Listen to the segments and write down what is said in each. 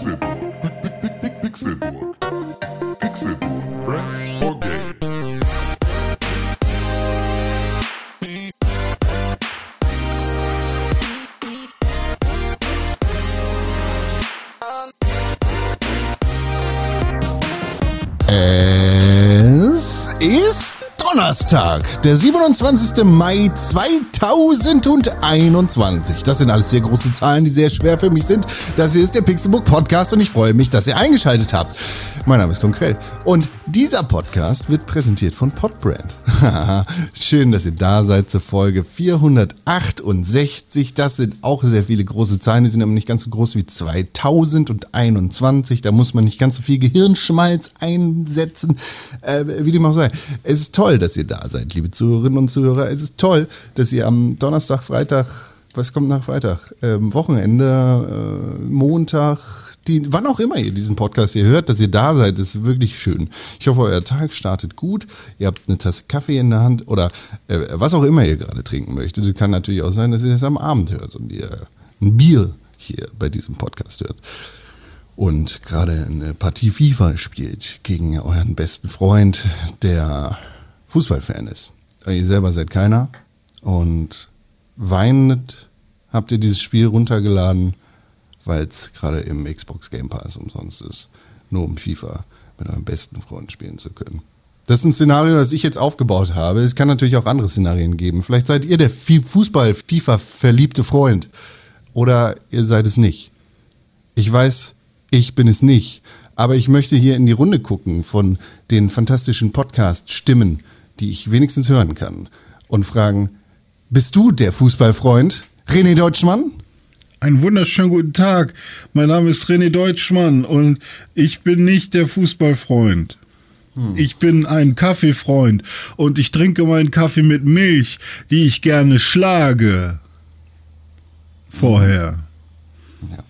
Pixelburg. Donnerstag, der 27. Mai 2021. Das sind alles sehr große Zahlen, die sehr schwer für mich sind. Das hier ist der Pixelbook Podcast und ich freue mich, dass ihr eingeschaltet habt. Mein Name ist Konkret und dieser Podcast wird präsentiert von Podbrand. Schön, dass ihr da seid zur Folge 468. Das sind auch sehr viele große Zahlen, die sind aber nicht ganz so groß wie 2021. Da muss man nicht ganz so viel Gehirnschmalz einsetzen, äh, wie dem auch sei. Es ist toll, dass ihr da seid, liebe Zuhörerinnen und Zuhörer. Es ist toll, dass ihr am Donnerstag, Freitag, was kommt nach Freitag? Ähm, Wochenende, äh, Montag, die, wann auch immer ihr diesen Podcast hier hört, dass ihr da seid, ist wirklich schön. Ich hoffe, euer Tag startet gut. Ihr habt eine Tasse Kaffee in der Hand oder äh, was auch immer ihr gerade trinken möchtet. Es kann natürlich auch sein, dass ihr das am Abend hört und ihr ein Bier hier bei diesem Podcast hört. Und gerade eine Partie FIFA spielt gegen euren besten Freund, der Fußballfan ist. Ihr selber seid keiner. Und weinend habt ihr dieses Spiel runtergeladen weil es gerade im Xbox Game Pass umsonst ist, nur um FIFA mit eurem besten Freund spielen zu können. Das ist ein Szenario, das ich jetzt aufgebaut habe. Es kann natürlich auch andere Szenarien geben. Vielleicht seid ihr der Fußball-FIFA-verliebte Freund. Oder ihr seid es nicht. Ich weiß, ich bin es nicht. Aber ich möchte hier in die Runde gucken von den fantastischen Podcast-Stimmen, die ich wenigstens hören kann. Und fragen, bist du der Fußballfreund? René Deutschmann? Einen wunderschönen guten Tag. Mein Name ist René Deutschmann und ich bin nicht der Fußballfreund. Hm. Ich bin ein Kaffeefreund und ich trinke meinen Kaffee mit Milch, die ich gerne schlage. Vorher. Ja.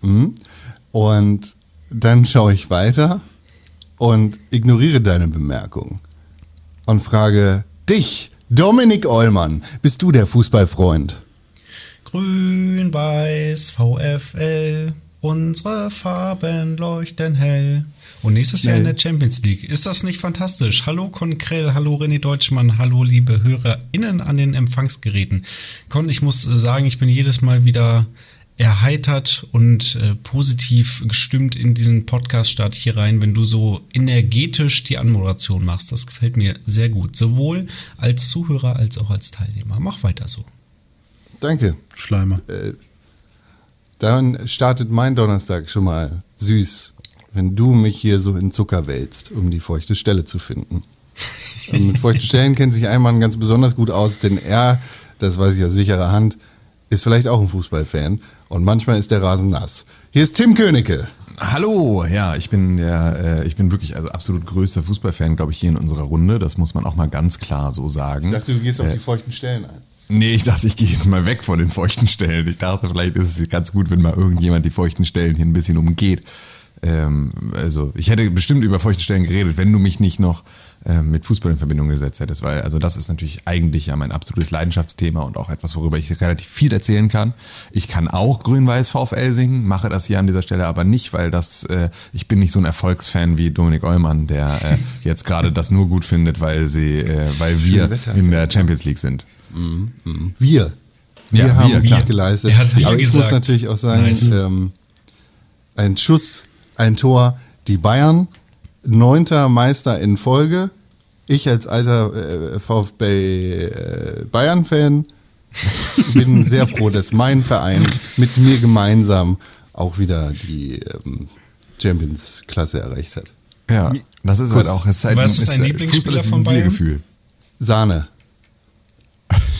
Hm. Und dann schaue ich weiter und ignoriere deine Bemerkung und frage dich, Dominik Eulmann, bist du der Fußballfreund? Grün-Weiß, VfL, unsere Farben leuchten hell. Und nächstes Jahr in der Champions League. Ist das nicht fantastisch? Hallo Konkrell, hallo René Deutschmann, hallo liebe HörerInnen an den Empfangsgeräten. Con, ich muss sagen, ich bin jedes Mal wieder erheitert und äh, positiv gestimmt in diesen Podcast start hier rein, wenn du so energetisch die Anmoderation machst. Das gefällt mir sehr gut. Sowohl als Zuhörer als auch als Teilnehmer. Mach weiter so. Danke. Schleimer. Äh, dann startet mein Donnerstag schon mal süß, wenn du mich hier so in Zucker wälzt, um die feuchte Stelle zu finden. Und mit feuchten Stellen kennt sich ein Mann ganz besonders gut aus, denn er, das weiß ich aus sicherer Hand, ist vielleicht auch ein Fußballfan und manchmal ist der Rasen nass. Hier ist Tim Königke. Hallo, ja, ich bin der, äh, ich bin wirklich also absolut größter Fußballfan, glaube ich, hier in unserer Runde. Das muss man auch mal ganz klar so sagen. Ich dachte, du gehst auf Äh, die feuchten Stellen ein. Nee, ich dachte, ich gehe jetzt mal weg von den feuchten Stellen. Ich dachte, vielleicht ist es ganz gut, wenn mal irgendjemand die feuchten Stellen hier ein bisschen umgeht. Ähm, also ich hätte bestimmt über feuchte Stellen geredet, wenn du mich nicht noch ähm, mit Fußball in Verbindung gesetzt hättest, weil also das ist natürlich eigentlich ja mein absolutes Leidenschaftsthema und auch etwas, worüber ich relativ viel erzählen kann. Ich kann auch Grün-Weiß VfL singen, mache das hier an dieser Stelle aber nicht, weil das äh, ich bin nicht so ein Erfolgsfan wie Dominik Eulmann, der äh, jetzt gerade das nur gut findet, weil sie, äh, weil wir in der Champions League sind. Wir. Wir Ja, haben wir, klar. geleistet. Er hat wir Aber ich muss gesagt. natürlich auch sagen, Nice. ähm, ein Schuss, ein Tor, die Bayern, neunter Meister in Folge. Ich als alter äh, VfB äh, Bayern-Fan bin sehr froh, dass mein Verein mit mir gemeinsam auch wieder die ähm, Champions-Klasse erreicht hat. Ja, das ist halt auch. Ist halt, Was ist dein Lieblingsspieler ist von ein Bayern? Biergefühl. Sahne.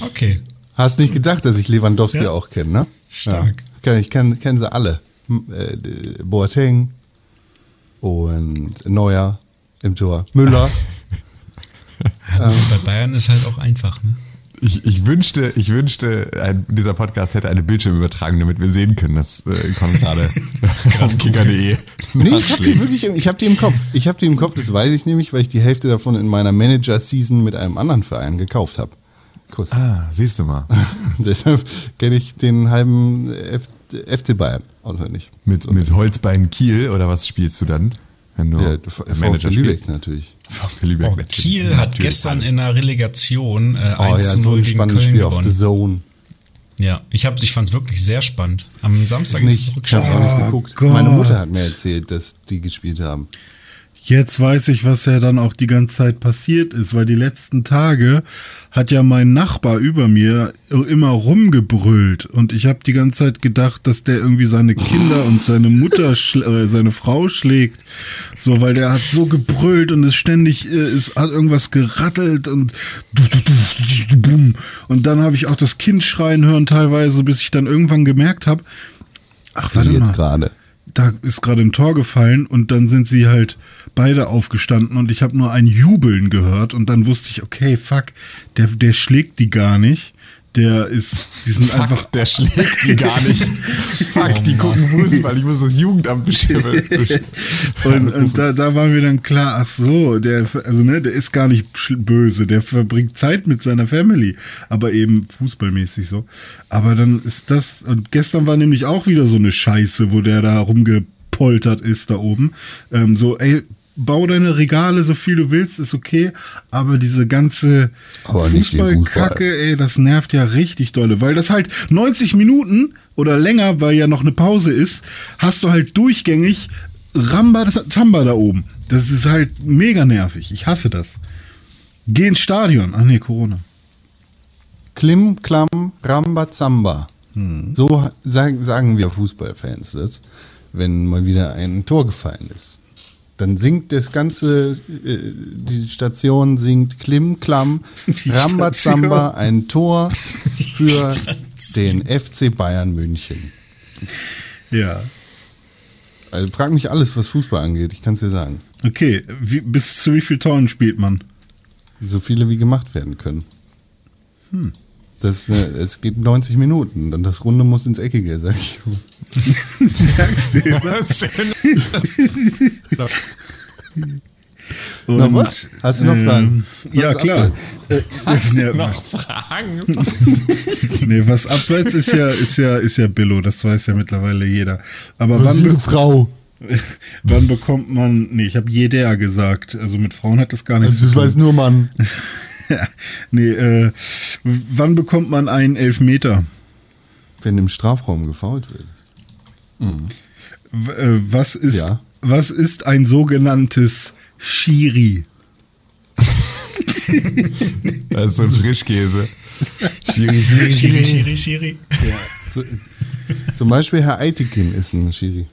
Okay. Hast nicht gedacht, dass ich Lewandowski Ja. auch kenne, ne? Stark. Ja. Ich kenne kenn sie alle. Äh, Boateng und Neuer im Tor. Müller. Gut, bei Bayern ist halt auch einfach, ne? Ich, ich wünschte, ich wünschte, ein, dieser Podcast hätte eine Bildschirmübertragung, damit wir sehen können, dass äh, Con gerade auf kicker.de nee, ich habe die wirklich, im- ich habe die im Kopf. Ich habe die im Kopf, das weiß ich nämlich, weil ich die Hälfte davon in meiner Manager-Season mit einem anderen Verein gekauft habe. Kurz. Ah, siehst du mal. Deshalb kenne ich den halben F FC Bayern, auswendig. Mit, mit Holzbein Kiel oder was spielst du dann? Wenn du Der, der Manager VfB Lübeck spielst? natürlich. VfB Lübeck, Oh, natürlich. Kiel hat Natürlich. gestern in der Relegation äh, Oh 1 ja, zu so 0 ein gegen spannendes Köln Spiel auf The gewonnen. Zone. Ja, ich, hab- ich fand es wirklich sehr spannend. Am Samstag ist Nicht, es ich habe Rückspiel. auch nicht Oh geguckt. Gott. Meine Mutter hat mir erzählt, dass die gespielt haben. Jetzt weiß ich, was ja dann auch die ganze Zeit passiert ist, weil die letzten Tage hat ja mein Nachbar über mir immer rumgebrüllt und ich habe die ganze Zeit gedacht, dass der irgendwie seine Kinder und seine Mutter, schl- äh, seine Frau schlägt, so, weil der hat so gebrüllt und es ständig, äh, es hat irgendwas gerattelt und und dann habe ich auch das Kind schreien hören teilweise, bis ich dann irgendwann gemerkt habe, ach warte jetzt mal, gerade. da ist gerade ein Tor gefallen und dann sind sie halt beide aufgestanden und ich habe nur ein Jubeln gehört und dann wusste ich, okay, fuck, der, der schlägt die gar nicht. Der ist, die sind einfach. Fuck, der schlägt die gar nicht. Fuck, die gucken Fußball. Ich muss das Jugendamt beschimpfen. Und, und da, da war mir dann klar, ach so, der, also ne, der ist gar nicht böse, der verbringt Zeit mit seiner Family, aber eben fußballmäßig so. Aber dann ist das, und gestern war nämlich auch wieder so eine Scheiße, wo der da rumgepoltert ist da oben. Ähm, so, ey, bau deine Regale so viel du willst, ist okay, aber diese ganze Fußballkacke, ey, das nervt ja richtig dolle, weil das halt 90 Minuten oder länger, weil ja noch eine Pause ist, hast du halt durchgängig Ramba Zamba da oben. Das ist halt mega nervig. Ich hasse das. Geh ins Stadion. Ach nee, Corona. Klim, Klam, Ramba, Zamba. Hm. So sagen, sagen wir Fußballfans das, wenn mal wieder ein Tor gefallen ist. Dann singt das ganze, äh, die Station singt Klim, Klam, Die Ramba, Station. Zamba, ein Tor für den FC Bayern München. Ja. Also frag mich alles, was Fußball angeht, ich kann es dir sagen. Okay, wie, bis zu wie viel Toren spielt man? So viele wie gemacht werden können. Hm. Das, äh, es geht 90 Minuten, dann das Runde muss ins Eckige, sag ich. Sagst du? Das schön. Na, was? Hast du noch Fragen? Was Ja, klar. abseits? Äh, Hast ja, du noch Fragen? nee, was abseits ist ja, ist ja, ist ja Billo, das weiß ja mittlerweile jeder. Aber Was wann, be eine Frau? wann bekommt man, nee, ich habe jeder gesagt, also mit Frauen hat das gar nichts Also, das zu weiß tun. nur Mann. nee, äh, wann bekommt man einen Elfmeter? Wenn im Strafraum gefault wird. W äh, was ist, Ja. was ist ein sogenanntes Schiri? Das ist so ein Frischkäse. Schiri, Schiri, Schiri, Schiri. Schiri. So, zum Beispiel Herr Eitekin ist ein Schiri.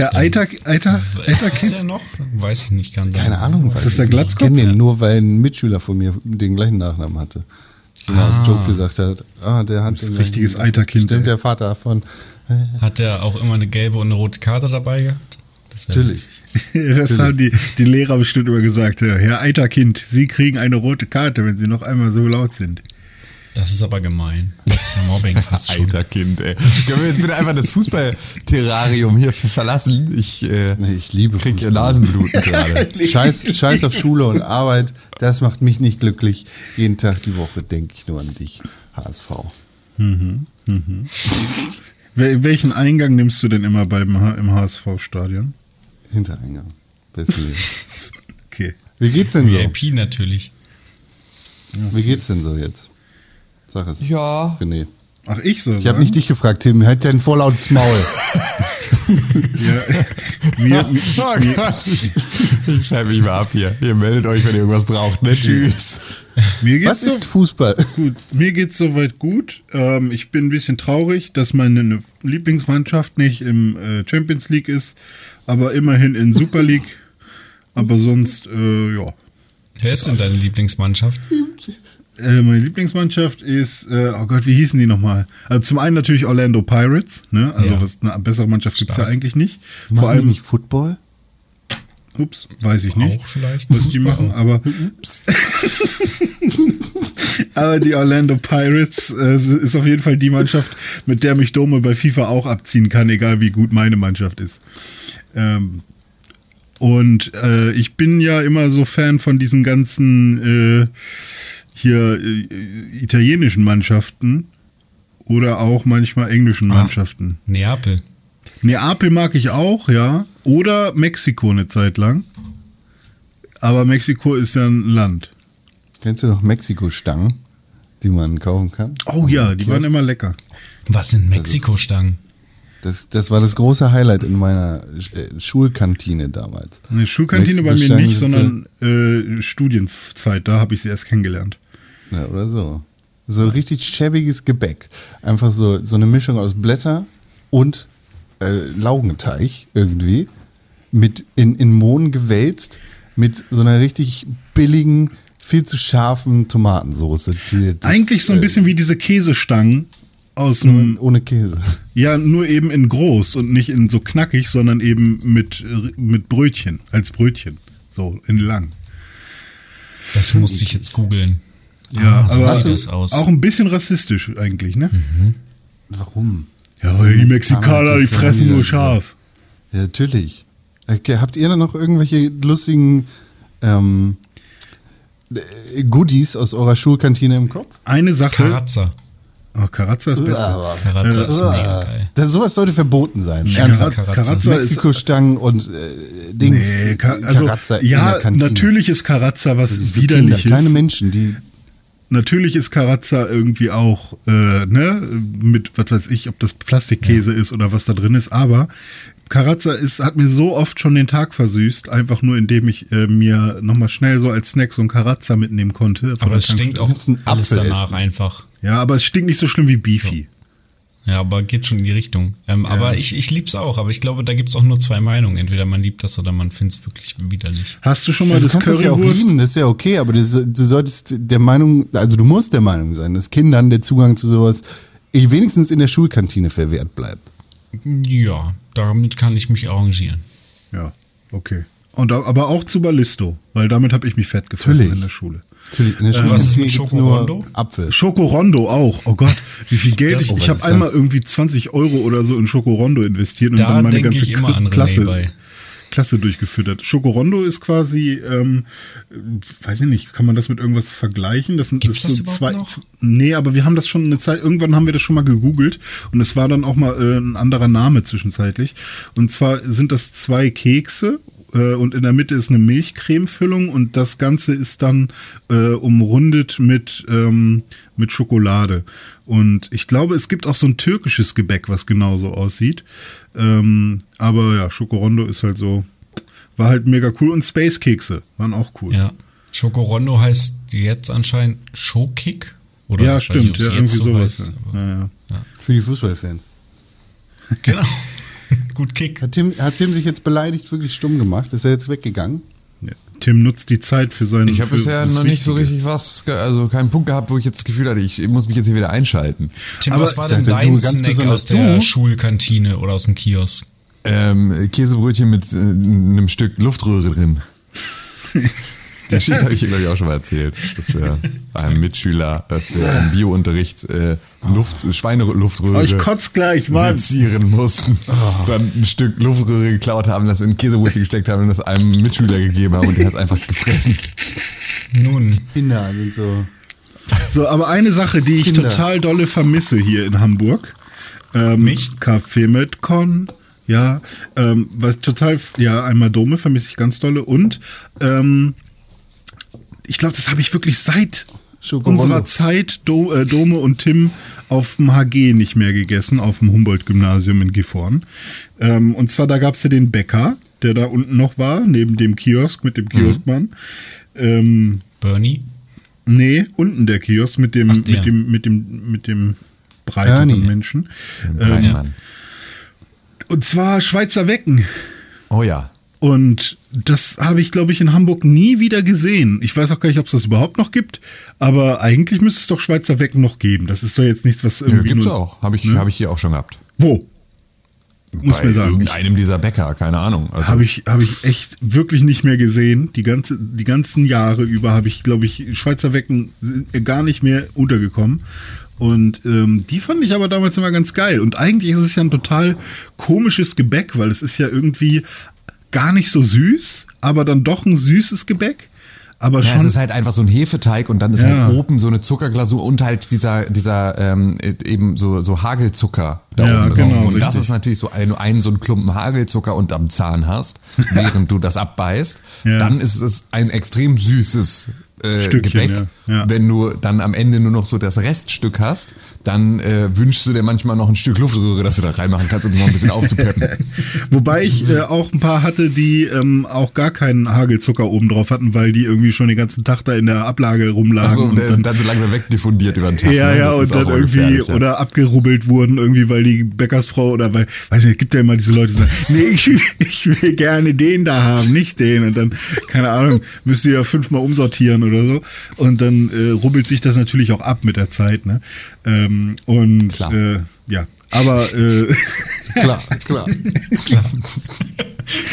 Herr Eiter, Eiter, Ist Eiterkind? der noch? Weiß ich nicht, kann sein. Keine Ahnung. Ist das der. Glatzkopf? Ich kenne den nur, weil ein Mitschüler von mir den gleichen Nachnamen hatte. Ich immer als Joke gesagt hat, ah, der hat den richtiges Eiterkind, Stimmt, ey. der Vater von. Hat der auch immer eine gelbe und eine rote Karte dabei gehabt? Das Natürlich. Das haben die, die Lehrer bestimmt immer gesagt. Herr Eiterkind, Sie kriegen eine rote Karte, wenn Sie noch einmal so laut sind. Das ist aber gemein. Das ist ja Mobbing fast schon. Alter Kind, ey. Können wir jetzt bitte einfach das Fußballterrarium hier verlassen? Ich, äh, Nee, ich liebe krieg Fußball. Nasenbluten gerade. Scheiß, Scheiß auf Schule und Arbeit, das macht mich nicht glücklich. Jeden Tag die Woche denke ich nur an dich, HSV. Wel welchen Eingang nimmst du denn immer beim H im HSV-Stadion? Hintereingang. Leben. Okay. Wie geht's denn so? VIP natürlich. Wie geht's denn so jetzt? Sag es. Ja. René. Ach, ich so. Ich habe nicht dich gefragt, Tim. Halt dein vorlautes Maul. Ja, mir, Oh mir. Ich schreibe mich mal ab hier. Ihr meldet euch, wenn ihr irgendwas braucht. Ne? Tschüss. mir geht's Was so ist Fußball? gut. Mir geht's soweit gut. Ähm, ich bin ein bisschen traurig, dass meine Lieblingsmannschaft nicht im äh, Champions League ist, aber immerhin in Super League. Aber sonst, äh, ja. Wer ist denn deine Lieblingsmannschaft? Äh, meine Lieblingsmannschaft ist, äh, oh Gott, wie hießen die nochmal? Also zum einen natürlich Orlando Pirates, ne? Also Ja. was, eine bessere Mannschaft gibt's ja Stark. eigentlich nicht. Machen Vor allem, nicht Football? ups, weiß ich nicht. Auch vielleicht? was die machen, aber aber die Orlando Pirates äh, ist auf jeden Fall die Mannschaft, mit der mich Dome bei FIFA auch abziehen kann, egal wie gut meine Mannschaft ist. Ähm, und äh, ich bin ja immer so Fan von diesen ganzen äh, hier äh, italienischen Mannschaften. oder auch manchmal englischen Ah. Mannschaften. Neapel. Neapel mag ich auch, ja. Oder Mexiko eine Zeit lang. Aber Mexiko ist ja ein Land. Kennst du noch Mexiko-Stangen, die man kaufen kann? Oh ja, die waren immer lecker. Was sind Mexiko-Stangen? Das, das war das große Highlight in meiner äh, Schulkantine damals. Eine Schulkantine bei mir nicht, sondern äh, Studienzeit. Da habe ich sie erst kennengelernt. Ja, oder so. So richtig schäbiges Gebäck. Einfach so, so eine Mischung aus Blätter und äh, Laugenteig irgendwie. Mit in, in Mohn gewälzt. Mit so einer richtig billigen, viel zu scharfen Tomatensoße. Die, das, Eigentlich so ein äh, bisschen wie diese Käsestangen aus dem, Ohne Käse. ja, nur eben in groß und nicht in so knackig, sondern eben mit, mit Brötchen, als Brötchen. So, in lang. Das musste ich jetzt googeln. Ja, ah, so aber sieht das aus. auch ein bisschen rassistisch eigentlich, ne? Warum? Ja, weil die Mexikaner, die ist fressen nur scharf. Ja, natürlich. Okay, habt ihr da noch irgendwelche lustigen ähm, äh, Goodies aus eurer Schulkantine im Kopf? Eine Sache. Karazza. Oh, Karazza ist besser. Karazza ist Uah. mega geil. Das, sowas sollte verboten sein. Ja, ist. Mexiko-Stangen und äh, Dings. Nee, Ka also, Karazza in ja, natürlich ist Karazza was Kinder, Widerliches. Keine Menschen, die. Natürlich ist Karazza irgendwie auch, äh, ne, mit, was weiß ich, ob das Plastikkäse ist oder was da drin ist, aber Karazza ist, hat mir so oft schon den Tag versüßt, einfach nur indem ich äh, mir nochmal schnell so als Snack so ein Karazza mitnehmen konnte. Aber es stinkt auch alles Apfel danach essen. einfach. Ja, aber es stinkt nicht so schlimm wie Beefy. Ja, aber geht schon in die Richtung. Ähm, Aber ich, ich lieb's auch, aber ich glaube, da gibt's auch nur zwei Meinungen. Entweder man liebt das oder man find's wirklich widerlich. Hast du schon mal du das kannst das ja auch Currywurst? lieben, das ist ja okay, aber du, du solltest der Meinung, also du musst der Meinung sein, dass Kindern der Zugang zu sowas eh wenigstens in der Schulkantine verwehrt bleibt. Ja, damit kann ich mich arrangieren. ja, okay. Und, aber auch zu Ballisto, weil damit habe ich mich fett gefressen Natürlich. in der Schule. Natürlich, in der Äh, was ist Schulkantine mit Schokorondo? Apfel. Schokorondo auch. Oh Gott, wie viel Geld Das- ich. Ich was habe einmal irgendwie 20 Euro oder so in Schokorondo investiert und Da dann meine ganze ich immer an René Klasse, bei. Klasse durchgefüttert. Schokorondo ist quasi, ähm, weiß ich nicht, kann man das mit irgendwas vergleichen? Das sind Gibt's das das so überhaupt zwei. noch? Nee, aber wir haben das schon eine Zeit, irgendwann haben wir das schon mal gegoogelt und es war dann auch mal äh, ein anderer Name zwischenzeitlich. Und zwar sind das zwei Kekse äh, und in der Mitte ist eine Milchcremefüllung und das Ganze ist dann äh, umrundet mit, ähm, mit Schokolade. Und ich glaube, es gibt auch so ein türkisches Gebäck, was genauso aussieht. Ähm, aber ja, Schokorondo ist halt so, war halt mega cool. Und Space-Kekse waren auch cool. Ja. Schokorondo heißt jetzt anscheinend Showkick? Oder ja nicht, stimmt, ob's ja, irgendwie so sowas. heißt, ja. Ja, ja. Für die Fußballfans. Genau. Gut Kick. Hat Tim, hat Tim sich jetzt beleidigt wirklich stumm gemacht? Ist er jetzt weggegangen? Ja. Tim nutzt die Zeit für seinen. Ich habe bisher noch nicht so richtig was, also keinen Punkt gehabt, wo ich jetzt das Gefühl hatte, ich muss mich jetzt hier wieder einschalten. Tim, Aber was war denn dein Snack aus der du? Schulkantine oder aus dem Kiosk? Ähm, Käsebrötchen mit äh, einem Stück Luftröhre drin. Die Geschichte habe ich glaube ich, auch schon mal erzählt. Dass wir einem Mitschüler, dass wir im Biounterricht äh, Luft, Schweineluftröhre Oh, ich kotz gleich, Mann. sezieren mussten. Dann ein Stück Luftröhre geklaut haben, das in Käsebrötchen gesteckt haben und das einem Mitschüler gegeben haben und der hat es einfach gefressen. Nun, Kinder sind so. So, aber eine Sache, die ich Kinder. total dolle vermisse hier in Hamburg. Ähm, Mich? Kaffee mit Con. Ja, ähm, was total, ja, einmal Dome vermisse ich ganz dolle und ähm, ich glaube, das habe ich wirklich seit unserer Zeit Do, äh, Dome und Tim auf dem HG nicht mehr gegessen, auf dem Humboldt-Gymnasium in Gifhorn. Ähm, und zwar, da gab es ja den Bäcker, der da unten noch war, neben dem Kiosk mit dem Kioskmann. Ähm, Bernie? Nee, unten der Kiosk mit dem, Ach, mit dem, mit dem, mit dem breiteren Bernie. Menschen. Ähm, und zwar Schweizer Wecken. Oh ja. Und das habe ich, glaube ich, in Hamburg nie wieder gesehen. Ich weiß auch gar nicht, ob es das überhaupt noch gibt, aber eigentlich müsste es doch Schweizer Wecken noch geben. Das ist doch jetzt nichts, was Ja, irgendwie. gibt's nur, auch. Habe ich, Ne? hab ich hier auch schon gehabt. Wo? Muss mir sagen. irgendeinem dieser Bäcker, keine Ahnung. Also, Habe ich, hab ich echt wirklich nicht mehr gesehen. Die, ganze, die ganzen Jahre über habe ich, glaube ich, Schweizer Wecken gar nicht mehr untergekommen. Und ähm, die fand ich aber damals immer ganz geil. Und eigentlich ist es ja ein total komisches Gebäck, weil es ist ja irgendwie gar nicht so süß, aber dann doch ein süßes Gebäck. Aber Ja, schon. es ist halt einfach so ein Hefeteig und dann ist Ja. halt oben so eine Zuckerglasur und halt dieser, dieser ähm, eben so, so Hagelzucker da Ja, oben genau, drauf. Und das richtig. ist natürlich so, wenn du einen so einen Klumpen Hagelzucker unterm Zahn hast, während du das abbeißt, Ja. dann ist es ein extrem süßes äh, Stückchen, Gebäck. Ja. Wenn du dann am Ende nur noch so das Reststück hast, dann äh, wünschst du dir manchmal noch ein Stück Luftröhre, das du da reinmachen kannst, um noch ein bisschen aufzupeppen. Wobei ich äh, auch ein paar hatte, die ähm, auch gar keinen Hagelzucker oben drauf hatten, weil die irgendwie schon den ganzen Tag da in der Ablage rumlagen. Achso, und der sind dann so langsam wegdiffundiert über den Tag. ja, ne? ja, und dann irgendwie ja. oder abgerubbelt wurden, irgendwie, weil die Bäckersfrau oder weil, weiß nicht, es gibt ja immer diese Leute, die sagen, nee, ich, will- ich will gerne den da haben, nicht den. Und dann, keine Ahnung, müsst ihr ja fünfmal umsortieren oder so. Und dann äh, rubbelt sich das natürlich auch ab mit der Zeit, ne? Ähm, und Klar. Äh, ja, aber äh, Klar, klar.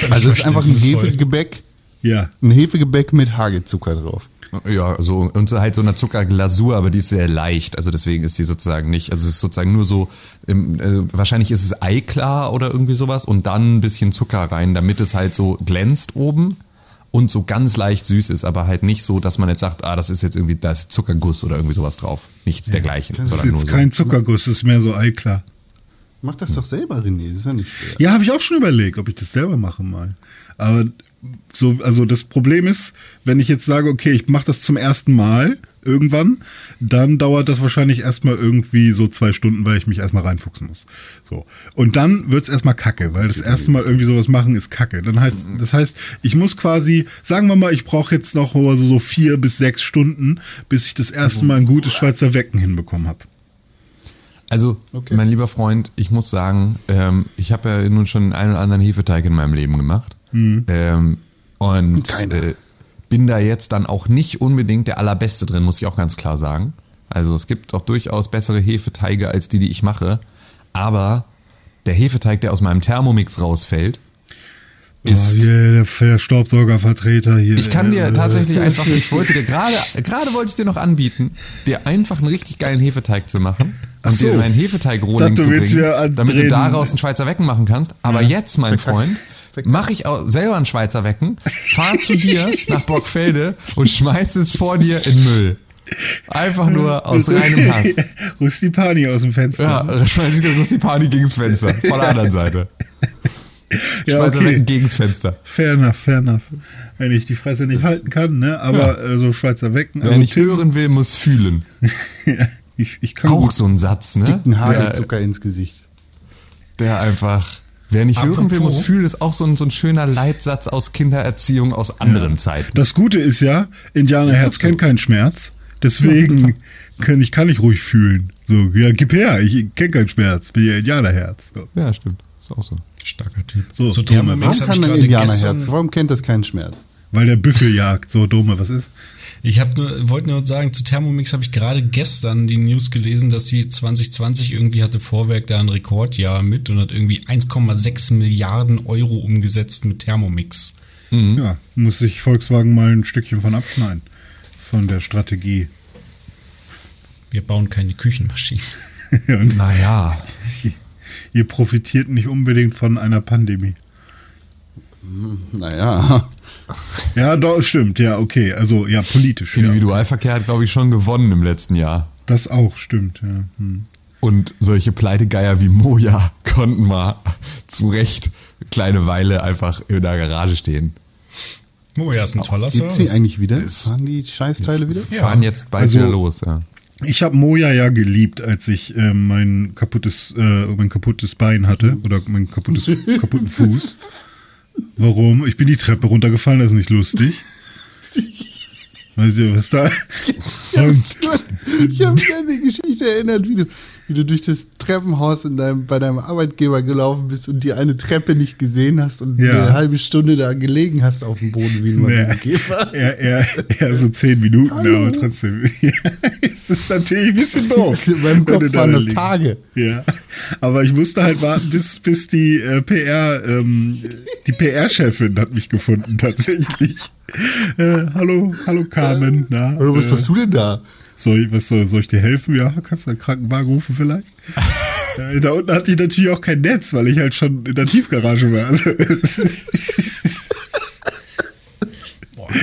Also es ist einfach ein. Hefegebäck, ja. ein Hefegebäck mit Hagelzucker drauf. Ja, so und halt so eine Zuckerglasur, aber die ist sehr leicht. Also deswegen ist die sozusagen nicht, also es ist sozusagen nur so, im, äh, wahrscheinlich ist es Eiklar oder irgendwie sowas und dann ein bisschen Zucker rein, damit es halt so glänzt oben und so ganz leicht süß ist, aber halt nicht so, dass man jetzt sagt, ah, das ist jetzt irgendwie, da ist Zuckerguss oder irgendwie sowas drauf. Nichts dergleichen. Das ist jetzt so. kein Zuckerguss, das ist mehr so Eiklar. Mach das doch selber, René, das ist ja nicht schwer. Ja, habe ich auch schon überlegt, ob ich das selber mache mal. Aber so, also das Problem ist, wenn ich jetzt sage, okay, ich mache das zum ersten Mal irgendwann, dann dauert das wahrscheinlich erstmal irgendwie so zwei Stunden, weil ich mich erstmal reinfuchsen muss. So. Und dann wird's erstmal kacke, weil das erste Mal irgendwie sowas machen ist kacke. Dann heißt, das heißt, ich muss quasi, sagen wir mal, ich brauche jetzt noch so, so vier bis sechs Stunden, bis ich das erste Mal ein gutes Schweizer Wecken hinbekommen habe. Also, mein lieber Freund, ich muss sagen, ähm, ich habe ja nun schon einen oder anderen Hefeteig in meinem Leben gemacht. Ähm, und äh, bin da jetzt dann auch nicht unbedingt der allerbeste drin, muss ich auch ganz klar sagen. Also es gibt auch durchaus bessere Hefeteige als die, die ich mache. Aber der Hefeteig, der aus meinem Thermomix rausfällt, ist. oh, hier, der Ver- Staubsaugervertreter hier. Ich kann dir Äh, tatsächlich einfach, ich wollte dir gerade, gerade wollte ich dir noch anbieten, dir einfach einen richtig geilen Hefeteig zu machen Ach und so. dir meinen Hefeteig-Rohling zu bringen, damit du daraus einen Schweizer Wecken machen kannst. Aber jetzt, mein Freund, mache ich auch selber einen Schweizer Wecken, fahr zu dir nach Bockfelde und schmeiß es vor dir in Müll. Einfach nur aus reinem Hass. Rustipani aus dem Fenster. Ja, schmeiß ich das Rustipani gegens Fenster, von der anderen Seite. Ja, Schweizer okay. Wecken gegens Fenster. Fair enough, fair enough. Wenn ich die Fresse nicht halten kann, ne? Aber äh, so Schweizer Wecken. Wer also nicht Tim- hören will, muss fühlen. Ja, ich, ich kann Auch so ein Satz, ne? Ein Der, Hagelzucker ins Gesicht. der einfach, wer nicht hören will, Apropos- muss fühlen, ist auch so ein, so ein schöner Leitsatz aus Kindererziehung aus anderen Zeiten. Das Gute ist ja, Indianerherz kennt keinen Schmerz. Deswegen kann ich, kann ich ruhig fühlen. So, ja, gib her, ich kenne keinen Schmerz, bin ja Indianerherz. So. Ja, stimmt. Ist auch so. Starker Typ. So, Zu Dome, Warum kann ein Indianerherz? Warum kennt das keinen Schmerz? Weil der Büffel jagt. So, Dome, was ist? Ich nur, wollte nur sagen, zu Thermomix habe ich gerade gestern die News gelesen, dass sie 2020 irgendwie hatte Vorwerk da ein Rekordjahr mit und hat irgendwie 1,6 Milliarden Euro umgesetzt mit Thermomix. Ja, muss sich Volkswagen mal ein Stückchen von abschneiden. Von der Strategie. Wir bauen keine Küchenmaschinen. Naja. ihr profitiert nicht unbedingt von einer Pandemie. Naja. Ja, doch, stimmt, ja, okay. Also, ja, politisch. Ja. Individualverkehr hat, glaube ich, schon gewonnen im letzten Jahr. Das auch, stimmt, ja. Hm. Und solche Pleitegeier wie Moja konnten mal zu Recht eine kleine Weile einfach in der Garage stehen. Oh ja, ist ein toller Gibt's die Service. eigentlich wieder? Fahren die Scheißteile wieder? Fahren jetzt bald Also- wieder los, ja. Ich habe Moja ja geliebt, als ich äh, mein kaputtes, äh, mein kaputtes Bein hatte oder mein kaputtes, kaputten Fuß. Warum? Ich bin die Treppe runtergefallen, das ist nicht lustig. Weißt du, was da? Ich habe mich an die Geschichte erinnert, wie du, wie du durch das Treppenhaus in deinem, bei deinem Arbeitgeber gelaufen bist und die eine Treppe nicht gesehen hast und Ja. eine halbe Stunde da gelegen hast auf dem Boden wie ein Käfer. eher, eher, eher so zehn Minuten, aber trotzdem. Es ist natürlich ein bisschen doof. Wenn Kopf waren das. Tage. Ja, aber ich musste halt warten, bis, bis die äh, PR, ähm, die PR-Chefin hat mich gefunden, tatsächlich. Äh, hallo, hallo Carmen. Na, Oder was äh, machst du denn da? Soll, ich, was soll, soll ich dir helfen? Ja, kannst du einen Krankenwagen rufen vielleicht? äh, da unten hatte ich natürlich auch kein Netz, weil ich halt schon in der Tiefgarage war. Also,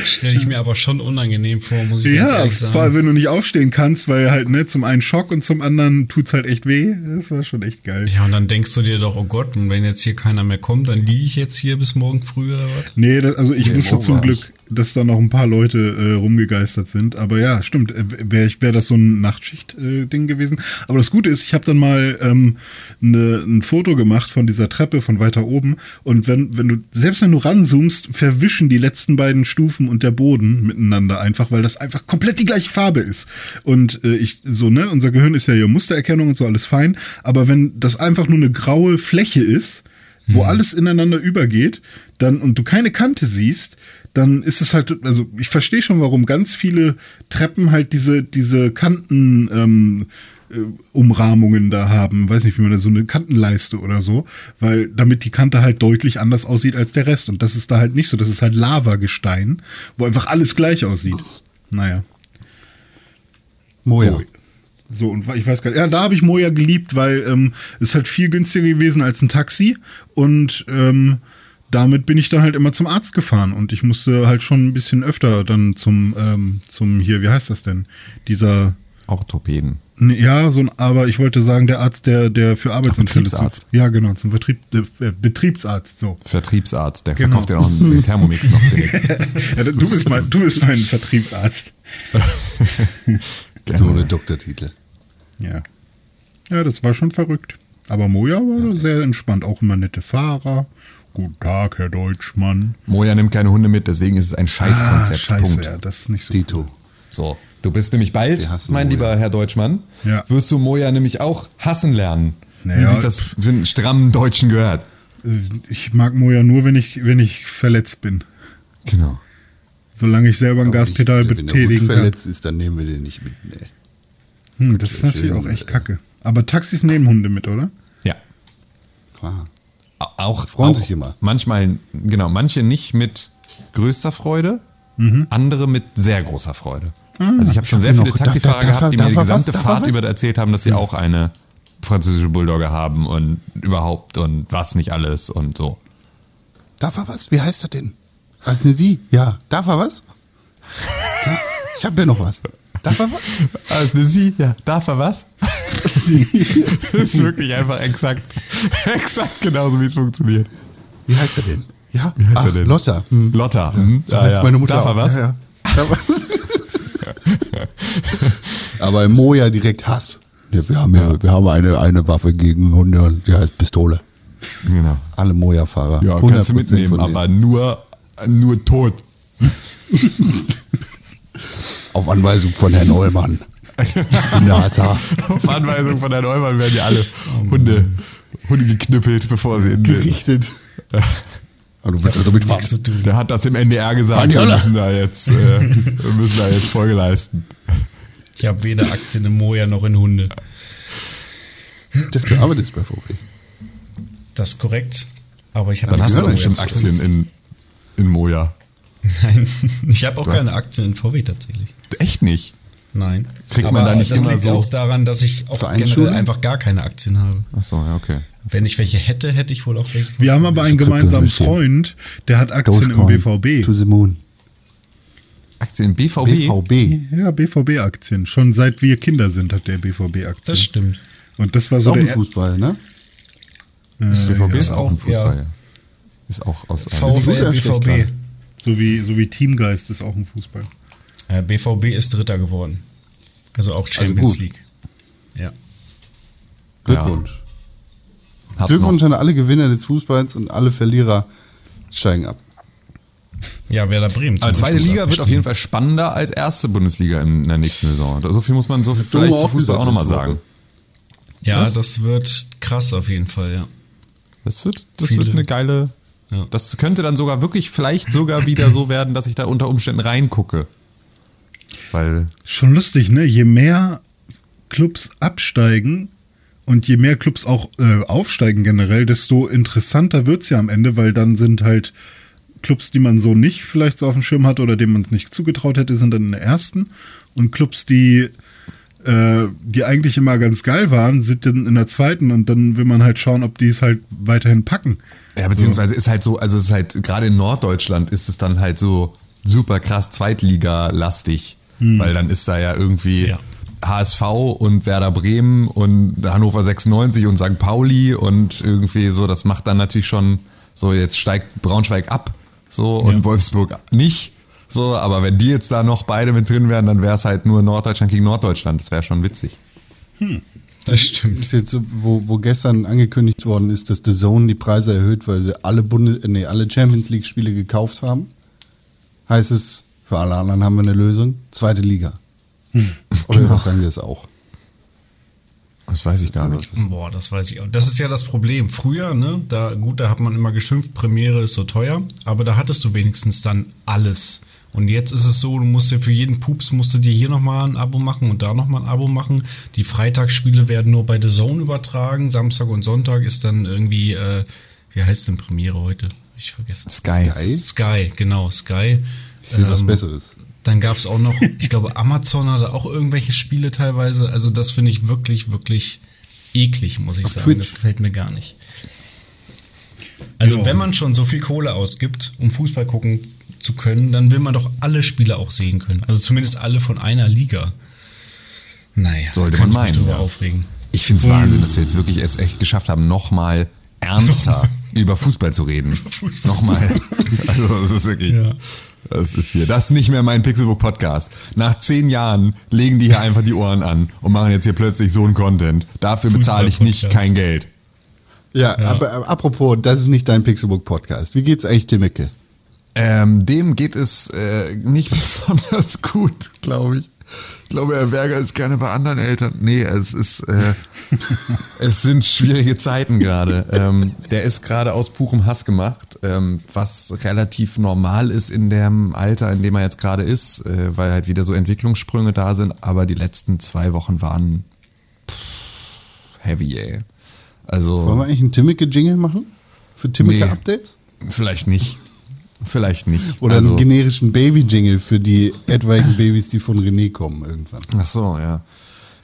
Stelle ich mir aber schon unangenehm vor, muss ich ganz Ja, ehrlich sagen. vor allem wenn du nicht aufstehen kannst, weil halt, ne, zum einen Schock und zum anderen tut's halt echt weh. Das war schon echt geil. Ja, und dann denkst du dir doch, oh Gott, und wenn jetzt hier keiner mehr kommt, dann liege ich jetzt hier bis morgen früh oder was? Nee, das, also ich Game wusste zum. Glück, dass da noch ein paar Leute äh, rumgegeistert sind. Aber ja, stimmt, wäre wär das so ein Nachtschicht-Ding gewesen. Aber das Gute ist, ich habe dann mal ähm, ne, ein Foto gemacht von dieser Treppe von weiter oben. Und wenn, wenn du, selbst wenn du ranzoomst, verwischen die letzten beiden Stufen und der Boden miteinander einfach, weil das einfach komplett die gleiche Farbe ist. Und äh, ich, so, ne, unser Gehirn ist ja hier Mustererkennung und so alles fein. Aber wenn das einfach nur eine graue Fläche ist, wo alles ineinander übergeht, dann und du keine Kante siehst, dann ist es halt, also ich verstehe schon, warum ganz viele Treppen halt diese diese Kanten ähm, äh, Umrahmungen da haben, weiß nicht, wie man da so eine Kantenleiste oder so, weil damit die Kante halt deutlich anders aussieht als der Rest und das ist da halt nicht so, das ist halt Lavagestein, wo einfach alles gleich aussieht. Naja. Moja. So. So, und ich weiß gar nicht, ja, da habe ich Moja geliebt, weil ähm, es ist halt viel günstiger gewesen als ein Taxi und ähm, damit bin ich dann halt immer zum Arzt gefahren und ich musste halt schon ein bisschen öfter dann zum, ähm, zum hier, wie heißt das denn? Dieser, Orthopäden. nee, ja, so ein, aber ich wollte sagen, der Arzt, der, der für Arbeitsunfälle. Betriebsarzt. Ja, genau, zum Vertrieb, äh, Betriebsarzt, so. Vertriebsarzt, der Genau. verkauft ja auch den Thermomix noch direkt. Ja, du, bist mein, du bist mein Vertriebsarzt. So eine Doktortitel. Ja. Ja, das war schon verrückt. Aber Moja war sehr entspannt, auch immer nette Fahrer. Guten Tag, Herr Deutschmann. Moja nimmt keine Hunde mit, deswegen ist es ein Scheißkonzept. Ah, scheiße, Punkt. ja, das ist nicht so. Dito. So, du bist nämlich bald, mein Moja. lieber Herr Deutschmann, Ja. wirst du Moja nämlich auch hassen lernen. Wie Naja. sich das für einen strammen Deutschen gehört. Äh, Ich mag Moja nur, wenn ich, wenn ich verletzt bin. Genau. Solange ich selber ein Gaspedal Wenn der Hund betätigen kann. verletzt ist, dann nehmen wir den nicht mit. Nee. Hm, das ist natürlich auch echt kacke. Aber Taxis nehmen Hunde mit, oder? Ja. Klar. Au- Auch, Freuen auch sich immer. Manchmal, genau, manche nicht mit größter Freude, Mhm. andere mit sehr großer Freude. Ah. also ich habe schon sehr viele noch- Taxifahrer darf- darf- gehabt, die mir die was? gesamte er Fahrt was? über erzählt haben, dass sie auch eine französische Bulldogge haben und überhaupt und was nicht alles und so. Darf er was? Wie heißt er denn? Was ist eine Sie? Ja. Darf er was? Ja, ich habe ja noch was. Darf er was? Also sie, ja, darf er was? das ist wirklich einfach exakt, exakt genauso, wie es funktioniert. Wie heißt er denn? Ja. Wie heißt Ach, er denn? Lotta. Hm. Lotta. hm. So heißt ja. meine Mutter Darf er auch. was? Ja, ja. Er- Aber im Moja direkt Hass. Ja, wir haben ja, wir haben eine, eine Waffe gegen Hunde und die heißt Pistole. Genau. Alle Moja-Fahrer. Ja, kannst du 100% mitnehmen, aber nur, nur tot. Auf Anweisung von Herrn Neumann. Auf Anweisung von Herrn Neumann werden ja alle Hunde, Hunde geknüppelt, bevor sie in den. Gerichtet. Aber du willst also mitfahren. Nichts zu tun. Der hat das im NDR gesagt, wir müssen da jetzt, äh, wir müssen da jetzt Folge leisten. Ich habe weder Aktien in Moja noch in Hunde. Ich dachte, du arbeitest bei VW. Das ist korrekt. Aber ich habe Dann hast du bestimmt ja. Aktien in, in Moja. Nein, ich habe auch Du hast- keine Aktien in VW tatsächlich. Echt nicht? Nein. Kriegt man da nicht das immer liegt so- auch daran, dass ich auch generell einfach gar keine Aktien habe. Achso, ja, okay. Wenn ich welche hätte, hätte ich wohl auch welche. Wir haben aber einen gemeinsamen Freund, der hat Aktien im. BVB. To the moon. Aktien im BVB? BVB. Ja, BVB-Aktien. Schon seit wir Kinder sind, hat der BVB-Aktien. Das stimmt. Und das war Ist so auch ein der Fußball, ne? Das BVB ist ja, auch ein ja. Fußball. Ist auch aus schlecht BVB. So wie, so wie Teamgeist ist auch ein Fußball. Äh, BVB ist Dritter geworden. Also auch Champions gut. League. Ja. Glückwunsch. Hat Glückwunsch an alle Gewinner des Fußballs und alle Verlierer steigen ab. Ja, Werder Bremen. zum aber zweite Liga wird auf jeden Fall spannender als erste Bundesliga in, der nächsten Saison. So viel muss man so vielleicht zu Fußball auch nochmal sagen. Ja, Was? das wird krass auf jeden Fall, ja. Das wird, das Viele. wird eine geile. Ja. Das könnte dann sogar wirklich vielleicht sogar wieder so werden, dass ich da unter Umständen reingucke. Weil Schon lustig, ne? Je mehr Clubs absteigen und je mehr Clubs auch äh, aufsteigen generell, desto interessanter wird's ja am Ende, weil dann sind halt Clubs, die man so nicht vielleicht so auf dem Schirm hat oder denen man es nicht zugetraut hätte, sind dann in der ersten. Und Clubs, die, äh, die eigentlich immer ganz geil waren, sind dann in der zweiten und dann will man halt schauen, ob die es halt weiterhin packen. Ja, beziehungsweise ist halt so, also es ist halt, gerade in Norddeutschland ist es dann halt so, super krass Zweitliga-lastig, weil dann ist da ja irgendwie Ja. HSV und Werder Bremen und Hannover 96 und St. Pauli und irgendwie so, das macht dann natürlich schon so, jetzt steigt Braunschweig ab, so und Ja. Wolfsburg nicht. So, aber wenn die jetzt da noch beide mit drin wären, dann wäre es halt nur Norddeutschland gegen Norddeutschland. Das wäre schon witzig. Das stimmt. ist jetzt, wo, wo gestern angekündigt worden ist, dass The Zone die Preise erhöht, weil sie alle Bundes nee, alle Champions League Spiele gekauft haben, heißt es, für alle anderen haben wir eine Lösung, zweite Liga. Oder sagen wir es auch? Das weiß ich gar nicht. Boah, das weiß ich auch. Das ist ja das Problem. Früher, ne, da, gut, da hat man immer geschimpft, Premiere ist so teuer, aber da hattest du wenigstens dann alles. Und jetzt ist es so, du musst dir für jeden Pups musst du dir hier nochmal ein Abo machen und da nochmal ein Abo machen. Die Freitagsspiele werden nur bei The Zone übertragen. Samstag und Sonntag ist dann irgendwie, äh, wie heißt denn Premiere heute? Ich vergesse. Sky. Sky? Sky, genau, Sky. Ich sehe was Ähm, Besseres. Dann gab es auch noch, ich glaube, Amazon hatte auch irgendwelche Spiele teilweise. Also das finde ich wirklich, wirklich eklig, muss ich Auf sagen. Twitch. Das gefällt mir gar nicht. Also Ja. wenn man schon so viel Kohle ausgibt, um Fußball gucken zu können, dann will man doch alle Spiele auch sehen können. Also zumindest alle von einer Liga. Naja, Sollte man meinen, ja. aufregen. Ich finde es Wahnsinn, dass wir jetzt wirklich es echt geschafft haben, nochmal ernster über Fußball zu reden. Fußball nochmal. Also das ist wirklich. Ja. Das ist hier. Das ist nicht mehr mein Pixelbook Podcast. Nach zehn Jahren legen die hier einfach die Ohren an und machen jetzt hier plötzlich so einen Content. Dafür bezahle ich nicht kein Geld. Ja, aber äh, apropos, das ist nicht dein Pixelbook Podcast. Wie geht's eigentlich Timmeke? Ähm, dem geht es äh, nicht besonders gut, glaube ich. Ich glaube, Herr Berger ist gerne bei anderen Eltern. Nee, es ist, äh, es sind schwierige Zeiten gerade. Ähm, der ist gerade aus purem Hass gemacht, ähm, was relativ normal ist in dem Alter, in dem er jetzt gerade ist, äh, weil halt wieder so Entwicklungssprünge da sind. Aber die letzten zwei Wochen waren pff, heavy, ey. Also Wollen wir eigentlich einen Timmeke-Jingle machen? Für Nee. Timmeke-Updates? vielleicht nicht. Vielleicht nicht. Oder also, einen generischen Baby-Jingle für die etwaigen Babys, die von René kommen irgendwann. Ach so, ja.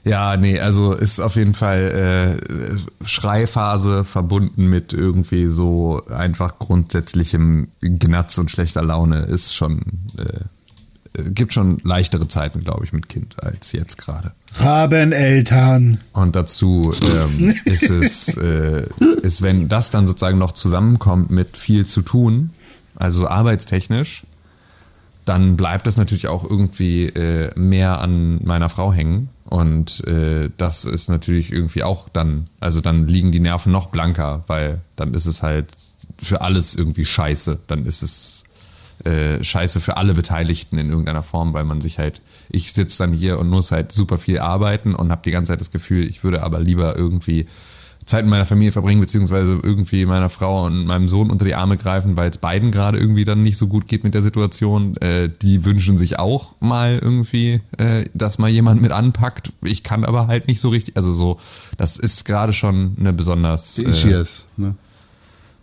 Ja, nee, also ist auf jeden Fall äh, Schreiphase verbunden mit irgendwie so einfach grundsätzlichem Gnatz und schlechter Laune ist schon, äh, gibt schon leichtere Zeiten, glaube ich, mit Kind als jetzt gerade. Haben Eltern. Und dazu ähm, ist es, äh, ist, wenn das dann sozusagen noch zusammenkommt mit viel zu tun, also arbeitstechnisch, dann bleibt es natürlich auch irgendwie äh, mehr an meiner Frau hängen. Und äh, das ist natürlich irgendwie auch dann, also dann liegen die Nerven noch blanker, weil dann ist es halt für alles irgendwie scheiße. Dann ist es äh, scheiße für alle Beteiligten in irgendeiner Form, weil man sich halt, ich sitze dann hier und muss halt super viel arbeiten und habe die ganze Zeit das Gefühl, ich würde aber lieber irgendwie Zeit mit meiner Familie verbringen, beziehungsweise irgendwie meiner Frau und meinem Sohn unter die Arme greifen, weil es beiden gerade irgendwie dann nicht so gut geht mit der Situation. Äh, die wünschen sich auch mal irgendwie, äh, dass mal jemand mit anpackt. Ich kann aber halt nicht so richtig, also so, das ist gerade schon eine besonders. Die äh, Ischias, ne?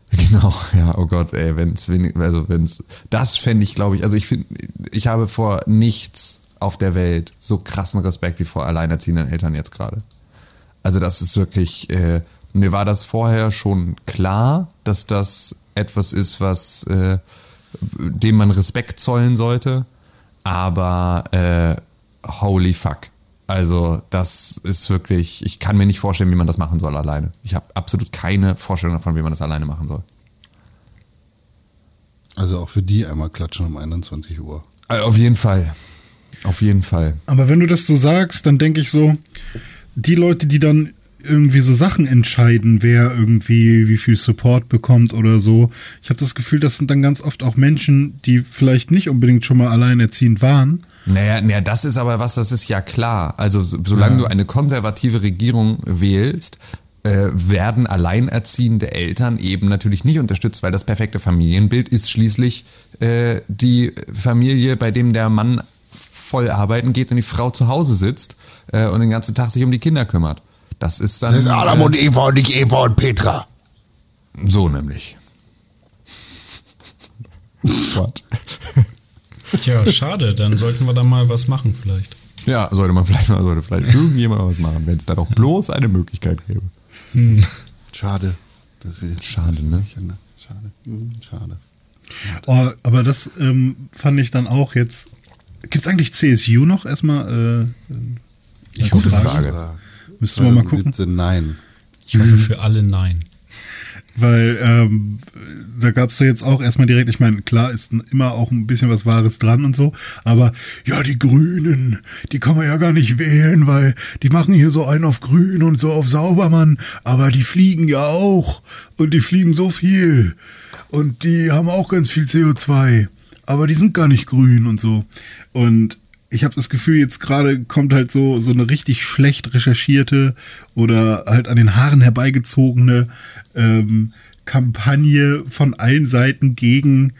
Genau, ja, oh Gott, ey, wenn's wenig, also wenn's, das fände ich, glaube ich, also ich finde, ich habe vor nichts auf der Welt so krassen Respekt wie vor alleinerziehenden Eltern jetzt gerade. Also das ist wirklich, äh, mir war das vorher schon klar, dass das etwas ist, was, äh, dem man Respekt zollen sollte, aber äh, holy fuck. Also das ist wirklich, ich kann mir nicht vorstellen, wie man das machen soll alleine. Ich habe absolut keine Vorstellung davon, wie man das alleine machen soll. Also auch für die einmal klatschen um 21 Uhr. Äh, Auf jeden Fall. Auf jeden Fall. Aber wenn du das so sagst, dann denke ich so, die Leute, die dann irgendwie so Sachen entscheiden, wer irgendwie wie viel Support bekommt oder so. Ich habe das Gefühl, das sind dann ganz oft auch Menschen, die vielleicht nicht unbedingt schon mal alleinerziehend waren. Naja, naja, das ist aber was, das ist ja klar. Also so- solange du eine konservative Regierung wählst, äh, werden alleinerziehende Eltern eben natürlich nicht unterstützt, weil das perfekte Familienbild ist schließlich äh, die Familie, bei dem der Mann voll arbeiten geht und die Frau zu Hause sitzt äh, und den ganzen Tag sich um die Kinder kümmert. Das ist dann äh, Eva und nicht Eva und Petra. so nämlich. What? Tja, schade, dann sollten wir da mal was machen vielleicht. Ja, sollte man vielleicht mal, sollte vielleicht irgendjemand was machen, wenn es da doch bloß eine Möglichkeit gäbe. Schade. dass wir- Schade, ne? Schade. Mhm, schade. Oh, aber das ähm, fand ich dann auch jetzt. Gibt es eigentlich CSU noch erstmal? Äh, gute Frage. Müssten wir mal gucken. 2017, nein. Ich hoffe für alle nein. Weil ähm, da gab es so jetzt auch erstmal direkt, ich meine, klar ist immer auch ein bisschen was Wahres dran und so, aber ja, die Grünen, die kann man ja gar nicht wählen, weil die machen hier so einen auf Grün und so auf Saubermann, aber die fliegen ja auch und die fliegen so viel und die haben auch ganz viel CO2, aber die sind gar nicht grün und so. Und ich habe das Gefühl, jetzt gerade kommt halt so, so eine richtig schlecht recherchierte oder halt an den Haaren herbeigezogene ähm, Kampagne von allen Seiten gegen,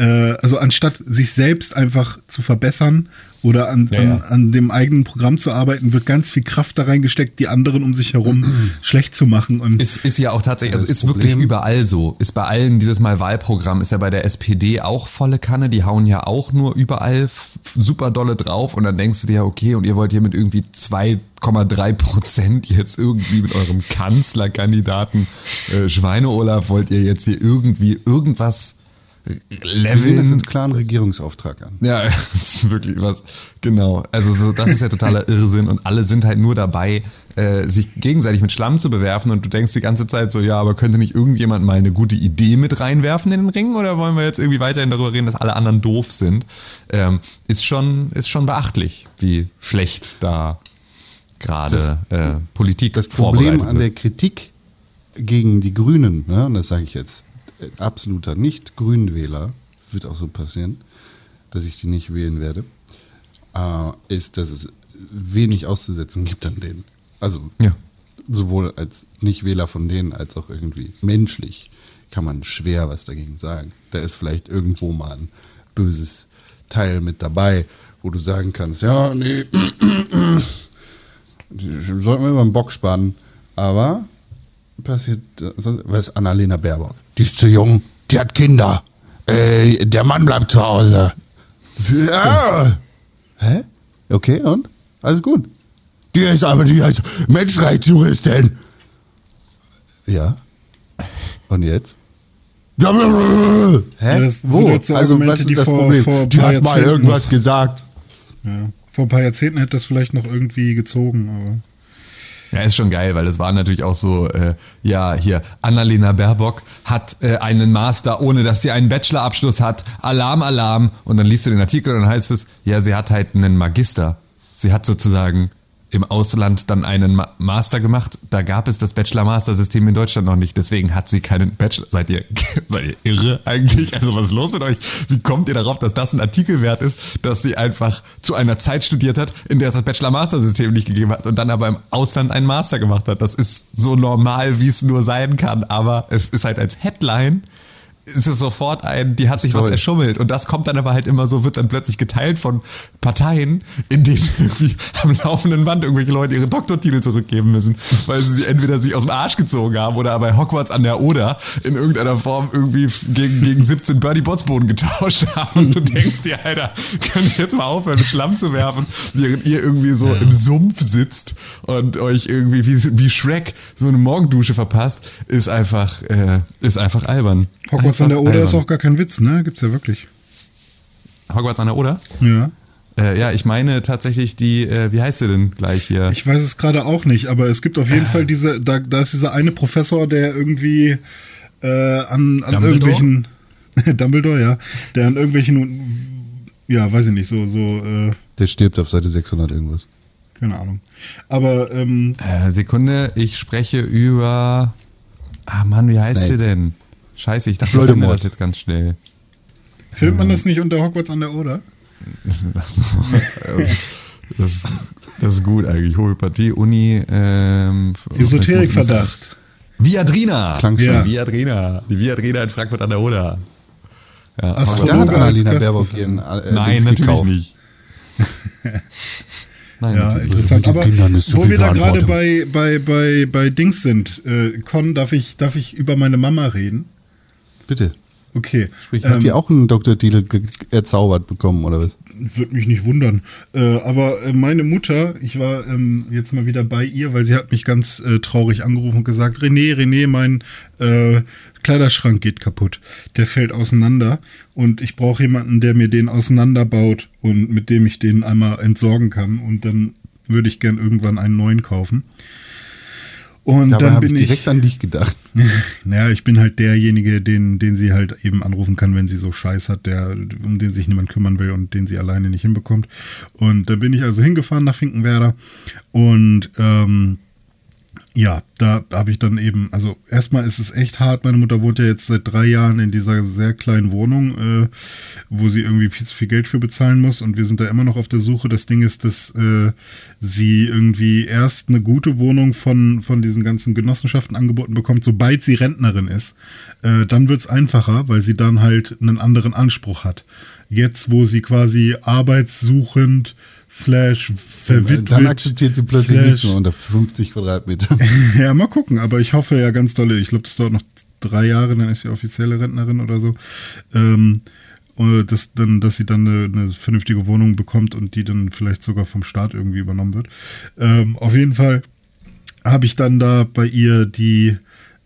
also anstatt sich selbst einfach zu verbessern oder an, Ja, an, ja. an dem eigenen Programm zu arbeiten, wird ganz viel Kraft da reingesteckt, die anderen um sich herum schlecht zu machen. Und Ist, ist ja auch tatsächlich, also ist wirklich Problem- überall so. Ist bei allen dieses Mal Wahlprogramm, ist ja bei der SPD auch volle Kanne. Die hauen ja auch nur überall super dolle drauf und dann denkst du dir, okay, und ihr wollt hier mit irgendwie 2,3 Prozent jetzt irgendwie mit eurem Kanzlerkandidaten äh, Schweine-Olaf wollt ihr jetzt hier irgendwie irgendwas Wir sehen das leveln. klaren Regierungsauftrag an. Ja, das ist wirklich was. Genau. Also so, das ist ja totaler Irrsinn und alle sind halt nur dabei, äh, sich gegenseitig mit Schlamm zu bewerfen und du denkst die ganze Zeit so, ja, aber könnte nicht irgendjemand mal eine gute Idee mit reinwerfen in den Ring oder wollen wir jetzt irgendwie weiterhin darüber reden, dass alle anderen doof sind? Ähm, ist schon, ist schon beachtlich, wie schlecht da gerade äh, Politik Das Problem an der. Kritik gegen die Grünen, ne, und das sage ich jetzt, absoluter Nicht-Grünwähler, wird auch so passieren, dass ich die nicht wählen werde, äh, ist, dass es wenig auszusetzen gibt an denen. Also Ja. sowohl als Nicht-Wähler von denen, als auch irgendwie menschlich kann man schwer was dagegen sagen. Da ist vielleicht irgendwo mal ein böses Teil mit dabei, wo du sagen kannst, ja, nee, sollten wir über den Bock spannen. Aber passiert, äh, sonst- was ist Annalena Baerbock? Die ist zu jung, die hat Kinder. Äh, der Mann bleibt zu Hause. Ja. Hä? Okay, und? Alles gut. Die ist aber die als Menschenrechtsjuristin. Ja. Und jetzt? Ja, Hä? Ja, das sind Wo? so also, Argumente, was ist die das vor- Problem? vor die hat mal irgendwas noch- gesagt. ja, vor ein paar Jahrzehnten hätte das vielleicht noch irgendwie gezogen, aber. Ja, ist schon geil, weil es war natürlich auch so, äh, ja, hier, Annalena Baerbock hat äh, einen Master, ohne dass sie einen Bachelorabschluss hat. Alarm, Alarm. Und dann liest du den Artikel und dann heißt es, ja, sie hat halt einen Magister. Sie hat sozusagen im Ausland dann einen Ma Master gemacht. Da gab es das Bachelor-Master-System in Deutschland noch nicht. Deswegen hat sie keinen Bachelor. Seid ihr, seid ihr irre eigentlich? Also was ist los mit euch? Wie kommt ihr darauf, dass das ein Artikel wert ist, dass sie einfach zu einer Zeit studiert hat, in der es das Bachelor-Master-System nicht gegeben hat und dann aber im Ausland einen Master gemacht hat? Das ist so normal, wie es nur sein kann. Aber es ist halt als Headline ist es sofort ein, die hat sich was toll. erschummelt. Und das kommt dann aber halt immer so, wird dann plötzlich geteilt von Parteien, in denen irgendwie am laufenden Band irgendwelche Leute ihre Doktortitel zurückgeben müssen, weil sie sie entweder sich aus dem Arsch gezogen haben oder bei Hogwarts an der Oder in irgendeiner Form irgendwie gegen, gegen 17 Birdie Botsboden getauscht haben. Und du denkst dir, Alter, könnt ihr jetzt mal aufhören, mit Schlamm zu werfen, während ihr irgendwie so im Sumpf sitzt und euch irgendwie wie, wie Shrek so eine Morgendusche verpasst, ist einfach, äh, ist einfach albern. Hogwarts an der Oder ist auch gar kein Witz, ne? Gibt's ja wirklich. Hogwarts an der Oder? Ja. Äh, ja, ich meine tatsächlich die, äh, wie heißt sie denn gleich hier? Ich weiß es gerade auch nicht, aber es gibt auf jeden Fall diese, da, da ist dieser eine Professor, der irgendwie äh, an, an Dumbledore? irgendwelchen Dumbledore, ja, der an irgendwelchen, ja, weiß ich nicht, so, so, äh, Der stirbt auf Seite 600 irgendwas. keine Ahnung. Aber ähm, äh, Sekunde, ich spreche über. Ah Mann, wie heißt sie denn? Scheiße, ich dachte, ich finde Voldemort. das jetzt ganz schnell. filmt man das nicht unter Hogwarts an der Oder? Das, das, ist- das ist gut eigentlich. Homöopathie, Uni, ähm, Esoterikverdacht. Viadrina. Klang schon. Ja. Viadrina. Die Viadrina in Frankfurt an der Oder. Ja, Astrologe Da hat Annalena Baerbock ihren äh, Nein, Dings natürlich gekauft. nicht. Nein, Ja, natürlich interessant. Aber wo wir da gerade bei, bei, bei, bei Dings sind, äh, Con, darf ich, darf ich über meine Mama reden? Bitte. Okay. Sprich, hat Ähm, die auch einen Doktortitel erzaubert bekommen, oder was? Würde mich nicht wundern. Äh, aber äh, meine Mutter, ich war ähm, jetzt mal wieder bei ihr, weil sie hat mich ganz äh, traurig angerufen und gesagt, René, René, mein äh, Kleiderschrank geht kaputt. Der fällt auseinander und ich brauche jemanden, der mir den auseinanderbaut und mit dem ich den einmal entsorgen kann. Und dann würde ich gern irgendwann einen neuen kaufen. Und Dabei dann ich bin ich direkt an dich gedacht. naja, ich bin halt derjenige, den, den sie halt eben anrufen kann, wenn sie so Scheiß hat, der, um den sich niemand kümmern will und den sie alleine nicht hinbekommt. Und da bin ich also hingefahren nach Finkenwerder und ähm, ja, da habe ich dann eben, also erstmal ist es echt hart. Meine Mutter wohnt ja jetzt seit drei Jahren in dieser sehr kleinen Wohnung, äh, wo sie irgendwie viel zu viel Geld für bezahlen muss. Und wir sind da immer noch auf der Suche. Das Ding ist, dass äh, sie irgendwie erst eine gute Wohnung von, von diesen ganzen Genossenschaften angeboten bekommt, sobald sie Rentnerin ist. Äh, dann wird's einfacher, weil sie dann halt einen anderen Anspruch hat. Jetzt, wo sie quasi arbeitssuchend slash verwitwet. Dann akzeptiert sie plötzlich slash- nicht mehr unter 50 Quadratmeter. ja, mal gucken, aber ich hoffe ja ganz dolle. Ich glaube, das dauert noch drei Jahre, dann ist sie offizielle Rentnerin oder so. Ähm, dass, dann, dass sie dann eine, eine vernünftige Wohnung bekommt und die dann vielleicht sogar vom Staat irgendwie übernommen wird. Ähm, auf jeden Fall habe ich dann da bei ihr die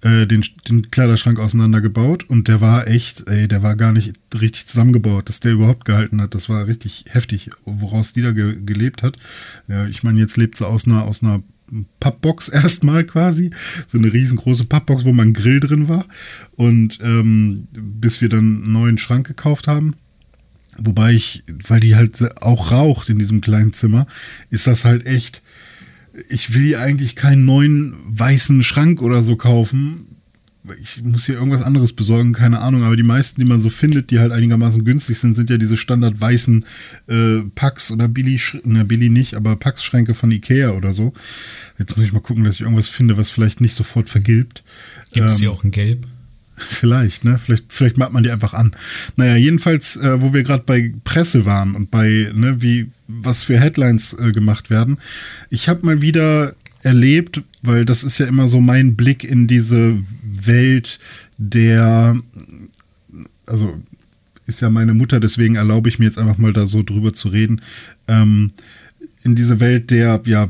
äh, den, den Kleiderschrank auseinandergebaut und der war echt, ey, der war gar nicht richtig zusammengebaut, dass der überhaupt gehalten hat. Das war richtig heftig, woraus die da ge gelebt hat. Ja, ich meine, jetzt lebt sie aus einer, aus einer Pappbox erstmal quasi. So eine riesengroße Pappbox, wo mein Grill drin war. Und ähm, bis wir dann einen neuen Schrank gekauft haben. Wobei ich, weil die halt auch raucht in diesem kleinen Zimmer, ist das halt echt. Ich will ihr eigentlich keinen neuen weißen Schrank oder so kaufen. Ich muss hier irgendwas anderes besorgen, keine Ahnung. Aber die meisten, die man so findet, die halt einigermaßen günstig sind, sind ja diese standard weißen äh, Pax oder Billy, na Billy nicht, aber Pax-Schränke von Ikea oder so. Jetzt muss ich mal gucken, dass ich irgendwas finde, was vielleicht nicht sofort vergilbt. Gibt es Ähm, die auch in Gelb? Vielleicht, ne? Vielleicht, vielleicht macht man die einfach an. Naja, jedenfalls, äh, wo wir gerade bei Presse waren und bei, ne, wie, was für Headlines äh, gemacht werden. Ich habe mal wieder erlebt, weil das ist ja immer so mein Blick in diese Welt der, also ist ja meine Mutter, deswegen erlaube ich mir jetzt einfach mal da so drüber zu reden. Ähm, in diese Welt der, ja,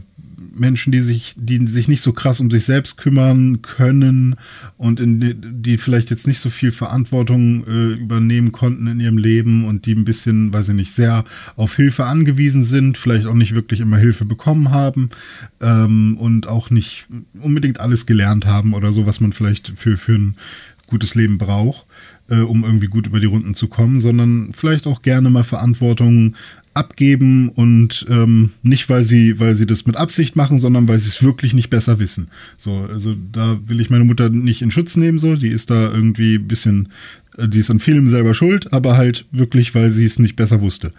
Menschen, die sich, die sich nicht so krass um sich selbst kümmern können und in die, vielleicht jetzt nicht so viel Verantwortung äh, übernehmen konnten in ihrem Leben und die ein bisschen, weiß ich nicht, sehr auf Hilfe angewiesen sind, vielleicht auch nicht wirklich immer Hilfe bekommen haben ähm, und auch nicht unbedingt alles gelernt haben oder so, was man vielleicht für, für ein gutes Leben braucht, äh, um irgendwie gut über die Runden zu kommen, sondern vielleicht auch gerne mal Verantwortung abgeben und ähm, nicht, weil sie, weil sie das mit Absicht machen, sondern weil sie es wirklich nicht besser wissen. So, also da will ich meine Mutter nicht in Schutz nehmen, so, die ist da irgendwie ein bisschen, äh, die ist an vielem selber schuld, aber halt wirklich, weil sie es nicht besser wusste.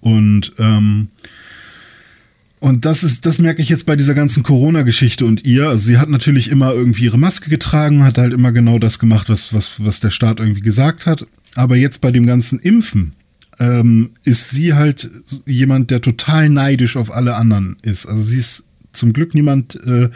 Und ähm, und das ist, das merke ich jetzt bei dieser ganzen Corona-Geschichte und ihr. Also sie hat natürlich immer irgendwie ihre Maske getragen, hat halt immer genau das gemacht, was, was, was der Staat irgendwie gesagt hat. Aber jetzt bei dem ganzen Impfen ähm, ist sie halt jemand, der total neidisch auf alle anderen ist. Also sie ist zum Glück niemand, äh, äh,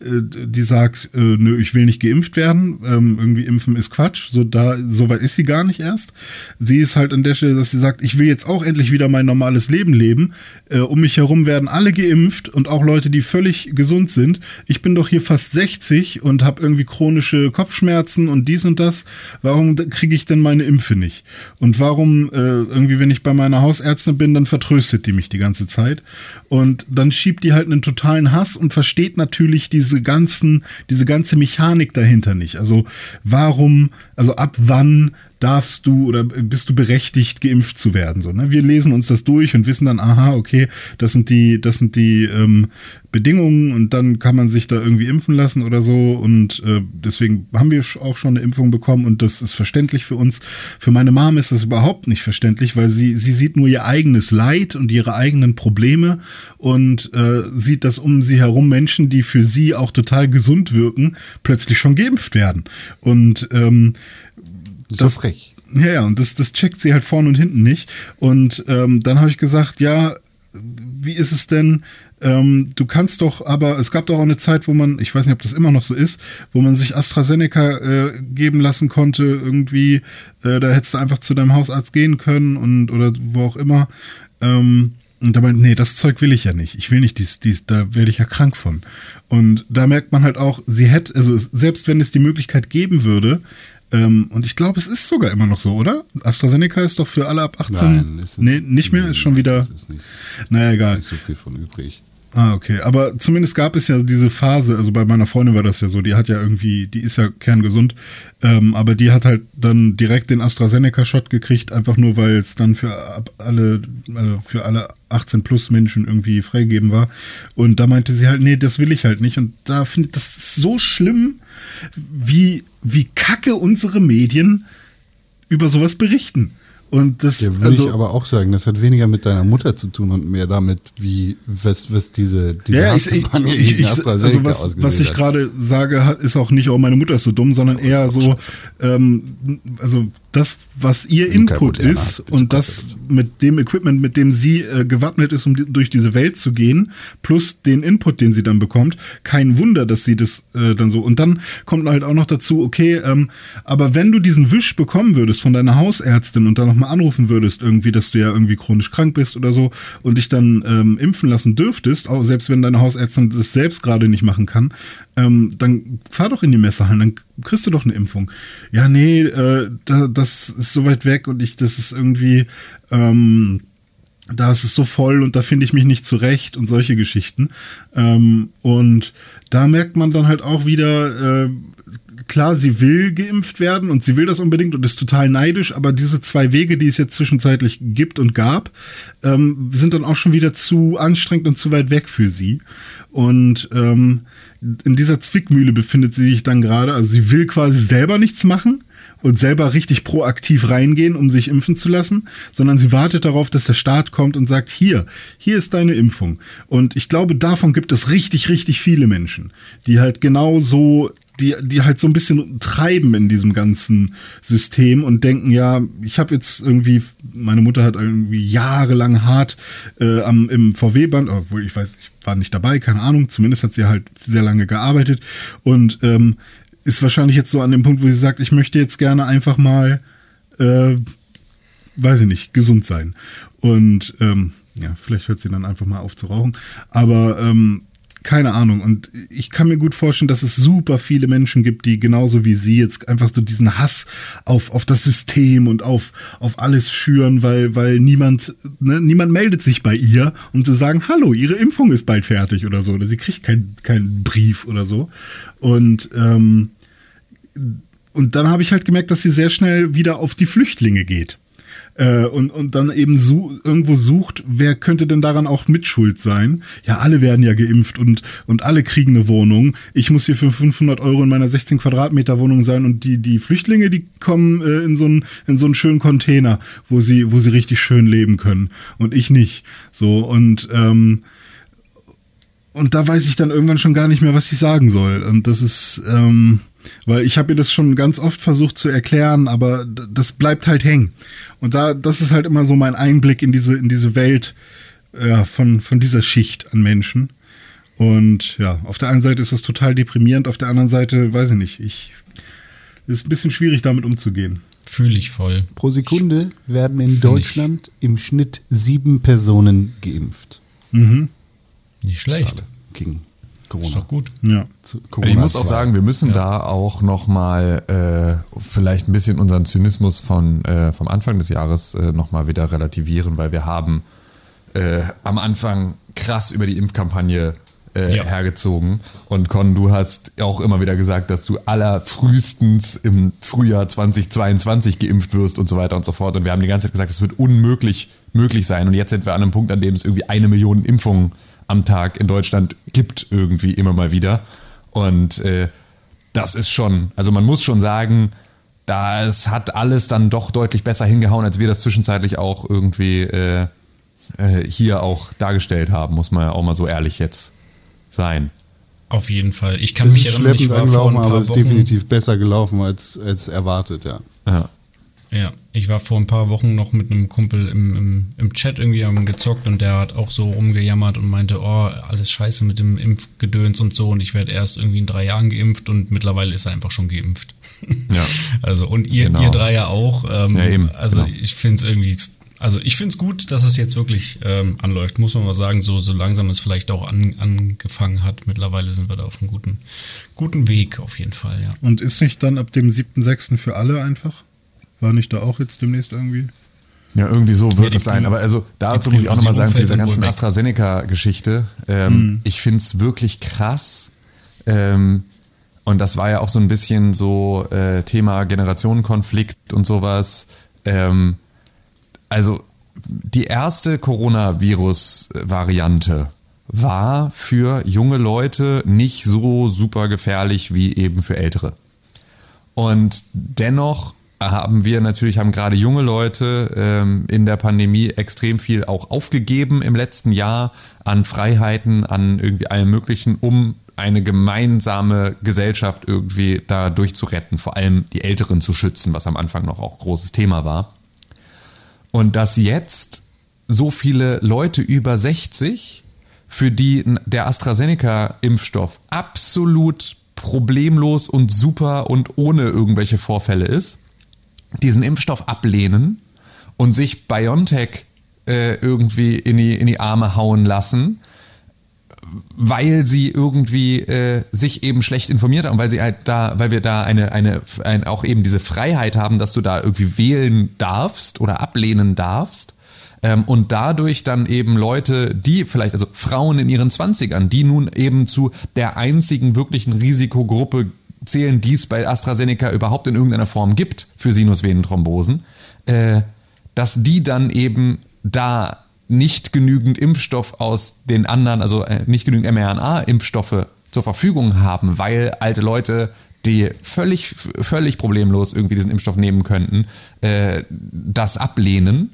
die sagt, äh, nö, ich will nicht geimpft werden. Ähm, irgendwie impfen ist Quatsch. So da, so weit ist sie gar nicht erst. Sie ist halt an der Stelle, dass sie sagt, ich will jetzt auch endlich wieder mein normales Leben leben. Äh, um mich herum werden alle geimpft und auch Leute, die völlig gesund sind. Ich bin doch hier fast 60 und habe irgendwie chronische Kopfschmerzen und dies und das. Warum kriege ich denn meine Impfe nicht? Und warum äh, irgendwie, wenn ich bei meiner Hausärztin bin, dann vertröstet die mich die ganze Zeit. Und dann schiebt die halt einen totalen Hass und versteht natürlich diese ganzen, diese ganze Mechanik dahinter nicht. Also warum, also ab wann darfst du oder bist du berechtigt, geimpft zu werden? So, ne? Wir lesen uns das durch und wissen dann, aha, okay, das sind die, das sind die ähm, Bedingungen und dann kann man sich da irgendwie impfen lassen oder so. Und äh, deswegen haben wir auch schon eine Impfung bekommen und das ist verständlich für uns. Für meine Mom ist das überhaupt nicht verständlich, weil sie, sie sieht nur ihr eigenes Leid und ihre eigenen Probleme und äh, sieht, dass um sie herum Menschen, die für sie auch total gesund wirken, plötzlich schon geimpft werden. Und ähm, Das ist frech. ja, ja, und das, das checkt sie halt vorne und hinten nicht. Und ähm, dann habe ich gesagt, ja, wie ist es denn, ähm, du kannst doch, aber es gab doch auch eine Zeit, wo man, ich weiß nicht, ob das immer noch so ist, wo man sich AstraZeneca äh, geben lassen konnte, irgendwie, äh, da hättest du einfach zu deinem Hausarzt gehen können und oder wo auch immer. Ähm, und da meint, nee, das Zeug will ich ja nicht. Ich will nicht dies, dies, da werde ich ja krank von. Und da merkt man halt auch, sie hätte, also selbst wenn es die Möglichkeit geben würde, ähm, und ich glaube, es ist sogar immer noch so, oder? AstraZeneca ist doch für alle ab 18. Nein, ist nee, nicht mehr, ist schon wieder. Ist nicht, Naja, egal. nicht so viel von übrig. Ah, okay. Aber zumindest gab es ja diese Phase, also bei meiner Freundin war das ja so, die hat ja irgendwie, die ist ja kerngesund, ähm, aber die hat halt dann direkt den AstraZeneca-Shot gekriegt, einfach nur weil es dann für alle, also für alle 18 plus Menschen irgendwie freigegeben war. Und da meinte sie halt, nee, das will ich halt nicht. Und da finde ich, das so schlimm, wie, wie kacke unsere Medien über sowas berichten. Und das, Ja, würde also, ich aber auch sagen, das hat weniger mit deiner Mutter zu tun und mehr damit, wie, was, was diese, diese Ja, ich, ich, ich, ich, also was, was ich gerade sage, ist auch nicht, oh, meine Mutter ist so dumm, sondern eher so, ähm, also das, was ihr Input ist und das mit dem Equipment, mit dem sie äh, gewappnet ist, um die, durch diese Welt zu gehen, plus den Input, den sie dann bekommt, kein Wunder, dass sie das äh, dann so. Und dann kommt halt auch noch dazu, okay, ähm, aber wenn du diesen Wisch bekommen würdest von deiner Hausärztin und dann nochmal anrufen würdest, irgendwie, dass du ja irgendwie chronisch krank bist oder so und dich dann ähm, impfen lassen dürftest, auch selbst wenn deine Hausärztin das selbst gerade nicht machen kann, ähm, dann fahr doch in die Messehallen, dann kriegst du doch eine Impfung. Ja, nee, äh, da, das ist so weit weg und ich, das ist irgendwie, ähm, da ist es so voll und da finde ich mich nicht zurecht und solche Geschichten. Ähm, und da merkt man dann halt auch wieder, äh, klar, sie will geimpft werden und sie will das unbedingt und ist total neidisch, aber diese zwei Wege, die es jetzt zwischenzeitlich gibt und gab, ähm, sind dann auch schon wieder zu anstrengend und zu weit weg für sie. Und ähm, in dieser Zwickmühle befindet sie sich dann gerade. Also sie will quasi selber nichts machen und selber richtig proaktiv reingehen, um sich impfen zu lassen, sondern sie wartet darauf, dass der Staat kommt und sagt, hier, hier ist deine Impfung. Und ich glaube, davon gibt es richtig, richtig viele Menschen, die halt genau so die, die halt so ein bisschen treiben in diesem ganzen System und denken, ja, ich habe jetzt irgendwie, meine Mutter hat irgendwie jahrelang hart äh, am, im VW-Band, obwohl ich weiß, ich war nicht dabei, keine Ahnung, zumindest hat sie halt sehr lange gearbeitet und ähm, ist wahrscheinlich jetzt so an dem Punkt, wo sie sagt, ich möchte jetzt gerne einfach mal, äh, weiß ich nicht, gesund sein. Und ähm, ja, vielleicht hört sie dann einfach mal auf zu rauchen. Aber ähm, keine Ahnung. Und ich kann mir gut vorstellen, dass es super viele Menschen gibt, die genauso wie sie jetzt einfach so diesen Hass auf, auf das System und auf, auf alles schüren, weil, weil niemand, ne, niemand meldet sich bei ihr, um zu sagen, hallo, ihre Impfung ist bald fertig oder so. Oder sie kriegt keinen keinen Brief oder so. Und ähm, und dann habe ich halt gemerkt, dass sie sehr schnell wieder auf die Flüchtlinge geht. Äh, und, und dann eben su irgendwo sucht, wer könnte denn daran auch mitschuld sein? Ja, alle werden ja geimpft und, und alle kriegen eine Wohnung. Ich muss hier für 500 Euro in meiner 16 Quadratmeter Wohnung sein und die, die Flüchtlinge, die kommen äh, in, so einen, in so einen schönen Container, wo sie, wo sie richtig schön leben können. Und ich nicht. So, und ähm, und da weiß ich dann irgendwann schon gar nicht mehr, was ich sagen soll. Und das ist, ähm, weil ich habe ihr das schon ganz oft versucht zu erklären, aber das bleibt halt hängen. Und da, das ist halt immer so mein Einblick in diese, in diese Welt ja, von, von dieser Schicht an Menschen. Und ja, auf der einen Seite ist das total deprimierend, auf der anderen Seite, weiß ich nicht, ich, ist ein bisschen schwierig damit umzugehen. Fühle ich voll. Pro Sekunde werden in Find ich- Deutschland im Schnitt sieben Personen geimpft. Nicht schlecht. Gegen Ist Corona. doch gut. Ja. Also ich muss auch sagen, wir müssen da auch nochmal äh, vielleicht ein bisschen unseren Zynismus von, äh, vom Anfang des Jahres äh, nochmal wieder relativieren, weil wir haben äh, am Anfang krass über die Impfkampagne äh, Ja. hergezogen. Und Con, du hast auch immer wieder gesagt, dass du allerfrühestens im Frühjahr 2022 geimpft wirst und so weiter und so fort. Und wir haben die ganze Zeit gesagt, es wird unmöglich möglich sein. Und jetzt sind wir an einem Punkt, an dem es irgendwie eine Million Impfungen am Tag in Deutschland gibt, irgendwie immer mal wieder. Und äh, das ist schon, also man muss schon sagen, das hat alles dann doch deutlich besser hingehauen, als wir das zwischenzeitlich auch irgendwie äh, äh, hier auch dargestellt haben, muss man ja auch mal so ehrlich jetzt sein. Auf jeden Fall. Ich kann Es mich ist erinnern, ich schleppend war vor ein paar aber es ist Wochen. definitiv besser gelaufen als, als erwartet, ja. Ja. Ja, ich war vor ein paar Wochen noch mit einem Kumpel im, im, im Chat irgendwie am gezockt und der hat auch so rumgejammert und meinte, oh, alles scheiße mit dem Impfgedöns und so und ich werde erst irgendwie in drei Jahren geimpft und mittlerweile ist er einfach schon geimpft. Ja. Also und ihr, Genau. ihr drei ja auch. Ähm, Ja, eben, also genau. ich finde es irgendwie, also ich finde es gut, dass es jetzt wirklich ähm, anläuft, muss man mal sagen, so, so langsam es vielleicht auch an, angefangen hat. Mittlerweile sind wir da auf einem guten, guten Weg auf jeden Fall, ja. Und ist nicht dann ab dem 7.6. für alle einfach? War nicht da auch jetzt demnächst irgendwie? Ja, irgendwie so wird Ja, es sein. Aber also dazu die muss ich auch nochmal sagen, zu dieser ganzen AstraZeneca-Geschichte. Ähm, Ich find's wirklich krass. Ähm, und das war ja auch so ein bisschen so äh, Thema Generationenkonflikt und sowas. Ähm, also die erste Coronavirus-Variante war für junge Leute nicht so super gefährlich wie eben für ältere. Und dennoch haben wir natürlich, haben gerade junge Leute ähm, in der Pandemie extrem viel auch aufgegeben im letzten Jahr an Freiheiten, an irgendwie allem Möglichen, um eine gemeinsame Gesellschaft irgendwie da durchzuretten, vor allem die Älteren zu schützen, was am Anfang noch auch großes Thema war. Und dass jetzt so viele Leute über 60, für die der AstraZeneca-Impfstoff absolut problemlos und super und ohne irgendwelche Vorfälle ist, diesen Impfstoff ablehnen und sich BioNTech äh, irgendwie in die, in die Arme hauen lassen, weil sie irgendwie äh, sich eben schlecht informiert haben, weil sie halt da, weil wir da eine, eine, ein, auch eben diese Freiheit haben, dass du da irgendwie wählen darfst oder ablehnen darfst. Ähm, und dadurch dann eben Leute, die vielleicht, also Frauen in ihren Zwanzigern, die nun eben zu der einzigen wirklichen Risikogruppe zählen, die es bei AstraZeneca überhaupt in irgendeiner Form gibt für Sinusvenenthrombosen, äh, dass die dann eben da nicht genügend Impfstoff aus den anderen, also äh, nicht genügend mRNA-Impfstoffe zur Verfügung haben, weil alte Leute, die völlig, völlig problemlos irgendwie diesen Impfstoff nehmen könnten, äh, das ablehnen,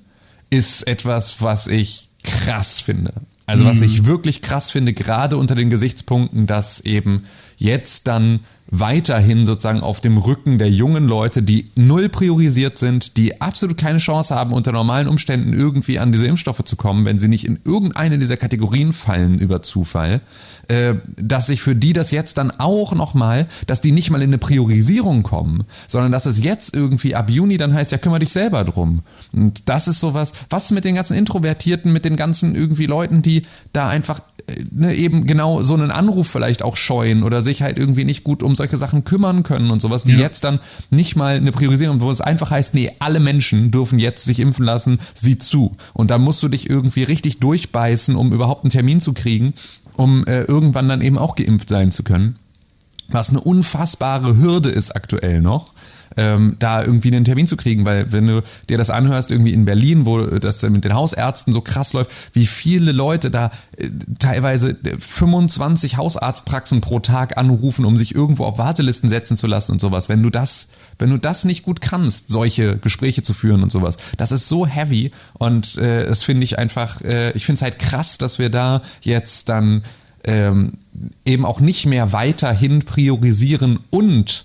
ist etwas, was ich krass finde. Also was ich wirklich krass finde, gerade unter den Gesichtspunkten, dass eben jetzt dann weiterhin sozusagen auf dem Rücken der jungen Leute, die null priorisiert sind, die absolut keine Chance haben, unter normalen Umständen irgendwie an diese Impfstoffe zu kommen, wenn sie nicht in irgendeine dieser Kategorien fallen über Zufall, äh, dass sich für die das jetzt dann auch nochmal, dass die nicht mal in eine Priorisierung kommen, sondern dass es jetzt irgendwie ab Juni dann heißt, ja, kümmere dich selber drum. Und das ist sowas, was mit den ganzen Introvertierten, mit den ganzen irgendwie Leuten, die da einfach äh, ne, eben genau so einen Anruf vielleicht auch scheuen oder sich halt irgendwie nicht gut um solche Sachen kümmern können und sowas, die Ja. jetzt dann nicht mal eine Priorisierung, wo es einfach heißt, nee, alle Menschen dürfen jetzt sich impfen lassen, sieh zu. Und da musst du dich irgendwie richtig durchbeißen, um überhaupt einen Termin zu kriegen, um äh, irgendwann dann eben auch geimpft sein zu können. Was eine unfassbare Hürde ist aktuell noch, ähm, da irgendwie einen Termin zu kriegen, weil wenn du dir das anhörst, irgendwie in Berlin, wo das mit den Hausärzten so krass läuft, wie viele Leute da äh, teilweise 25 Hausarztpraxen pro Tag anrufen, um sich irgendwo auf Wartelisten setzen zu lassen und sowas. Wenn du das, wenn du das nicht gut kannst, solche Gespräche zu führen und sowas, das ist so heavy und äh, das finde ich einfach, äh, ich finde es halt krass, dass wir da jetzt dann ähm, eben auch nicht mehr weiterhin priorisieren und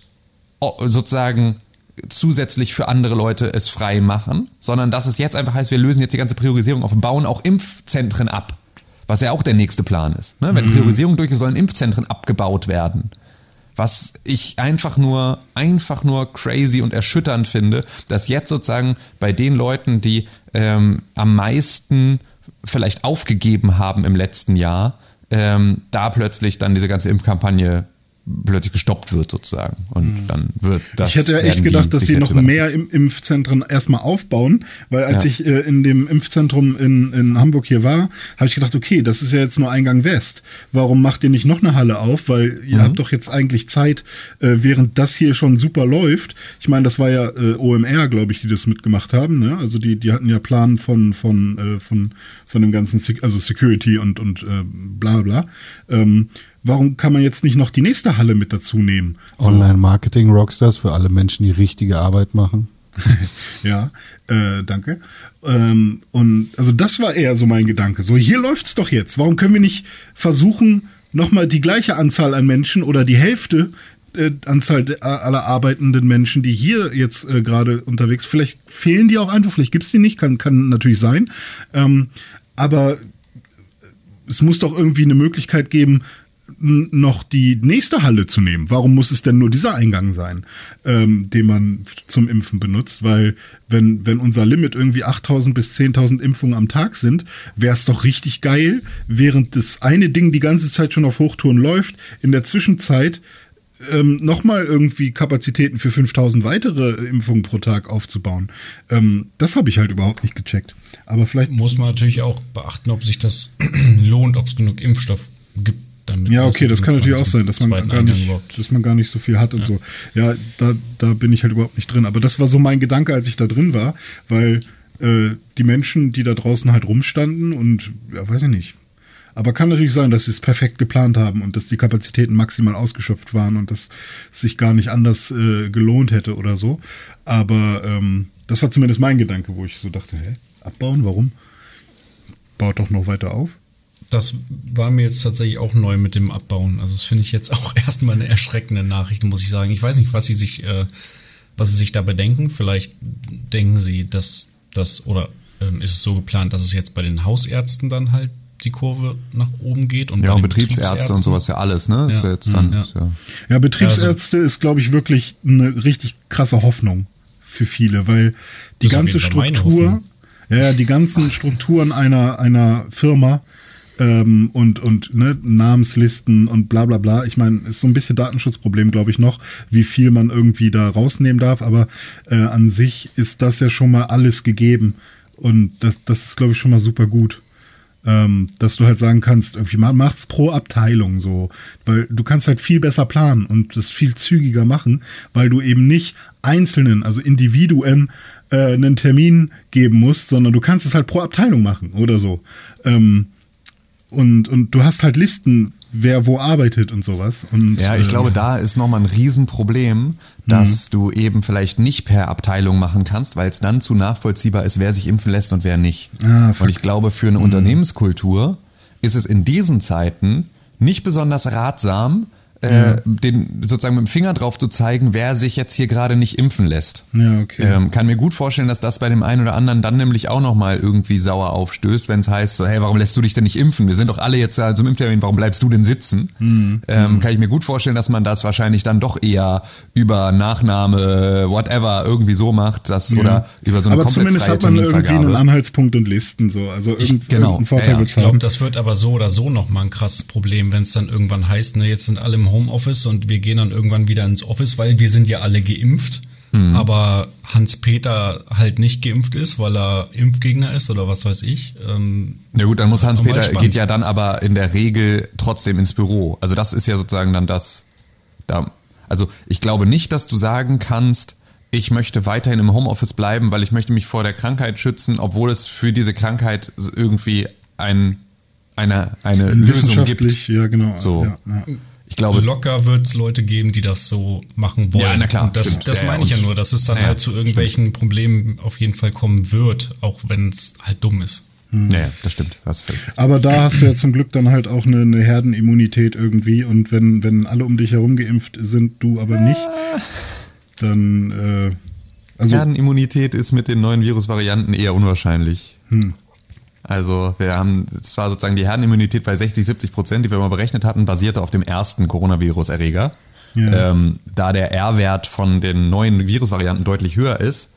sozusagen zusätzlich für andere Leute es frei machen, sondern dass es jetzt einfach heißt, wir lösen jetzt die ganze Priorisierung auf und bauen auch Impfzentren ab, was ja auch der nächste Plan ist. Ne? Wenn Priorisierung durch ist, sollen Impfzentren abgebaut werden. Was ich einfach nur, einfach nur crazy und erschütternd finde, dass jetzt sozusagen bei den Leuten, die ähm, am meisten vielleicht aufgegeben haben im letzten Jahr, ähm, da plötzlich dann diese ganze Impfkampagne plötzlich gestoppt wird sozusagen. Und dann wird das. ich hätte ja echt gedacht, dass sie noch mehr im Impfzentren erstmal aufbauen, weil als Ja. ich äh, in dem Impfzentrum in, in Hamburg hier war, habe ich gedacht, okay, das ist ja jetzt nur Eingang West. Warum macht ihr nicht noch eine Halle auf? Weil ihr Mhm. habt doch jetzt eigentlich Zeit, äh, während das hier schon super läuft. Ich meine, das war ja äh, OMR, glaube ich, die das mitgemacht haben. Ne? Also die, die hatten ja Plan von, von, äh, von, von dem ganzen, also Security und, und äh, bla bla. Ähm, warum kann man jetzt nicht noch die nächste Halle mit dazu nehmen? So. Online-Marketing-Rockstars für alle Menschen, die richtige Arbeit machen. Ja, äh, danke. Ähm, und also das war eher so mein Gedanke. So, hier läuft's doch jetzt. Warum können wir nicht versuchen, nochmal die gleiche Anzahl an Menschen oder die Hälfte äh, Anzahl aller arbeitenden Menschen, die hier jetzt äh, gerade unterwegs, vielleicht fehlen die auch einfach, vielleicht gibt's die nicht, kann, kann natürlich sein. Ähm, aber es muss doch irgendwie eine Möglichkeit geben, noch die nächste Halle zu nehmen. Warum muss es denn nur dieser Eingang sein, ähm, den man zum Impfen benutzt? Weil wenn, wenn unser Limit irgendwie 8.000 bis 10.000 Impfungen am Tag sind, wäre es doch richtig geil, während das eine Ding die ganze Zeit schon auf Hochtouren läuft, in der Zwischenzeit ähm, nochmal irgendwie Kapazitäten für 5000 weitere Impfungen pro Tag aufzubauen. Ähm, das habe ich halt überhaupt nicht gecheckt. Aber vielleicht Muss man natürlich auch beachten, ob sich das lohnt, ob es genug Impfstoff gibt. Damit Ja, okay, das kann natürlich auch sein, dass man gar nicht, überhaupt- dass man gar nicht so viel hat und so. Ja, da, da bin ich halt überhaupt nicht drin. Aber das war so mein Gedanke, als ich da drin war, weil äh, die Menschen, die da draußen halt rumstanden und ja, weiß ich nicht. Aber kann natürlich sein, dass sie es perfekt geplant haben und dass die Kapazitäten maximal ausgeschöpft waren und dass es sich gar nicht anders äh, gelohnt hätte oder so. Aber ähm, das war zumindest mein Gedanke, wo ich so dachte, hä, abbauen, warum? Baut doch noch weiter auf. Das war mir jetzt tatsächlich auch neu mit dem Abbauen. Also das finde ich jetzt auch erstmal eine erschreckende Nachricht, muss ich sagen. Ich weiß nicht, was sie sich, äh, was sie sich dabei denken. Vielleicht denken sie, dass das oder ähm, ist es so geplant, dass es jetzt bei den Hausärzten dann halt die Kurve nach oben geht und Ja, und Betriebsärzte und sowas ja alles, ne? Ist Ja. ja jetzt dann, Ja. ja. Ja, Betriebsärzte ist, glaube ich, wirklich eine richtig krasse Hoffnung für viele, weil die ganze Struktur, ja, die ganzen Strukturen einer, einer Firma ähm, und, und ne, Namenslisten und bla bla bla. Ich meine, ist so ein bisschen Datenschutzproblem, glaube ich, noch, wie viel man irgendwie da rausnehmen darf, aber äh, an sich ist das ja schon mal alles gegeben. Und das, das ist, glaube ich, schon mal super gut ähm, dass du halt sagen kannst, irgendwie macht's pro Abteilung so, weil du kannst halt viel besser planen und das viel zügiger machen, weil du eben nicht einzelnen, also Individuen äh, einen Termin geben musst, sondern du kannst es halt pro Abteilung machen oder so. Ähm, und, und du hast halt Listen, wer wo arbeitet und sowas. Und, Ja, ich äh, glaube, da ist nochmal ein Riesenproblem, dass du eben vielleicht nicht per Abteilung machen kannst, weil es dann zu nachvollziehbar ist, wer sich impfen lässt und wer nicht. Ah, und ich glaube, für eine Unternehmenskultur ist es in diesen Zeiten nicht besonders ratsam, äh, den sozusagen mit dem Finger drauf zu zeigen, wer sich jetzt hier gerade nicht impfen lässt. Ja, okay. Ähm, kann mir gut vorstellen, dass das bei dem einen oder anderen dann nämlich auch nochmal irgendwie sauer aufstößt, wenn es heißt, so, hey, warum lässt du dich denn nicht impfen? Wir sind doch alle jetzt da zum Impftermin, warum bleibst du denn sitzen? Mhm. Ähm, kann ich mir gut vorstellen, dass man das wahrscheinlich dann doch eher über Nachname, whatever, irgendwie so macht, dass, oder über so eine aber komplett zumindest freie hat man irgendwie einen. Anhaltspunkt und Listen so. Also irgend, genau. irgendeinen Vorteil Ja, ja. Ich glaube, das wird aber so oder so nochmal ein krasses Problem, wenn es dann irgendwann heißt, ne, jetzt sind alle im Homeoffice und wir gehen dann irgendwann wieder ins Office, weil wir sind ja alle geimpft. Mhm. Aber Hans-Peter halt nicht geimpft ist, weil er Impfgegner ist oder was weiß ich. Ähm, Ja gut, dann muss Hans-Peter, geht ja dann aber in der Regel trotzdem ins Büro. Also das ist ja sozusagen dann das, da, also ich glaube nicht, dass du sagen kannst, ich möchte weiterhin im Homeoffice bleiben, weil ich möchte mich vor der Krankheit schützen, obwohl es für diese Krankheit irgendwie ein, eine, eine Lösung gibt. Ja genau. So. Ja, ja. Ich glaube, locker wird es Leute geben, die das so machen wollen. Ja, na klar, Und das, stimmt. das Ja, meine ich ja nur, dass es dann Ja, halt zu irgendwelchen Problemen auf jeden Fall kommen wird, auch wenn es halt dumm ist. ja, das stimmt. Recht. Aber da hast du ja zum Glück dann halt auch eine, eine Herdenimmunität irgendwie und wenn, wenn alle um dich herum geimpft sind, du aber nicht, dann äh, also Herdenimmunität ist mit den neuen Virusvarianten eher unwahrscheinlich. Also wir haben zwar sozusagen die Herdenimmunität bei 60, 70 Prozent, die wir mal berechnet hatten, basierte auf dem ersten Coronavirus-Erreger. Ja. Ähm, da der R-Wert von den neuen Virusvarianten deutlich höher ist,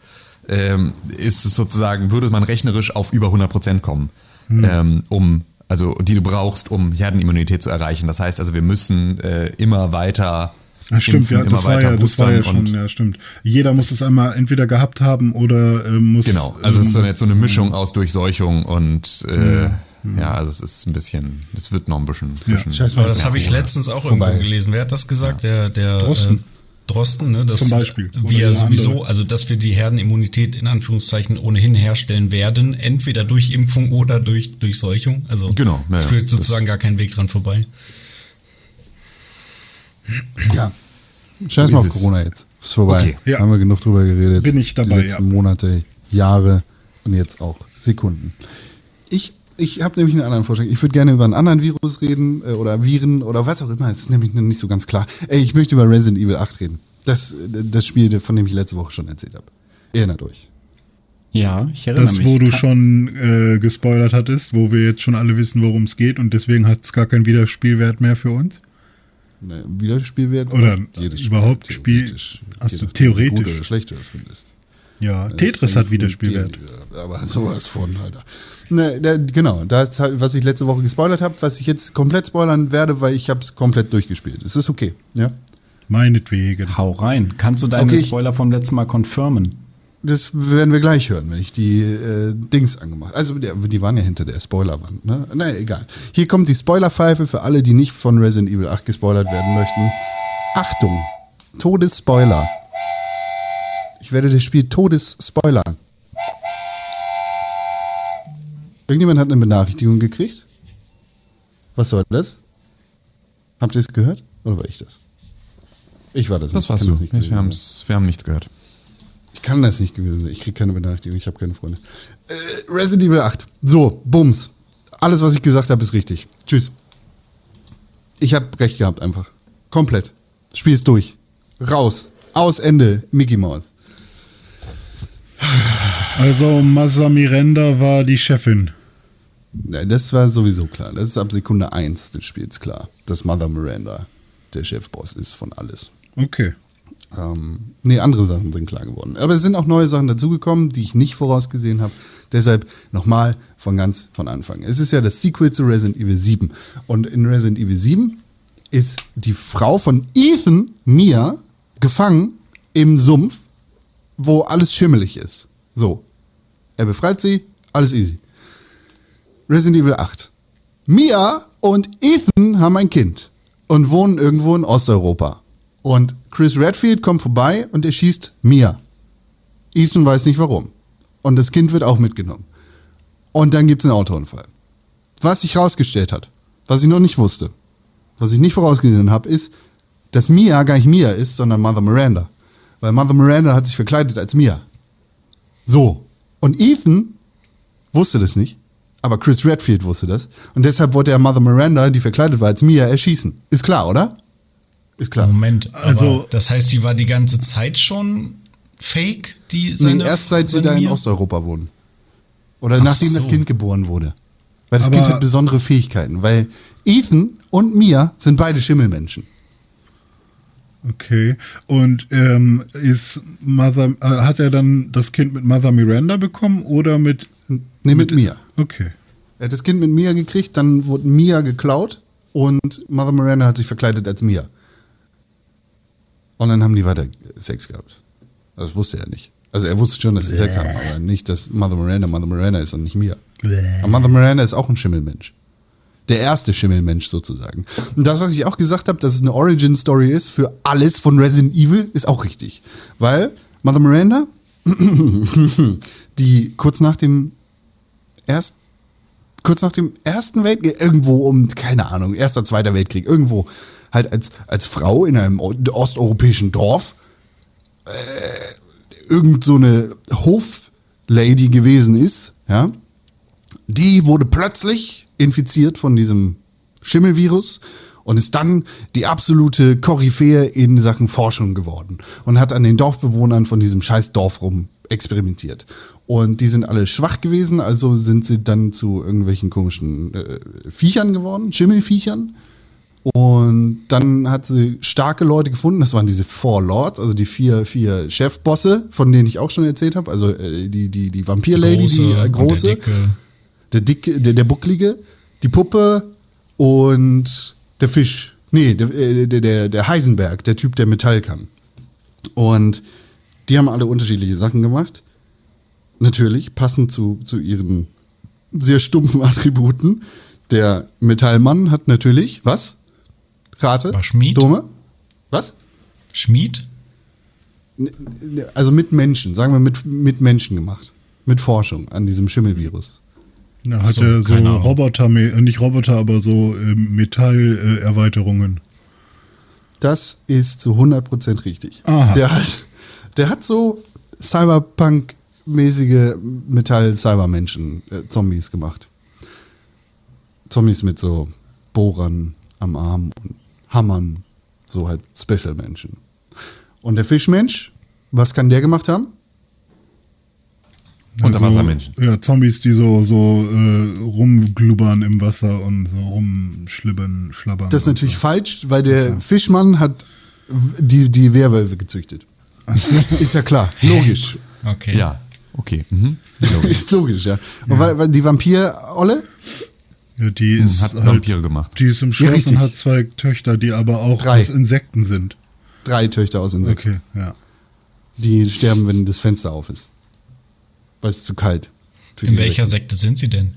ähm, ist es sozusagen, würde man rechnerisch auf über 100 Prozent kommen, ähm, um also die du brauchst, um Herdenimmunität zu erreichen. Das heißt also, wir müssen äh, immer weiter Ja, stimmt, ja, das war weiter ja, das war ja schon, ja, stimmt. Jeder muss es einmal entweder gehabt haben oder äh, muss. Genau, also es ist so ähm, jetzt so eine Mischung aus Durchseuchung und äh, ja, also es ist ein bisschen, es wird noch ein bisschen. bisschen Scheiß mal Aber das habe ich letztens auch Vorbei. irgendwo gelesen. Wer hat das gesagt? Der, der Drosten. Äh, Drosten, ne? Dass Zum Beispiel. Wir sowieso, andere. also dass wir die Herdenimmunität in Anführungszeichen ohnehin herstellen werden, entweder durch Impfung oder durch Durchseuchung. Also Genau, ja, es ja. führt sozusagen gar kein Weg dran vorbei. Ja. Scheiß So mal auf. Corona jetzt. Ist vorbei. Okay, ja. Haben wir genug drüber geredet. Bin ich dabei, Die letzten ja. Monate, Jahre und jetzt auch Sekunden. Ich, Ich habe nämlich einen anderen Vorschlag. Ich würde gerne über einen anderen Virus reden äh, oder Viren oder was auch immer. Es ist nämlich noch nicht so ganz klar. Ey, ich möchte über Resident Evil 8 reden. Das, das Spiel, von dem ich letzte Woche schon erzählt habe. Erinnert euch. Ja, ich erinnere Das, mich. wo du schon äh, gespoilert hattest, wo wir jetzt schon alle wissen, worum es geht und deswegen hat es gar keinen Wiederspielwert mehr für uns. Ne, Wiederspielwert? Oder Jedes überhaupt Spiel- theoretisch. Nachdem, wie theoretisch. Gut oder schlecht du das findest. Ja, Das Tetris hat Wiederspielwert. Aber sowas von, Alter. Ne, da, genau, das, was ich letzte Woche gespoilert habe, was ich jetzt komplett spoilern werde, weil ich habe es komplett durchgespielt. Es ist okay, ja. Meinetwegen. Hau rein. Kannst du deine Okay, Spoiler vom letzten Mal confirmen? Das werden wir gleich hören, wenn ich die äh, Dings angemacht Also die, waren ja hinter der Spoilerwand, ne? Naja, egal. Hier kommt die Spoilerpfeife für alle, die nicht von Resident Evil 8 gespoilert werden möchten. Achtung! Todesspoiler. Ich werde das Spiel Todesspoilern. Irgendjemand hat eine Benachrichtigung gekriegt? Was soll das? Habt ihr es gehört? Oder war ich das? Ich war das. Das warst du. das nicht Wir, haben's, wir haben nichts gehört. Ich kann das nicht gewesen sein. Ich kriege keine Benachrichtigung. Ich habe keine Freunde. Äh, Resident Evil 8. So, Bums. Alles, was ich gesagt habe, ist richtig. Tschüss. Ich habe recht gehabt einfach. Komplett. Spiel ist durch. Raus. Aus Ende. Mickey Mouse. Also Masa Miranda war die Chefin. Ja, das war sowieso klar. Das ist ab Sekunde 1 des Spiels klar. Dass Mother Miranda der Chefboss ist von alles. Okay. Ähm, nee, andere Sachen sind klar geworden. Aber es sind auch neue Sachen dazugekommen, die ich nicht vorausgesehen habe. Deshalb nochmal von ganz von Anfang. Es ist ja das Sequel zu Resident Evil 7. Und in Resident Evil 7 ist die Frau von Ethan, Mia, gefangen im Sumpf, wo alles schimmelig ist. So. Er befreit sie, alles easy. Resident Evil 8. Mia und Ethan haben ein Kind und wohnen irgendwo in Osteuropa. Und Chris Redfield kommt vorbei und erschießt Mia. Ethan weiß nicht warum. Und das Kind wird auch mitgenommen. Und dann gibt es einen Autounfall. Was sich rausgestellt hat, was ich noch nicht wusste, was ich nicht vorausgesehen habe, ist, dass Mia gar nicht Mia ist, sondern Mother Miranda. Weil Mother Miranda hat sich verkleidet als Mia. So. Und Ethan wusste das nicht, aber Chris Redfield wusste das. Und deshalb wollte er Mother Miranda, die verkleidet war als Mia, erschießen. Ist klar, oder? Ist klar. Moment, Also- das heißt, sie war die ganze Zeit schon fake, die Nee, seine erst seit sie da in? Osteuropa wohnen. Oder Ach nachdem das so. Kind geboren wurde. Weil das Aber- Kind hat besondere Fähigkeiten. Weil Ethan und Mia sind beide Schimmelmenschen. Okay. Und ähm, ist Mother, äh, hat er dann das Kind mit Mother Miranda bekommen oder mit. Nee, mit Mia. Okay. Er hat das Kind mit Mia gekriegt, dann wurde Mia geklaut und Mother Miranda hat sich verkleidet als Mia. Und dann haben die weiter Sex gehabt. Also Das wusste er nicht. Also er wusste schon, dass sie Sex haben, aber nicht, dass Mother Miranda Mother Miranda ist und nicht Mia. Aber Mother Miranda ist auch ein Schimmelmensch. Der erste Schimmelmensch sozusagen. Und das, was ich auch gesagt habe, dass es eine Origin-Story ist für alles von Resident Evil, ist auch richtig. Weil Mother Miranda, die kurz nach dem erst kurz nach dem Ersten Weltkrieg, irgendwo um, keine Ahnung, Erster, Zweiter Weltkrieg, irgendwo halt als, als Frau in einem osteuropäischen Dorf äh, irgend so eine Hoflady gewesen ist, ja, die wurde plötzlich infiziert von diesem Schimmelvirus und ist dann die absolute Koryphäe in Sachen Forschung geworden und hat an den Dorfbewohnern von diesem scheiß Dorf rum experimentiert. Und die sind alle schwach gewesen, also sind sie dann zu irgendwelchen komischen äh, Viechern geworden, Schimmelviechern. Und dann hat sie starke Leute gefunden, das waren diese Four Lords, also die vier, vier Chefbosse, von denen ich auch schon erzählt habe, also äh, die, die, die Vampir-Lady, die äh, große Der dicke. der dicke, der, der bucklige, die Puppe und der Fisch. Nee, der, äh, der, der, der Heisenberg, der Typ, der Metall kann. Und die haben alle unterschiedliche Sachen gemacht. Natürlich, passend zu, zu ihren sehr stumpfen Attributen. Der Metallmann hat natürlich, was? Rate? War Schmied? Dome? Was? Schmied? Also mit Menschen, sagen wir mit, mit Menschen gemacht. Mit Forschung an diesem Schimmelvirus. Da hat so, er so. Roboter, äh, nicht Roboter, aber so ähm, Metallerweiterungen. Das ist zu 100% richtig. Aha. Der hat, der hat so Cyberpunk-mäßige Metall-Cybermenschen-Zombies gemacht. Zombies mit so Bohrern am Arm und Hammern, so halt Special-Menschen. Und der Fischmensch, was kann der gemacht haben? Unterwassermenschen. Also, ja, Zombies, die so, so äh, rumglubbern im Wasser und so rumschlibbern, schlabbern. Das ist natürlich so. falsch, weil der Fischmann hat die, die Werwölfe gezüchtet. Ist ja klar, logisch. Okay. Ja, okay. Mhm. Ist logisch, ja. Und weil, weil die Vampir-Olle, Ja, die ist Hat halt, Vampire gemacht. Die ist im Ja, Schloss richtig. und hat zwei Töchter, die aber auch Drei. aus Insekten sind. drei Töchter aus Insekten, Okay, ja. die sterben, wenn das Fenster auf ist. Weil es zu kalt. für In welcher. Sekte sind sie denn?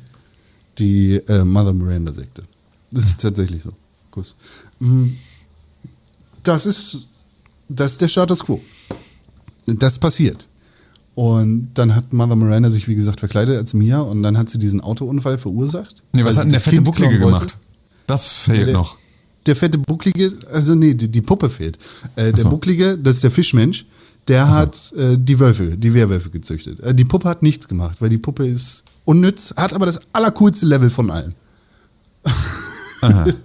Die äh, Mother Miranda-Sekte. Das ist tatsächlich so. Kuss. Mm, Das ist, das ist der Status quo. Das passiert. Und dann hat Mother Miranda sich, wie gesagt, verkleidet als Mia und dann hat sie diesen Autounfall verursacht. Nee, was weil hat denn der fette Kind Bucklige gemacht? Das fehlt Der- noch. Der fette Bucklige, also nee, die, die Puppe fehlt. Äh, der so. Bucklige, das ist der Fischmensch, der hat äh, die Wölfe, die Wehrwölfe gezüchtet. Äh, die Puppe hat nichts gemacht, weil die Puppe ist unnütz, hat aber das allercoolste Level von allen.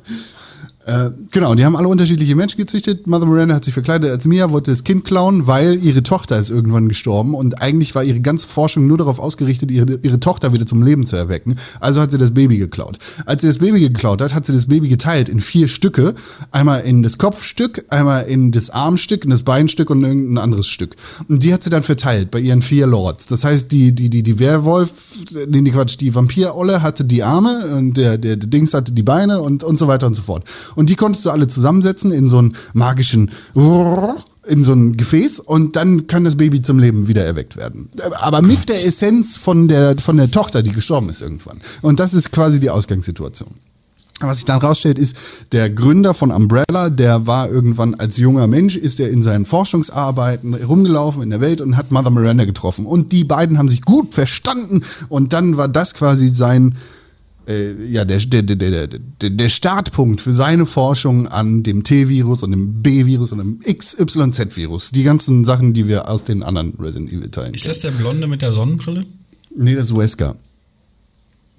Äh, genau, die haben alle unterschiedliche Menschen gezüchtet. Mother Miranda hat sich verkleidet als Mia, wollte das Kind klauen, weil ihre Tochter ist irgendwann gestorben und eigentlich war ihre ganze Forschung nur darauf ausgerichtet, ihre, ihre Tochter wieder zum Leben zu erwecken. Also hat sie das Baby geklaut. Als sie das Baby geklaut hat, hat sie das Baby geteilt in vier Stücke. Einmal in das Kopfstück, einmal in das Armstück, in das Beinstück und irgendein anderes Stück. Und die hat sie dann verteilt bei ihren vier Lords. Das heißt, die, die, die, die Werwolf, nee, nee, Quatsch, die Vampirolle hatte die Arme und der, der, der Dings hatte die Beine und, und so weiter und so fort. Und die konntest du alle zusammensetzen in so einen magischen, in so ein Gefäß und dann kann das Baby zum Leben wieder erweckt werden. Aber mit der Essenz von der, von der Tochter, die gestorben ist irgendwann. Und das ist quasi die Ausgangssituation. Was sich dann rausstellt, ist, der Gründer von Umbrella, der war irgendwann als junger Mensch, ist er in seinen Forschungsarbeiten rumgelaufen in der Welt und hat Mother Miranda getroffen. Und die beiden haben sich gut verstanden und dann war das quasi sein, ja, der, der, der, der, der, Startpunkt für seine Forschung an dem T-Virus und dem B-Virus und dem XYZ-Virus. Die ganzen Sachen, die wir aus den anderen Resident Evil-Teilen Ist das der Blonde mit der Sonnenbrille? Nee, das ist Wesker.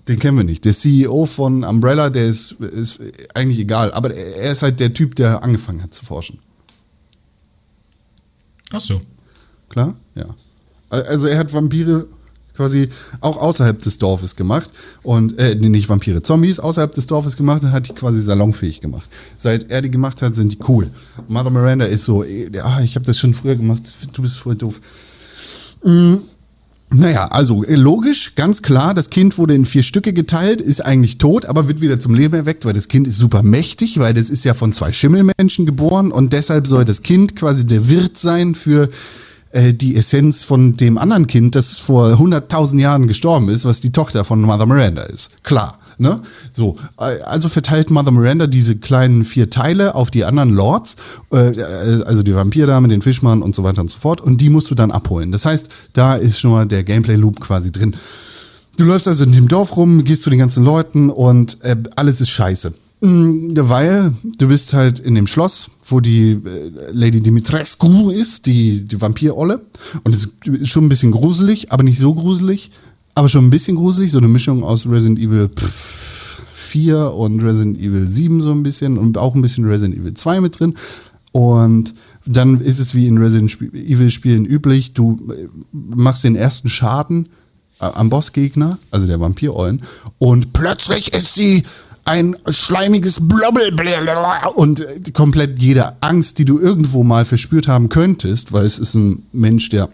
Den kennen wir nicht. Der CEO von Umbrella, der ist, ist eigentlich egal. Aber er er ist halt der Typ, der angefangen hat zu forschen. Ach so. Klar? Ja. Also er hat Vampire quasi auch außerhalb des Dorfes gemacht und äh, nicht Vampire, Zombies außerhalb des Dorfes gemacht und hat die quasi salonfähig gemacht. Seit er die gemacht hat, sind die cool. Mother Miranda ist so, äh, ah, ich habe das schon früher gemacht, du bist voll doof. Mm, Naja, also äh, logisch, ganz klar, das Kind wurde in vier Stücke geteilt, ist eigentlich tot, aber wird wieder zum Leben erweckt, weil das Kind ist super mächtig, weil das ist ja von zwei Schimmelmenschen geboren und deshalb soll das Kind quasi der Wirt sein für äh, die Essenz von dem anderen Kind, das vor 100.000 Jahren gestorben ist, was die Tochter von Mother Miranda ist. Klar. Ne? So, äh, also verteilt Mother Miranda diese kleinen vier Teile auf die anderen Lords, äh, also die Vampirdame, den Fischmann und so weiter und so fort, und die musst du dann abholen. Das heißt, da ist schon mal der Gameplay-Loop quasi drin. Du läufst also in dem Dorf rum, gehst zu den ganzen Leuten und äh, alles ist scheiße. Mm, Weil du bist halt in dem Schloss, wo die äh, Lady Dimitrescu ist, die, die Vampirolle. Und es ist schon ein bisschen gruselig, aber nicht so gruselig. Aber schon ein bisschen gruselig, so eine Mischung aus Resident Evil pff, 4 und Resident Evil 7 so ein bisschen und auch ein bisschen Resident Evil 2 mit drin. Und dann ist es wie in Resident Evil Spielen üblich, du äh, machst den ersten Schaden äh, am Bossgegner, also der Vampirollen, und plötzlich ist sie ein schleimiges Blobbel und äh, komplett jede Angst, die du irgendwo mal verspürt haben könntest, weil es ist ein Mensch, der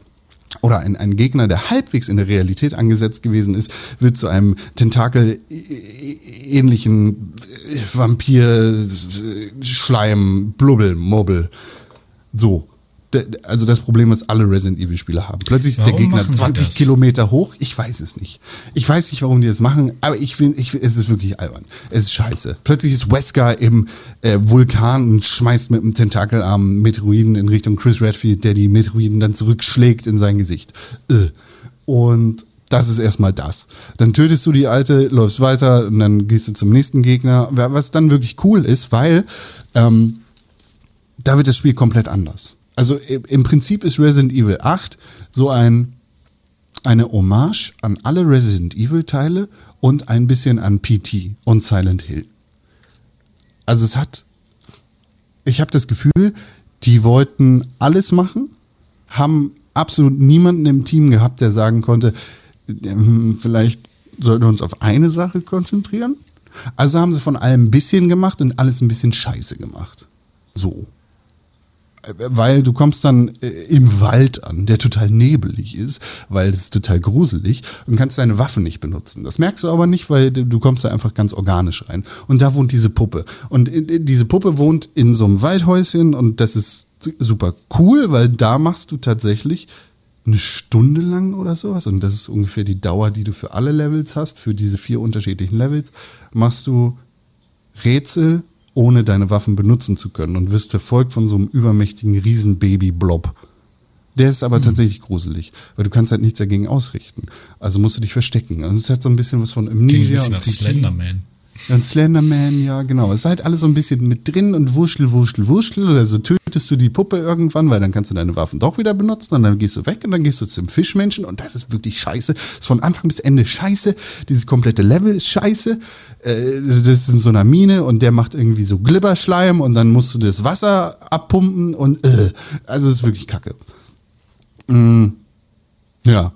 oder ein, ein Gegner, der halbwegs in der Realität angesetzt gewesen ist, wird zu einem Tentakel-ähnlichen Vampir-Schleim, Blubbel, Mobbel. So. Also das Problem, was alle Resident Evil Spieler haben. Plötzlich ist Warum der Gegner machen die 20 das? Kilometer hoch. Ich weiß es nicht. Ich weiß nicht, warum die das machen, aber ich finde, ich, find, es ist wirklich albern. Es ist scheiße. Plötzlich ist Wesker im äh, Vulkan und schmeißt mit einem Tentakelarm Meteoriden in Richtung Chris Redfield, der die Meteoriden dann zurückschlägt in sein Gesicht. Äh. Und das ist erstmal das. Dann tötest du die alte, läufst weiter und dann gehst du zum nächsten Gegner, was dann wirklich cool ist, weil ähm, da wird das Spiel komplett anders. Also im Prinzip ist Resident Evil 8 so ein eine Hommage an alle Resident Evil Teile und ein bisschen an PT und Silent Hill. Also es hat, ich habe das Gefühl, die wollten alles machen, haben absolut niemanden im Team gehabt, der sagen konnte, ähm, vielleicht sollten wir uns auf eine Sache konzentrieren. Also haben sie von allem ein bisschen gemacht und alles ein bisschen scheiße gemacht. So. Äh, Weil du kommst dann äh, im Wald an, der total nebelig ist, weil es ist total gruselig und kannst deine Waffen nicht benutzen. Das merkst du aber nicht, weil du kommst da einfach ganz organisch rein. Und da wohnt diese Puppe. Und in- in- diese Puppe wohnt in so einem Waldhäuschen und das ist super cool, weil da machst du tatsächlich eine Stunde lang oder sowas, und das ist ungefähr die Dauer, die du für alle Levels hast, für diese vier unterschiedlichen Levels, machst du Rätsel, ohne deine Waffen benutzen zu können und wirst verfolgt von so einem übermächtigen Riesenbaby-Blob. Der ist aber tatsächlich gruselig, weil du kannst halt nichts dagegen ausrichten. Also musst du dich verstecken. Also es hat so ein bisschen was von Klingt ein Amnesia bisschen und nach PT. Ein Slenderman, ja, genau. Es ist halt alles so ein bisschen mit drin und wurschtel, wurschtel, wurschtel. Also tötest du die Puppe irgendwann, weil dann kannst du deine Waffen doch wieder benutzen und dann gehst du weg und dann gehst du zum Fischmenschen und das ist wirklich scheiße. Das ist von Anfang bis Ende scheiße. Dieses komplette Level ist scheiße. Äh, das ist in so einer Mine und der macht irgendwie so Glibberschleim und dann musst du das Wasser abpumpen und äh, also es ist wirklich kacke. Mm, ja.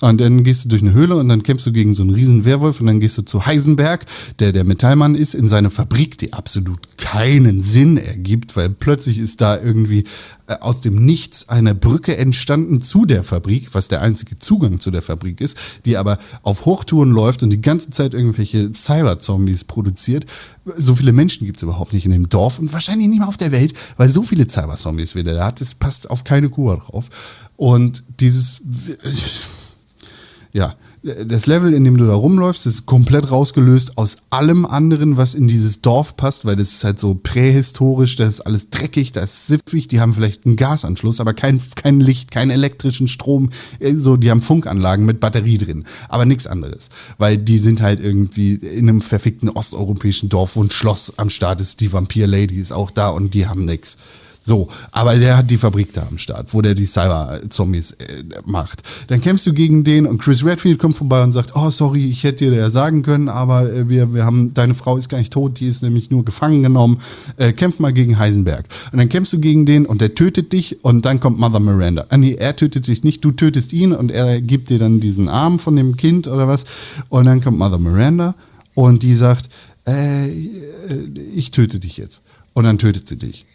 Und dann gehst du durch eine Höhle und dann kämpfst du gegen so einen riesen Werwolf und dann gehst du zu Heisenberg, der der Metallmann ist, in seine Fabrik, die absolut keinen Sinn ergibt, weil plötzlich ist da irgendwie äh, aus dem Nichts eine Brücke entstanden zu der Fabrik, was der einzige Zugang zu der Fabrik ist, die aber auf Hochtouren läuft und die ganze Zeit irgendwelche Cyber-Zombies produziert. So viele Menschen gibt es überhaupt nicht in dem Dorf und wahrscheinlich nicht mal auf der Welt, weil so viele Cyber-Zombies wie der da hat, das passt auf keine Kur drauf. Und dieses ja, das Level, in dem du da rumläufst, ist komplett rausgelöst aus allem anderen, was in dieses Dorf passt, weil das ist halt so prähistorisch, da ist alles dreckig, da ist siffig, die haben vielleicht einen Gasanschluss, aber kein, kein Licht, keinen elektrischen Strom, äh, so, die haben Funkanlagen mit Batterie drin, aber nichts anderes, weil die sind halt irgendwie in einem verfickten osteuropäischen Dorf, wo ein Schloss am Start ist, die Vampir-Lady ist auch da und die haben nix. So, aber der hat die Fabrik da am Start, wo der die Cyber-Zombies äh, macht. Dann kämpfst du gegen den und Chris Redfield kommt vorbei und sagt, oh sorry, ich hätte dir ja sagen können, aber äh, wir, wir haben, deine Frau ist gar nicht tot, die ist nämlich nur gefangen genommen. Äh, kämpf mal gegen Heisenberg. Und dann kämpfst du gegen den und der tötet dich und dann kommt Mother Miranda. Ah, nee, er tötet dich nicht, du tötest ihn und er gibt dir dann diesen Arm von dem Kind oder was. Und dann kommt Mother Miranda und die sagt, äh, ich töte dich jetzt. Und dann tötet sie dich.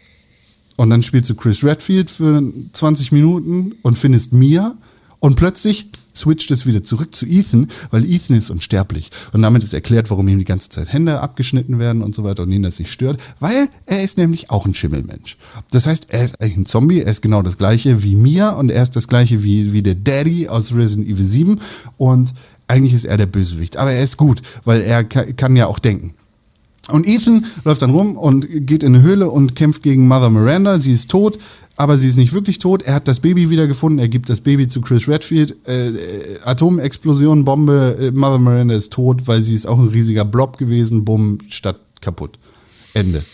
Und dann spielst du Chris Redfield für 20 Minuten und findest Mia und plötzlich switcht es wieder zurück zu Ethan, weil Ethan ist unsterblich. Und damit ist erklärt, warum ihm die ganze Zeit Hände abgeschnitten werden und so weiter und ihn das nicht stört, weil er ist nämlich auch ein Schimmelmensch. Das heißt, er ist eigentlich ein Zombie, er ist genau das gleiche wie Mia und er ist das gleiche wie, wie der Daddy aus Resident Evil 7 und eigentlich ist er der Bösewicht. Aber er ist gut, weil er ka- kann ja auch denken. Und Ethan läuft dann rum und geht in eine Höhle und kämpft gegen Mother Miranda. Sie ist tot, aber sie ist nicht wirklich tot. Er hat das Baby wiedergefunden. Er gibt das Baby zu Chris Redfield. Äh, Atomexplosion, Bombe. Äh, Mother Miranda ist tot, weil sie ist auch ein riesiger Blob gewesen. Bumm, Stadt kaputt. Ende.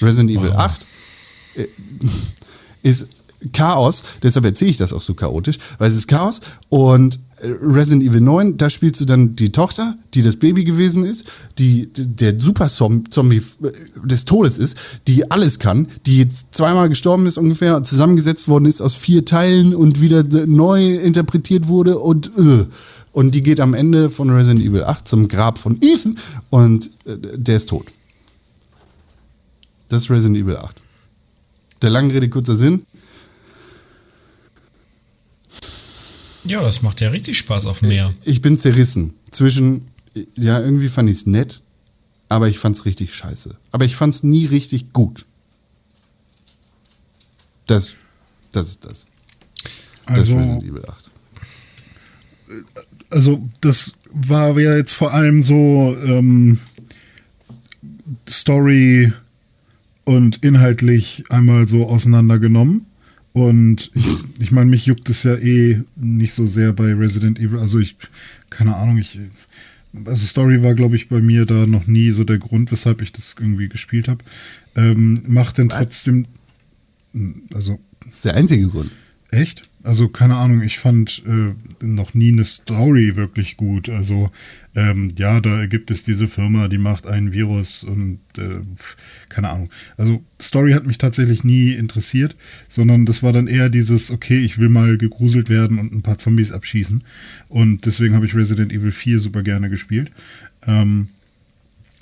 Resident Evil 8 äh, ist Chaos, deshalb erzähle ich das auch so chaotisch, weil es ist Chaos und Resident Evil 9, da spielst du dann die Tochter, die das Baby gewesen ist, die der Super Zombie äh, des Todes ist, die alles kann, die jetzt zweimal gestorben ist ungefähr, zusammengesetzt worden ist aus vier Teilen und wieder neu interpretiert wurde und äh, und die geht am Ende von Resident Evil 8 zum Grab von Ethan und äh, der ist tot. Das ist Resident Evil 8. Der lange Rede, kurzer Sinn. Ja, das macht ja richtig Spaß auf dem Meer. Ich bin zerrissen. Zwischen, ja, irgendwie fand ich es nett, aber ich fand es richtig scheiße. Aber ich fand es nie richtig gut. Das, das ist das. Das Also- ist Resident Evil 8. also das war ja jetzt vor allem so ähm, Story und inhaltlich einmal so auseinandergenommen. Und ich, ich meine, mich juckt es ja eh nicht so sehr bei Resident Evil. Also ich, keine Ahnung, ich, also Story war, glaube ich, bei mir da noch nie so der Grund, weshalb ich das irgendwie gespielt habe. Ähm, macht denn trotzdem, also Das ist der einzige Grund. Echt? Also keine Ahnung, ich fand äh, noch nie eine Story wirklich gut. Also ähm, ja, da gibt es diese Firma, die macht ein Virus und äh, keine Ahnung. Also Story hat mich tatsächlich nie interessiert, sondern das war dann eher dieses, okay, ich will mal gegruselt werden und ein paar Zombies abschießen. Und deswegen habe ich Resident Evil 4 super gerne gespielt. Ähm,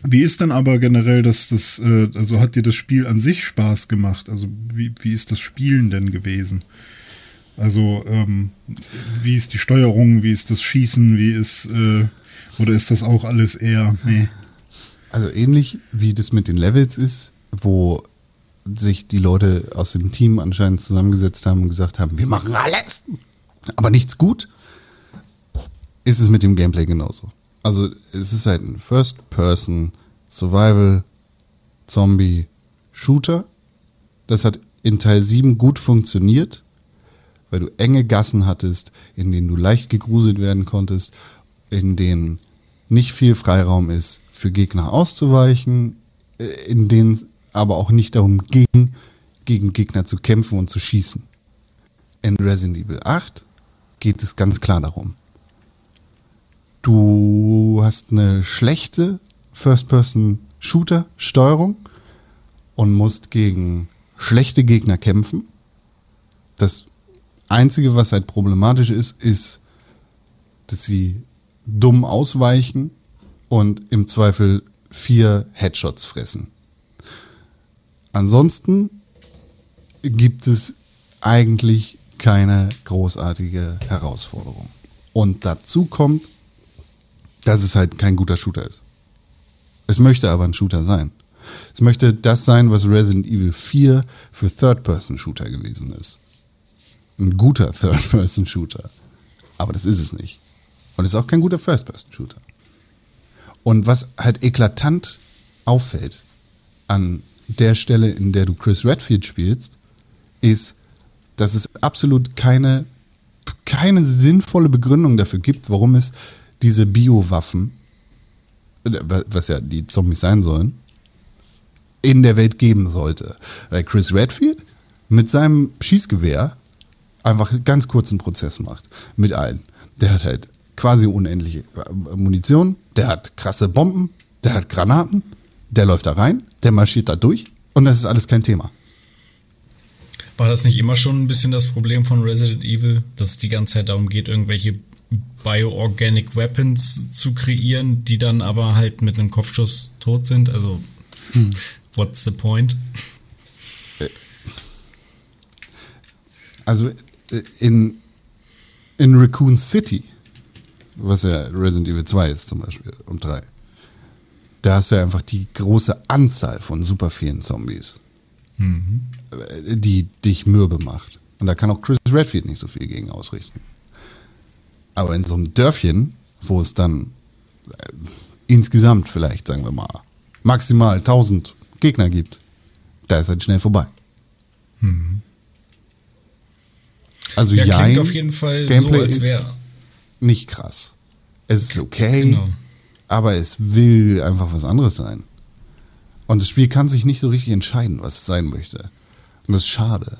wie ist dann aber generell das, das äh, also hat dir das Spiel an sich Spaß gemacht? Also wie, wie ist das Spielen denn gewesen? Also ähm, wie ist die Steuerung, wie ist das Schießen, wie ist äh, oder ist das auch alles eher nee. Also ähnlich wie das mit den Levels ist, wo sich die Leute aus dem Team anscheinend zusammengesetzt haben und gesagt haben, wir machen alles, aber nichts gut, ist es mit dem Gameplay genauso. Also es ist halt ein First-Person Survival Zombie Shooter. Das hat in Teil 7 gut funktioniert, weil du enge Gassen hattest, in denen du leicht gegruselt werden konntest, in denen nicht viel Freiraum ist, für Gegner auszuweichen, äh, in denen es aber auch nicht darum ging, gegen Gegner zu kämpfen und zu schießen. In Resident Evil 8 geht es ganz klar darum. Du hast eine schlechte First-Person-Shooter-Steuerung und musst gegen schlechte Gegner kämpfen. Das Einzige, was halt problematisch ist, ist, dass sie dumm ausweichen und im Zweifel vier Headshots fressen. Ansonsten gibt es eigentlich keine großartige Herausforderung. Und dazu kommt, dass es halt kein guter Shooter ist. Es möchte aber ein Shooter sein. Es möchte das sein, was Resident Evil 4 für Third-Person-Shooter gewesen ist. Ein guter Third-Person-Shooter. Aber das ist es nicht. Und es ist auch kein guter First-Person-Shooter. Und was halt eklatant auffällt an der Stelle, in der du Chris Redfield spielst, ist, dass es absolut keine, keine sinnvolle Begründung dafür gibt, warum es diese Biowaffen, äh, was ja die Zombies sein sollen, in der Welt geben sollte. Weil Chris Redfield mit seinem Schießgewehr einfach ganz kurzen Prozess macht. Mit allen. Der hat halt quasi unendliche äh, Munition, der hat krasse Bomben, der hat Granaten, der läuft da rein, der marschiert da durch und das ist alles kein Thema. War das nicht immer schon ein bisschen das Problem von Resident Evil, dass es die ganze Zeit darum geht, irgendwelche Bioorganic Weapons zu kreieren, die dann aber halt mit einem Kopfschuss tot sind? Also, hm. what's the point? Also äh, in, in Raccoon City, was ja Resident Evil 2 ist zum Beispiel und 3, da hast du ja einfach die große Anzahl von super vielen Zombies, mhm. die dich mürbe macht. Und da kann auch Chris Redfield nicht so viel gegen ausrichten. Aber in so einem Dörfchen, wo es dann äh, insgesamt vielleicht, sagen wir mal, maximal 1000 Gegner gibt, da ist halt schnell vorbei. Mhm. Also ja, klingt auf jeden Fall Gameplay so, als wäre nicht krass. Es ist okay, genau. aber es will einfach was anderes sein. Und das Spiel kann sich nicht so richtig entscheiden, was es sein möchte. Und das ist schade,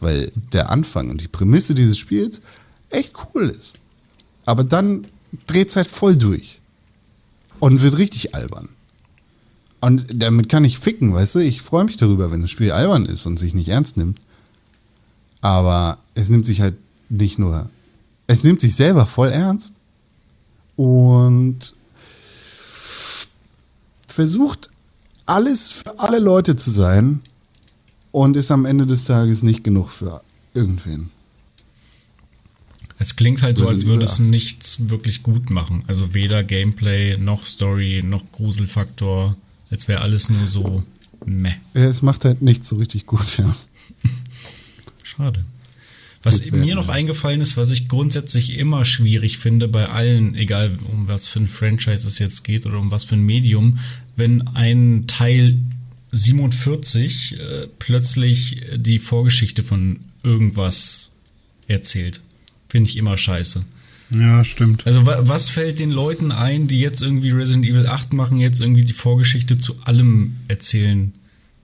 weil der Anfang und die Prämisse dieses Spiels echt cool ist. Aber dann dreht es halt voll durch. Und wird richtig albern. Und damit kann ich ficken, weißt du? Ich freue mich darüber, wenn das Spiel albern ist und sich nicht ernst nimmt. Aber es nimmt sich halt nicht nur, es nimmt sich selber voll ernst und versucht alles für alle Leute zu sein und ist am Ende des Tages nicht genug für irgendwen. Es klingt halt so, als würde es nichts wirklich gut machen. Also weder Gameplay noch Story noch Gruselfaktor. Als wäre alles nur so meh. Es macht halt nichts so richtig gut, ja. Schade. Was Gut, mir noch eingefallen ist, was ich grundsätzlich immer schwierig finde bei allen, egal um was für ein Franchise es jetzt geht oder um was für ein Medium, wenn ein Teil 47 äh, plötzlich die Vorgeschichte von irgendwas erzählt. Finde ich immer scheiße. Ja, stimmt. Also was fällt den Leuten ein, die jetzt irgendwie Resident Evil 8 machen, jetzt irgendwie die Vorgeschichte zu allem erzählen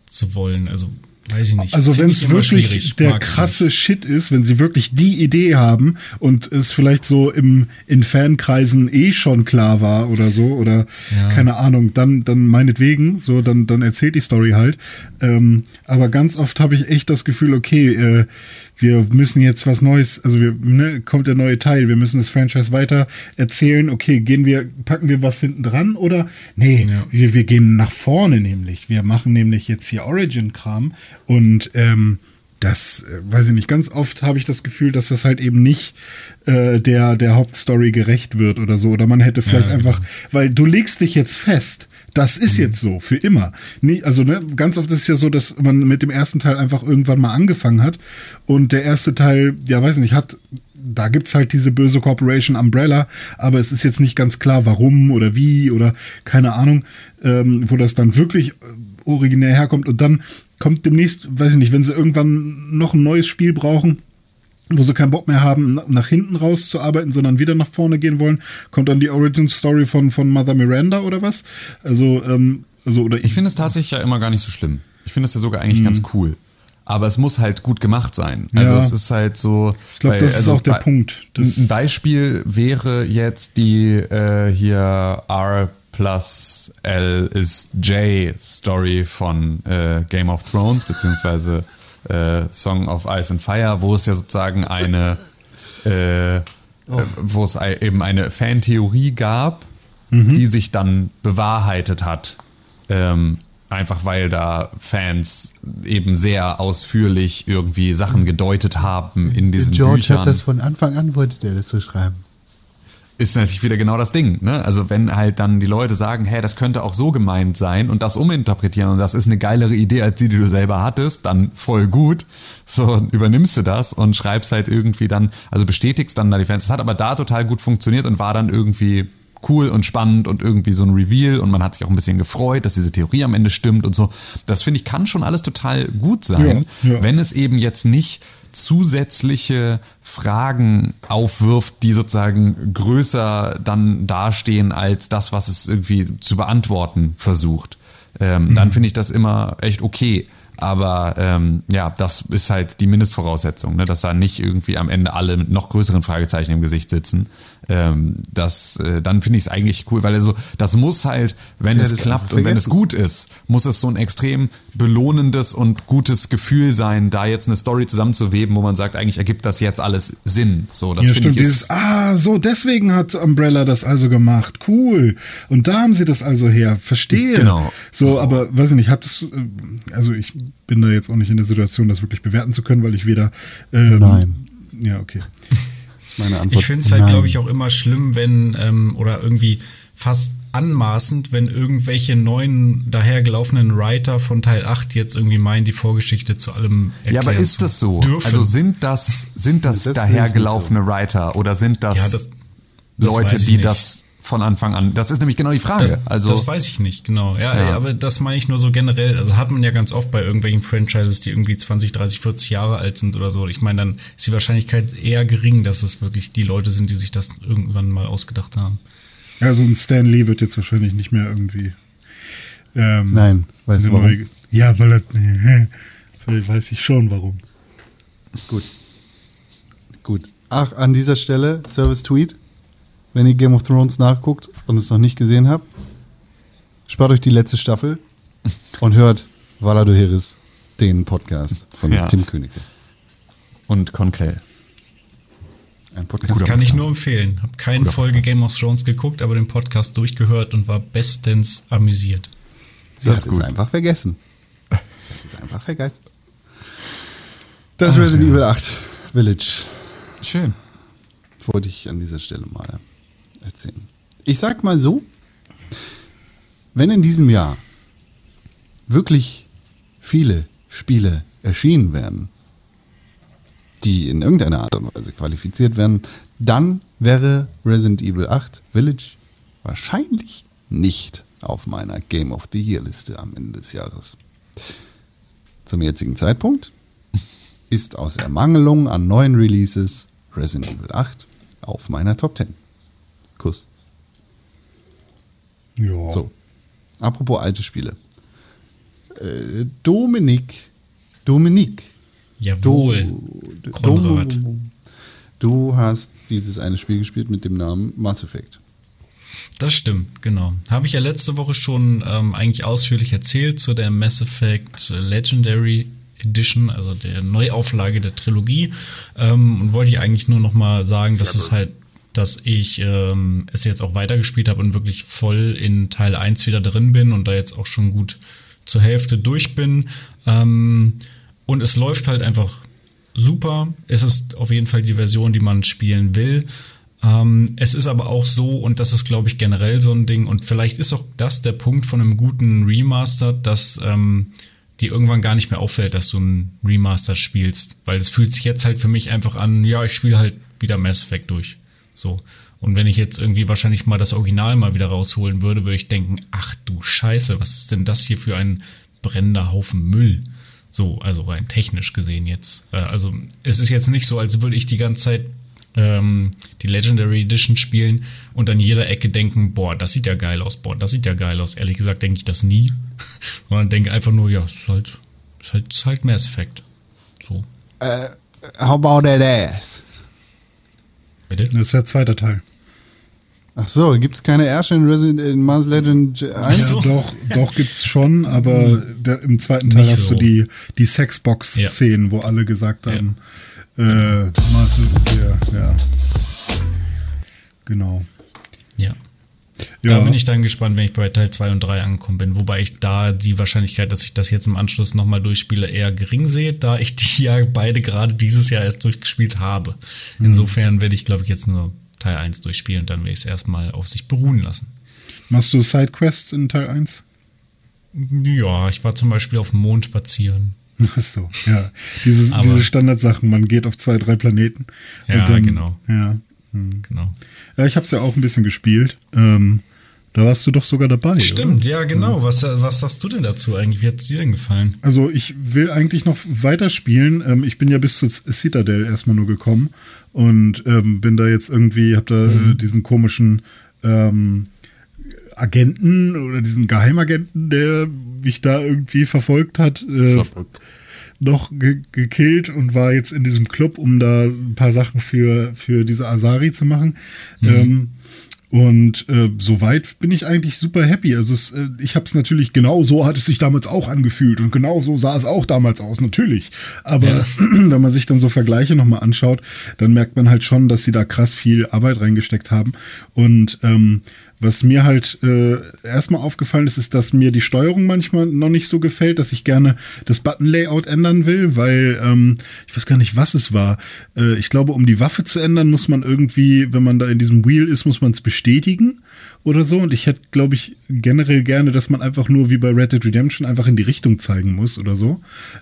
zu wollen? Also Weiß ich nicht. Also wenn es wirklich der krasse Shit ist, wenn sie wirklich die Idee haben und es vielleicht so im in Fankreisen eh schon klar war oder so oder Ja. keine Ahnung, dann dann meinetwegen, so dann dann erzählt die Story halt. Ähm, aber ganz oft habe ich echt das Gefühl, okay, äh, wir müssen jetzt was Neues, also wir ne, kommt der neue Teil, wir müssen das Franchise weiter erzählen. Okay, gehen wir packen wir was hinten dran oder nee, Ja. wir, wir gehen nach vorne nämlich. Wir machen nämlich jetzt hier Origin-Kram und ähm, das, äh, weiß ich nicht, ganz oft habe ich das Gefühl, dass das halt eben nicht äh, der, der Hauptstory gerecht wird oder so. Oder man hätte vielleicht einfach, weil du legst dich jetzt fest. Das ist jetzt so, für immer. Nie, also, ne, ganz oft ist es ja so, dass man mit dem ersten Teil einfach irgendwann mal angefangen hat. Und der erste Teil, ja, weiß nicht, hat da gibt's halt diese böse Corporation Umbrella, aber es ist jetzt nicht ganz klar, warum oder wie oder keine Ahnung, ähm, wo das dann wirklich äh, originär herkommt. Und dann kommt demnächst, weiß ich nicht, wenn sie irgendwann noch ein neues Spiel brauchen, wo sie keinen Bock mehr haben, na- nach hinten rauszuarbeiten, sondern wieder nach vorne gehen wollen, kommt dann die Origin Story von, von Mother Miranda oder was? Also, ähm, also oder Ich finde es tatsächlich ja immer gar nicht so schlimm. Ich finde es ja sogar eigentlich ganz cool. Aber es muss halt gut gemacht sein. Also Ja. es ist halt so. Ich glaube, das ist also auch der Punkt. Das ein Beispiel wäre jetzt die äh, hier R plus L ist J Story von äh, Game of Thrones, beziehungsweise äh, Song of Ice and Fire, wo es ja sozusagen eine, äh, äh, wo es eben eine Fantheorie gab, die sich dann bewahrheitet hat. Ähm, einfach weil da Fans eben sehr ausführlich irgendwie Sachen gedeutet haben in diesen George Büchern hat das von Anfang an, wollte der das so schreiben. Ist natürlich wieder genau das Ding. Ne? Also wenn halt dann die Leute sagen, hey, das könnte auch so gemeint sein und das uminterpretieren und das ist eine geilere Idee als die, die du selber hattest, dann voll gut. So übernimmst du das und schreibst halt irgendwie dann, also bestätigst dann da die Fans. Das hat aber da total gut funktioniert und war dann irgendwie cool und spannend und irgendwie so ein Reveal und man hat sich auch ein bisschen gefreut, dass diese Theorie am Ende stimmt und so. Das finde ich kann schon alles total gut sein, Ja, ja. wenn es eben jetzt nicht zusätzliche Fragen aufwirft, die sozusagen größer dann dastehen als das, was es irgendwie zu beantworten versucht. Ähm, Dann finde ich das immer echt okay. Aber ähm, ja, das ist halt die Mindestvoraussetzung, ne? dass da nicht irgendwie am Ende alle mit noch größeren Fragezeichen im Gesicht sitzen. Ähm, das, äh, dann finde ich es eigentlich cool, weil also das muss halt, wenn Ja, es klappt und wenn es gut ist, muss es so ein extrem belohnendes und gutes Gefühl sein, da jetzt eine Story zusammenzuweben, wo man sagt, eigentlich ergibt das jetzt alles Sinn. So, das ja, stimmt. ich Dieses, ah, so, deswegen hat Umbrella das also gemacht. Cool. Und da haben sie das also her. Verstehe. Genau. So, So. aber weiß ich nicht, hat es, äh, also ich bin da jetzt auch nicht in der Situation, das wirklich bewerten zu können, weil ich weder. Ähm, Nein. Ja, okay. Das ist meine Antwort. Ich finde es halt, glaube ich, auch immer schlimm, wenn, ähm, oder irgendwie fast anmaßend, wenn irgendwelche neuen dahergelaufenen Writer von Teil 8 jetzt irgendwie meinen, die Vorgeschichte zu allem erklären ja, aber ist das so? Dürfen. Also sind das, sind das, Das dahergelaufene Writer oder sind das, Ja, das- das Leute, die nicht. das von Anfang an, das ist nämlich genau die Frage. Das, also, das weiß ich nicht, genau. Ja, Ja. aber das meine ich nur so generell. Also hat man ja ganz oft bei irgendwelchen Franchises, die irgendwie 20, 30, 40 Jahre alt sind oder so. Ich meine, dann ist die Wahrscheinlichkeit eher gering, dass es wirklich die Leute sind, die sich das irgendwann mal ausgedacht haben. Ja, so ein Stan Lee wird jetzt wahrscheinlich nicht mehr irgendwie. Ähm, Nein, weißt du warum? neue- Ja, weil er. Vielleicht weiß ich schon warum. Gut. Gut. Ach, an dieser Stelle, Service-Tweet. Wenn ihr Game of Thrones nachguckt und es noch nicht gesehen habt, spart euch die letzte Staffel und hört Valado Heris, den Podcast von Ja. Tim Königke. und Konkrell. Ein Podcast. Guter Kann ich Podcast. nur empfehlen. Hab keine Guter Folge Podcast. Game of Thrones geguckt, aber den Podcast durchgehört und war bestens amüsiert. Sie Das hat ist einfach vergessen. Das ist einfach vergessen. Das Resident Evil 8 Village Schön. wollte ich an dieser Stelle mal erzählen. Ich sag mal so, wenn in diesem Jahr wirklich viele Spiele erschienen werden, die in irgendeiner Art und Weise qualifiziert werden, dann wäre Resident Evil 8 Village wahrscheinlich nicht auf meiner Game of the Year Liste am Ende des Jahres. Zum jetzigen Zeitpunkt ist aus Ermangelung an neuen Releases Resident Evil 8 auf meiner Top 10. Kuss. Ja. So. Apropos alte Spiele. Äh, Dominik Dominik. Jawohl. Du, Konrad. Du, du hast dieses eine Spiel gespielt mit dem Namen Mass Effect. Das stimmt, genau. Habe ich ja letzte Woche schon ähm, eigentlich ausführlich erzählt zu der Mass Effect Legendary Edition, also der Neuauflage der Trilogie. Ähm, und wollte ich eigentlich nur noch mal sagen, dass es halt, dass ich ähm, es jetzt auch weitergespielt habe und wirklich voll in Teil 1 wieder drin bin und da jetzt auch schon gut zur Hälfte durch bin. Ähm, und es läuft halt einfach super. Es ist auf jeden Fall die Version, die man spielen will. Ähm, es ist aber auch so, und das ist, glaube ich, generell so ein Ding, und vielleicht ist auch das der Punkt von einem guten Remaster, dass ähm, dir irgendwann gar nicht mehr auffällt, dass du ein Remaster spielst. Weil es fühlt sich jetzt halt für mich einfach an, ja, ich spiele halt wieder Mass Effect durch. So. Und wenn ich jetzt irgendwie wahrscheinlich mal das Original mal wieder rausholen würde, würde ich denken, ach du Scheiße, was ist denn das hier für ein brennender Haufen Müll? So, also rein technisch gesehen jetzt. Äh, also es ist jetzt nicht so, als würde ich die ganze Zeit ähm, die Legendary Edition spielen und an jeder Ecke denken, boah, das sieht ja geil aus, boah, das sieht ja geil aus. Ehrlich gesagt denke ich das nie, sondern denke einfach nur, ja, es ist halt, ist halt, ist halt Mass Effect. So, How about that ass? Bitte? Das ist der zweite Teil. Ach so, gibt es keine Ärsche in, Resident, in Mars Legend 1? so. Ja, doch, doch gibt's schon, aber der, im zweiten Teil Nicht hast so. du die, die Sexbox-Szenen, wo alle gesagt haben, äh, Marcel, ja, ja. Genau. Ja. Da bin ich dann gespannt, wenn ich bei Teil 2 und 3 angekommen bin. Wobei ich da die Wahrscheinlichkeit, dass ich das jetzt im Anschluss nochmal durchspiele, eher gering sehe, da ich die ja beide gerade dieses Jahr erst durchgespielt habe. Insofern werde ich, glaube ich, jetzt nur Teil 1 durchspielen und dann werde ich es erstmal auf sich beruhen lassen. Machst du Sidequests in Teil 1? Ja, ich war zum Beispiel auf dem Mond spazieren. Ach so, ja. Dieses, diese Standardsachen, man geht auf zwei, drei Planeten. Ja, genau. Ja. Genau. ja ich habe es ja auch ein bisschen gespielt. Ähm, da warst du doch sogar dabei. Stimmt, ja, genau. Was, was sagst du denn dazu eigentlich? Wie hat es dir denn gefallen? Also ich will eigentlich noch weiterspielen. Ähm, ich bin ja bis zu Citadel erstmal nur gekommen und ähm, bin da jetzt irgendwie, hab da äh, diesen komischen ähm, Agenten oder diesen Geheimagenten, der mich da irgendwie verfolgt hat, äh, noch ge gekillt und war jetzt in diesem Club, um da ein paar Sachen für, für diese Asari zu machen. Ähm, und äh, soweit bin ich eigentlich super happy. Also es, äh, ich habe es natürlich genau so hat es sich damals auch angefühlt und genau so sah es auch damals aus, natürlich. Aber wenn man sich dann so Vergleiche nochmal anschaut, dann merkt man halt schon, dass sie da krass viel Arbeit reingesteckt haben. Und ähm, was mir halt äh, erstmal aufgefallen ist, ist, dass mir die Steuerung manchmal noch nicht so gefällt, dass ich gerne das Button-Layout ändern will, weil ähm, ich weiß gar nicht, was es war. Äh, ich glaube, um die Waffe zu ändern, muss man irgendwie, wenn man da in diesem Wheel ist, muss man es bestätigen oder so. Und ich hätte, glaube ich, generell gerne, dass man einfach nur wie bei Red Dead Redemption einfach in die Richtung zeigen muss oder so.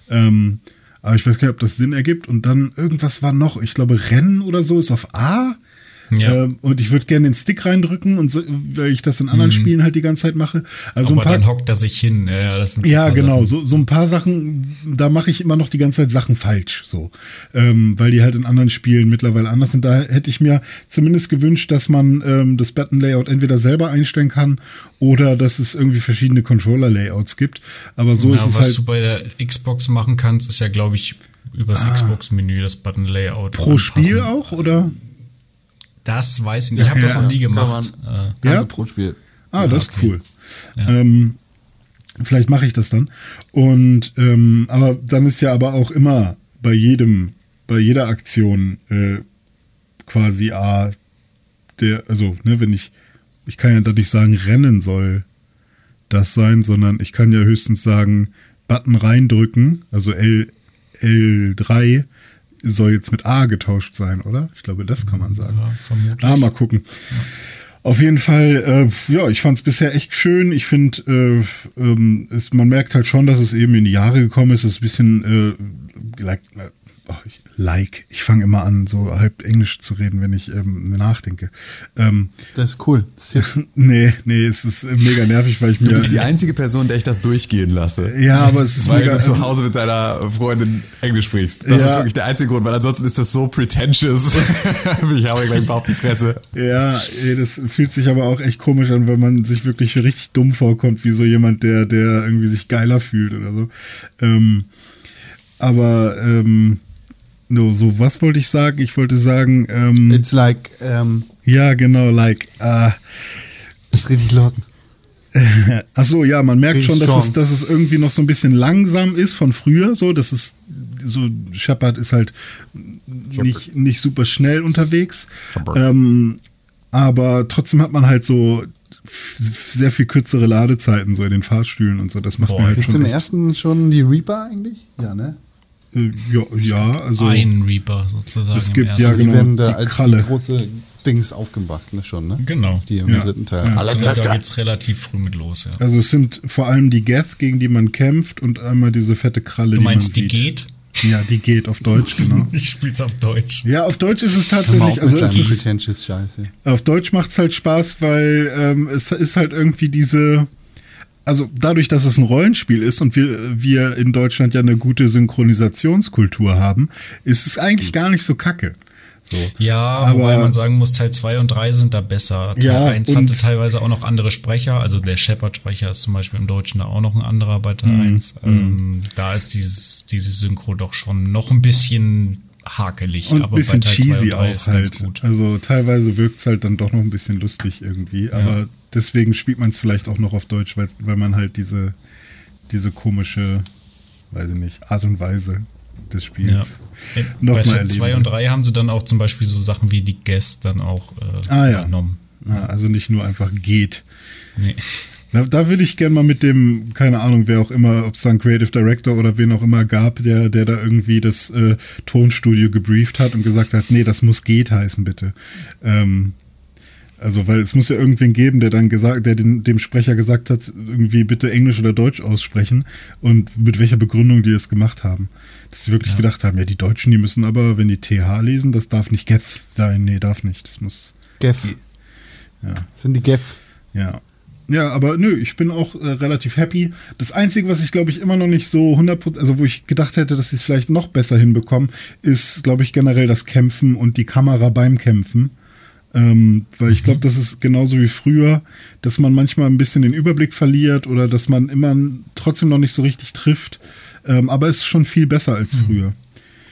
Ähm, aber ich weiß gar nicht, ob das Sinn ergibt. Und dann irgendwas war noch, ich glaube, Rennen oder so ist auf A. Ja. Ähm, und ich würde gerne den Stick reindrücken und so, weil ich das in anderen Spielen halt die ganze Zeit mache. Also Aber ein paar, dann hockt er sich hin. Ja, ja, genau. Sachen. So, so ein paar Sachen, da mache ich immer noch die ganze Zeit Sachen falsch, so, ähm, weil die halt in anderen Spielen mittlerweile anders sind. Da hätte ich mir zumindest gewünscht, dass man ähm, das Button-Layout entweder selber einstellen kann oder dass es irgendwie verschiedene Controller-Layouts gibt. Aber so ja, ist es was halt du bei der Xbox machen kannst, ist ja, glaube ich, übers Xbox-Menü das Button-Layout. pro Spiel anpassen. auch, oder? Das weiß ich nicht. Ich habe das noch nie gemacht. Äh, Ganze Ja? pro Spiel. Ah, das ist okay. cool. Ähm, vielleicht mache ich das dann. Und ähm, aber dann ist ja aber auch immer bei jedem, bei jeder Aktion äh, quasi A, der, also, ne, wenn ich, ich kann ja da nicht sagen, rennen soll das sein, sondern ich kann ja höchstens sagen, Button reindrücken, also L, L3 soll jetzt mit A getauscht sein, oder? Ich glaube, das kann man sagen. Ja, vermutlich. Ah, mal gucken. Auf jeden Fall, äh, ja, ich fand es bisher echt schön. Ich finde, äh, ähm, man merkt halt schon, dass es eben in die Jahre gekommen ist. Es ist ein bisschen äh, like, äh, oh, ich, like. Ich fange immer an, so halb Englisch zu reden, wenn ich ähm, nachdenke. Ähm, Das ist cool. Das ist nee, nee, es ist äh, mega nervig, weil ich mir. Du bist die einzige Person, der ich das durchgehen lasse. ja, aber es ist Weil mega. du zu Hause mit deiner Freundin Englisch sprichst. Das Ja. ist wirklich der einzige Grund, weil ansonsten ist das so pretentious. ich habe gleich auf die Fresse. Ja, ey, das fühlt sich aber auch echt komisch an, wenn man sich wirklich richtig dumm vorkommt, wie so jemand, der, der irgendwie sich geiler fühlt oder so. Ähm, Aber ähm, no, so, was wollte ich sagen? Ich wollte sagen, ähm, It's like, ähm, ja, genau, like, äh, ist richtig laut. Ach so, ja, man merkt schon, dass es, dass es irgendwie noch so ein bisschen langsam ist von früher. So, das ist so Shepard ist halt nicht, nicht super schnell unterwegs. Ähm, aber trotzdem hat man halt so sehr viel kürzere Ladezeiten so in den Fahrstühlen und so. Das macht Boah, mir halt Gibt's schon. im Echt, ersten schon die Reaper eigentlich? Ja, ne? Äh, ja, ja, also Ein Reaper sozusagen. Es gibt, ja, die genau, werden da die als Kralle. die große Dings aufgebracht, ne, schon, ne? Genau. Die im Ja. dritten Teil. Ja. Und da geht's relativ früh mit los, ja. also es sind vor allem die Geth, gegen die man kämpft und einmal diese fette Kralle, Du meinst, die die man sieht. geht? Ja, die geht auf Deutsch, genau. Ich spiel's auf Deutsch. Ja, auf Deutsch ist es tatsächlich, auf also es ist, pretentious Scheiße. Auf Deutsch macht es halt Spaß, weil ähm, es ist halt irgendwie diese. Also dadurch, dass es ein Rollenspiel ist und wir, wir in Deutschland ja eine gute Synchronisationskultur haben, ist es eigentlich gar nicht so kacke. So. Ja, Aber- wobei man sagen muss, Teil 2 und 3 sind da besser. Teil Ja, 1 und- hatte teilweise auch noch andere Sprecher. Also der Shepard-Sprecher ist zum Beispiel im Deutschen da auch noch ein anderer bei Teil Mhm. 1. Ähm, da ist dieses, dieses Synchro doch schon noch ein bisschen hakelig. Und ein aber bisschen bei Teil 2 cheesy und 3 auch halt. gut. Also teilweise wirkt es halt dann doch noch ein bisschen lustig irgendwie. Aber deswegen spielt man es vielleicht auch noch auf Deutsch, weil, weil man halt diese, diese komische, weiß ich nicht, Art und Weise des Ja. Spiels Äh, noch bei Teil erleben 2 und 3 haben sie dann auch zum Beispiel so Sachen wie die Guest dann auch äh, Ah, ja. übernommen. Ja, also nicht nur einfach geht. Nee. Da, da will ich gerne mal mit dem, keine Ahnung, wer auch immer, ob es da einen Creative Director oder wen auch immer gab, der, der da irgendwie das äh, Tonstudio gebrieft hat und gesagt hat, nee, das muss geht heißen, bitte. Ähm, also, weil es muss ja irgendwen geben, der dann gesagt, der den, dem Sprecher gesagt hat, irgendwie bitte Englisch oder Deutsch aussprechen und mit welcher Begründung die das gemacht haben. Dass sie wirklich gedacht haben, ja, die Deutschen, die müssen aber, wenn die TH lesen, das darf nicht Geth sein. Nee, darf nicht. Das muss, Geff. ja. Sind die Geff. Ja. Ja, aber nö, ich bin auch äh, relativ happy. Das Einzige, was ich glaube ich immer noch nicht so 100%, also wo ich gedacht hätte, dass sie es vielleicht noch besser hinbekommen, ist glaube ich generell das Kämpfen und die Kamera beim Kämpfen. Ähm, weil ich glaube, das ist genauso wie früher, dass man manchmal ein bisschen den Überblick verliert oder dass man immer trotzdem noch nicht so richtig trifft. Ähm, aber es ist schon viel besser als früher.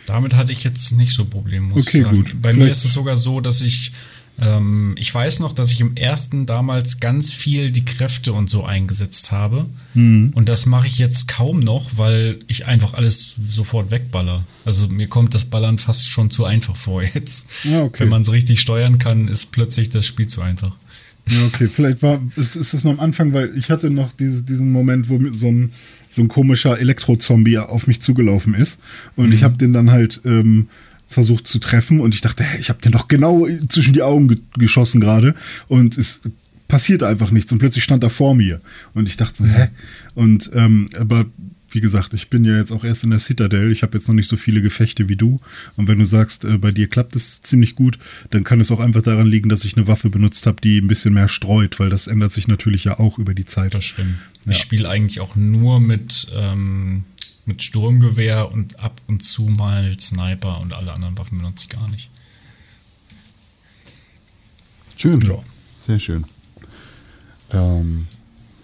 Damit hatte ich jetzt nicht so Probleme, muss Okay, ich sagen. gut. Bei mir Vielleicht- ist es sogar so, dass ich, ähm, ich weiß noch, dass ich im ersten damals ganz viel die Kräfte und so eingesetzt habe. Mhm. Und das mache ich jetzt kaum noch, weil ich einfach alles sofort wegballer. Also mir kommt das Ballern fast schon zu einfach vor jetzt. Ja, okay. Wenn man es richtig steuern kann, ist plötzlich das Spiel zu einfach. Ja, okay, vielleicht war, ist, ist das noch am Anfang, weil ich hatte noch diese, diesen Moment, wo so ein, so ein komischer Elektro-Zombie auf mich zugelaufen ist. Und ich habe den dann halt ähm, versucht zu treffen und ich dachte, hä, ich habe den doch genau zwischen die Augen ge geschossen gerade. Und es passierte einfach nichts. Und plötzlich stand er vor mir. Und ich dachte so, hä? Und ähm, aber wie gesagt, ich bin ja jetzt auch erst in der Citadel. Ich habe jetzt noch nicht so viele Gefechte wie du. Und wenn du sagst, äh, bei dir klappt es ziemlich gut, dann kann es auch einfach daran liegen, dass ich eine Waffe benutzt habe, die ein bisschen mehr streut, weil das ändert sich natürlich ja auch über die Zeit. Das stimmt. Ja. Ich spiele eigentlich auch nur mit, ähm, mit Sturmgewehr und ab und zu mal Sniper und alle anderen Waffen benutze ich gar nicht. Schön. Ja. Sehr schön. Ähm,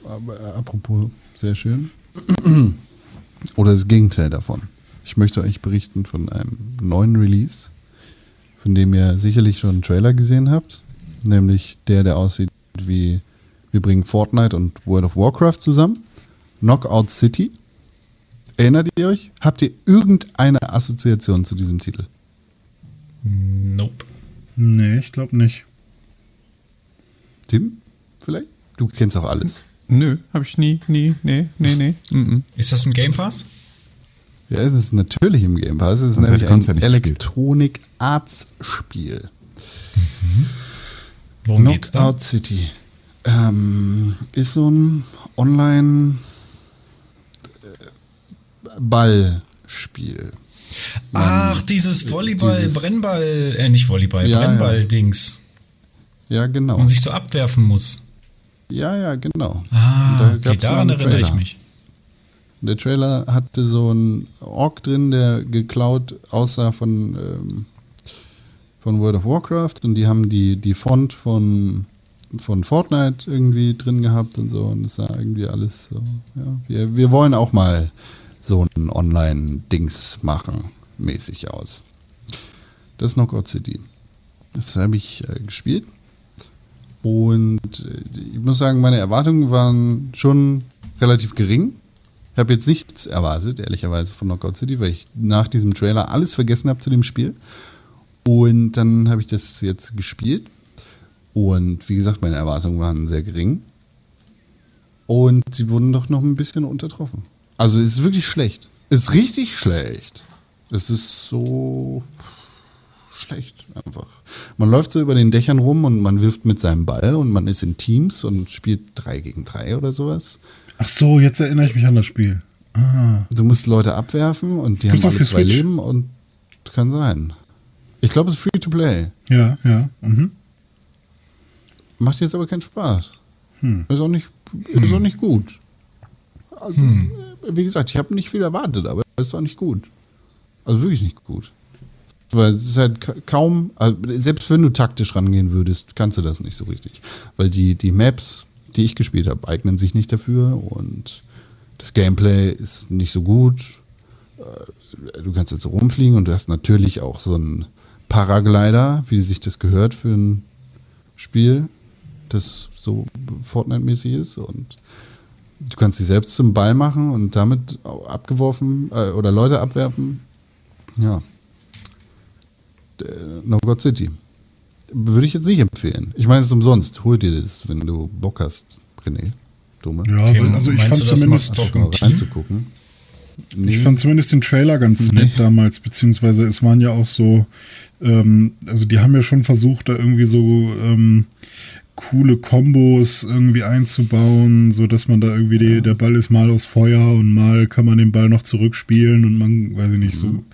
äh, apropos sehr schön. Oder das Gegenteil davon. Ich möchte euch berichten von einem neuen Release, von dem ihr sicherlich schon einen Trailer gesehen habt. Nämlich der, der aussieht wie wir bringen Fortnite und World of Warcraft zusammen. Knockout City. Erinnert ihr euch? Habt ihr irgendeine Assoziation zu diesem Titel? Nope. Nee, ich glaube nicht. Tim? Vielleicht? Du kennst auch alles. Nö, habe ich nie, nie, nee, nee, nee. Mm -mm. Ist das im Game Pass? Ja, es ist natürlich im Game Pass. Es ist Sonst nämlich ja ein gespielt. Electronic Arts Spiel. Worum geht's da? Knockout City. Ähm, ist so ein Online äh, Ballspiel. Ach, dieses Volleyball, dieses- Brennball, äh, nicht Volleyball, Ja, ja. Brennball-Dings. Ja, genau. wo Man sich so abwerfen muss. Ja, ja, genau. Ah, da okay, daran erinnere ich mich. Der Trailer hatte so einen Ork drin, der geklaut aussah von, ähm, von World of Warcraft und die haben die, die Font von, von Fortnite irgendwie drin gehabt und so und es sah irgendwie alles so, ja. Wir, wir wollen auch mal so ein Online-Dings machen, mäßig aus. Das Knockout City. Das habe ich äh, gespielt. Und äh, ich muss sagen, meine Erwartungen waren schon relativ gering. Ich habe jetzt nichts erwartet, ehrlicherweise, von Knockout City, weil ich nach diesem Trailer alles vergessen habe zu dem Spiel. Und dann habe ich das jetzt gespielt. Und wie gesagt, meine Erwartungen waren sehr gering. Und sie wurden doch noch ein bisschen untertroffen. Also es ist wirklich schlecht. Es ist richtig schlecht. Es ist so schlecht einfach. Man läuft so über den Dächern rum und man wirft mit seinem Ball und man ist in Teams und spielt drei gegen drei oder sowas. Ach so, jetzt erinnere ich mich an das Spiel. Ah, Du musst Leute abwerfen und die gibt's haben alle zwei Switch. Leben und kann sein. Ich glaube, es ist free to play. ja, ja. Mhm. Macht jetzt aber keinen Spaß. Hm. Ist auch nicht, ist auch nicht gut. Also, äh, wie gesagt, ich habe nicht viel erwartet, aber es ist auch nicht gut. Also wirklich nicht gut. Weil es ist halt ka- kaum, also selbst wenn du taktisch rangehen würdest, kannst du das nicht so richtig. Weil die, die Maps, die ich gespielt habe, eignen sich nicht dafür und das Gameplay ist nicht so gut. Äh, Du kannst jetzt so rumfliegen und du hast natürlich auch so einen Paraglider, wie sich das gehört für ein Spiel, das so Fortnite-mäßig ist und du kannst dich selbst zum Ball machen und damit abgeworfen äh, oder Leute abwerfen. Ja. Äh, No God City. Würde ich jetzt nicht empfehlen. Ich meine, es ist umsonst. Hol dir das, wenn du Bock hast, René. Dumme. Ja, Okay, weil, also ich fand zumindest, reinzugucken. Nee. ich fand zumindest den Trailer ganz Nee. nett damals, beziehungsweise es waren ja auch so, ähm, also die haben ja schon versucht, da irgendwie so ähm, coole Kombos irgendwie einzubauen, so dass man da irgendwie die, der Ball ist mal aus Feuer und mal kann man den Ball noch zurückspielen und man, weiß ich nicht, so.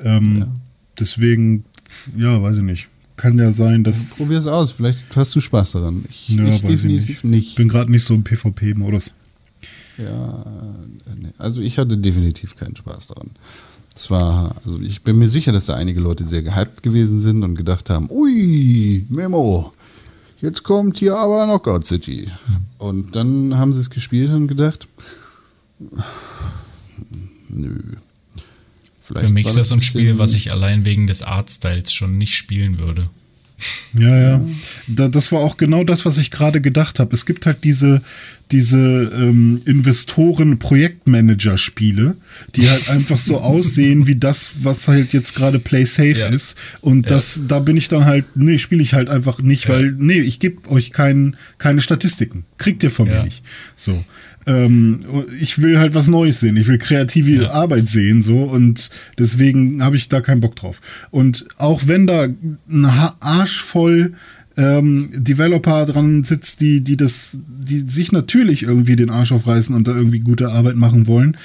Ähm, Deswegen, ja, weiß ich nicht. Kann ja sein, dass. Probier es aus, vielleicht hast du Spaß daran. Ich, Ja, ich weiß ich definitiv nicht. nicht. Ich bin gerade nicht so im PvP-Modus. Ja, also ich hatte definitiv keinen Spaß daran. Zwar, also ich bin mir sicher, dass da einige Leute sehr gehypt gewesen sind und gedacht haben, ui, Memo, jetzt kommt hier aber Knockout City. Und dann haben sie es gespielt und gedacht, nö. Vielleicht Für mich ist das ein Spiel, was ich allein wegen des Artstyles schon nicht spielen würde. Ja, ja. Da, das war auch genau das, was ich gerade gedacht habe. Es gibt halt diese, diese ähm, Investoren-Projektmanager-Spiele, die halt einfach so aussehen wie das, was halt jetzt gerade Play Safe Ja. ist. Und das, da bin ich dann halt, nee, spiele ich halt einfach nicht, weil, nee, ich gebe euch kein, keine Statistiken. Kriegt ihr von Ja. mir nicht. So. Ähm, ich will halt was Neues sehen. Ich will kreative Arbeit sehen, so. Und deswegen habe ich da keinen Bock drauf. Und auch wenn da ein Arsch voll ähm, Developer dran sitzt, die, die das, die sich natürlich irgendwie den Arsch aufreißen und da irgendwie gute Arbeit machen wollen,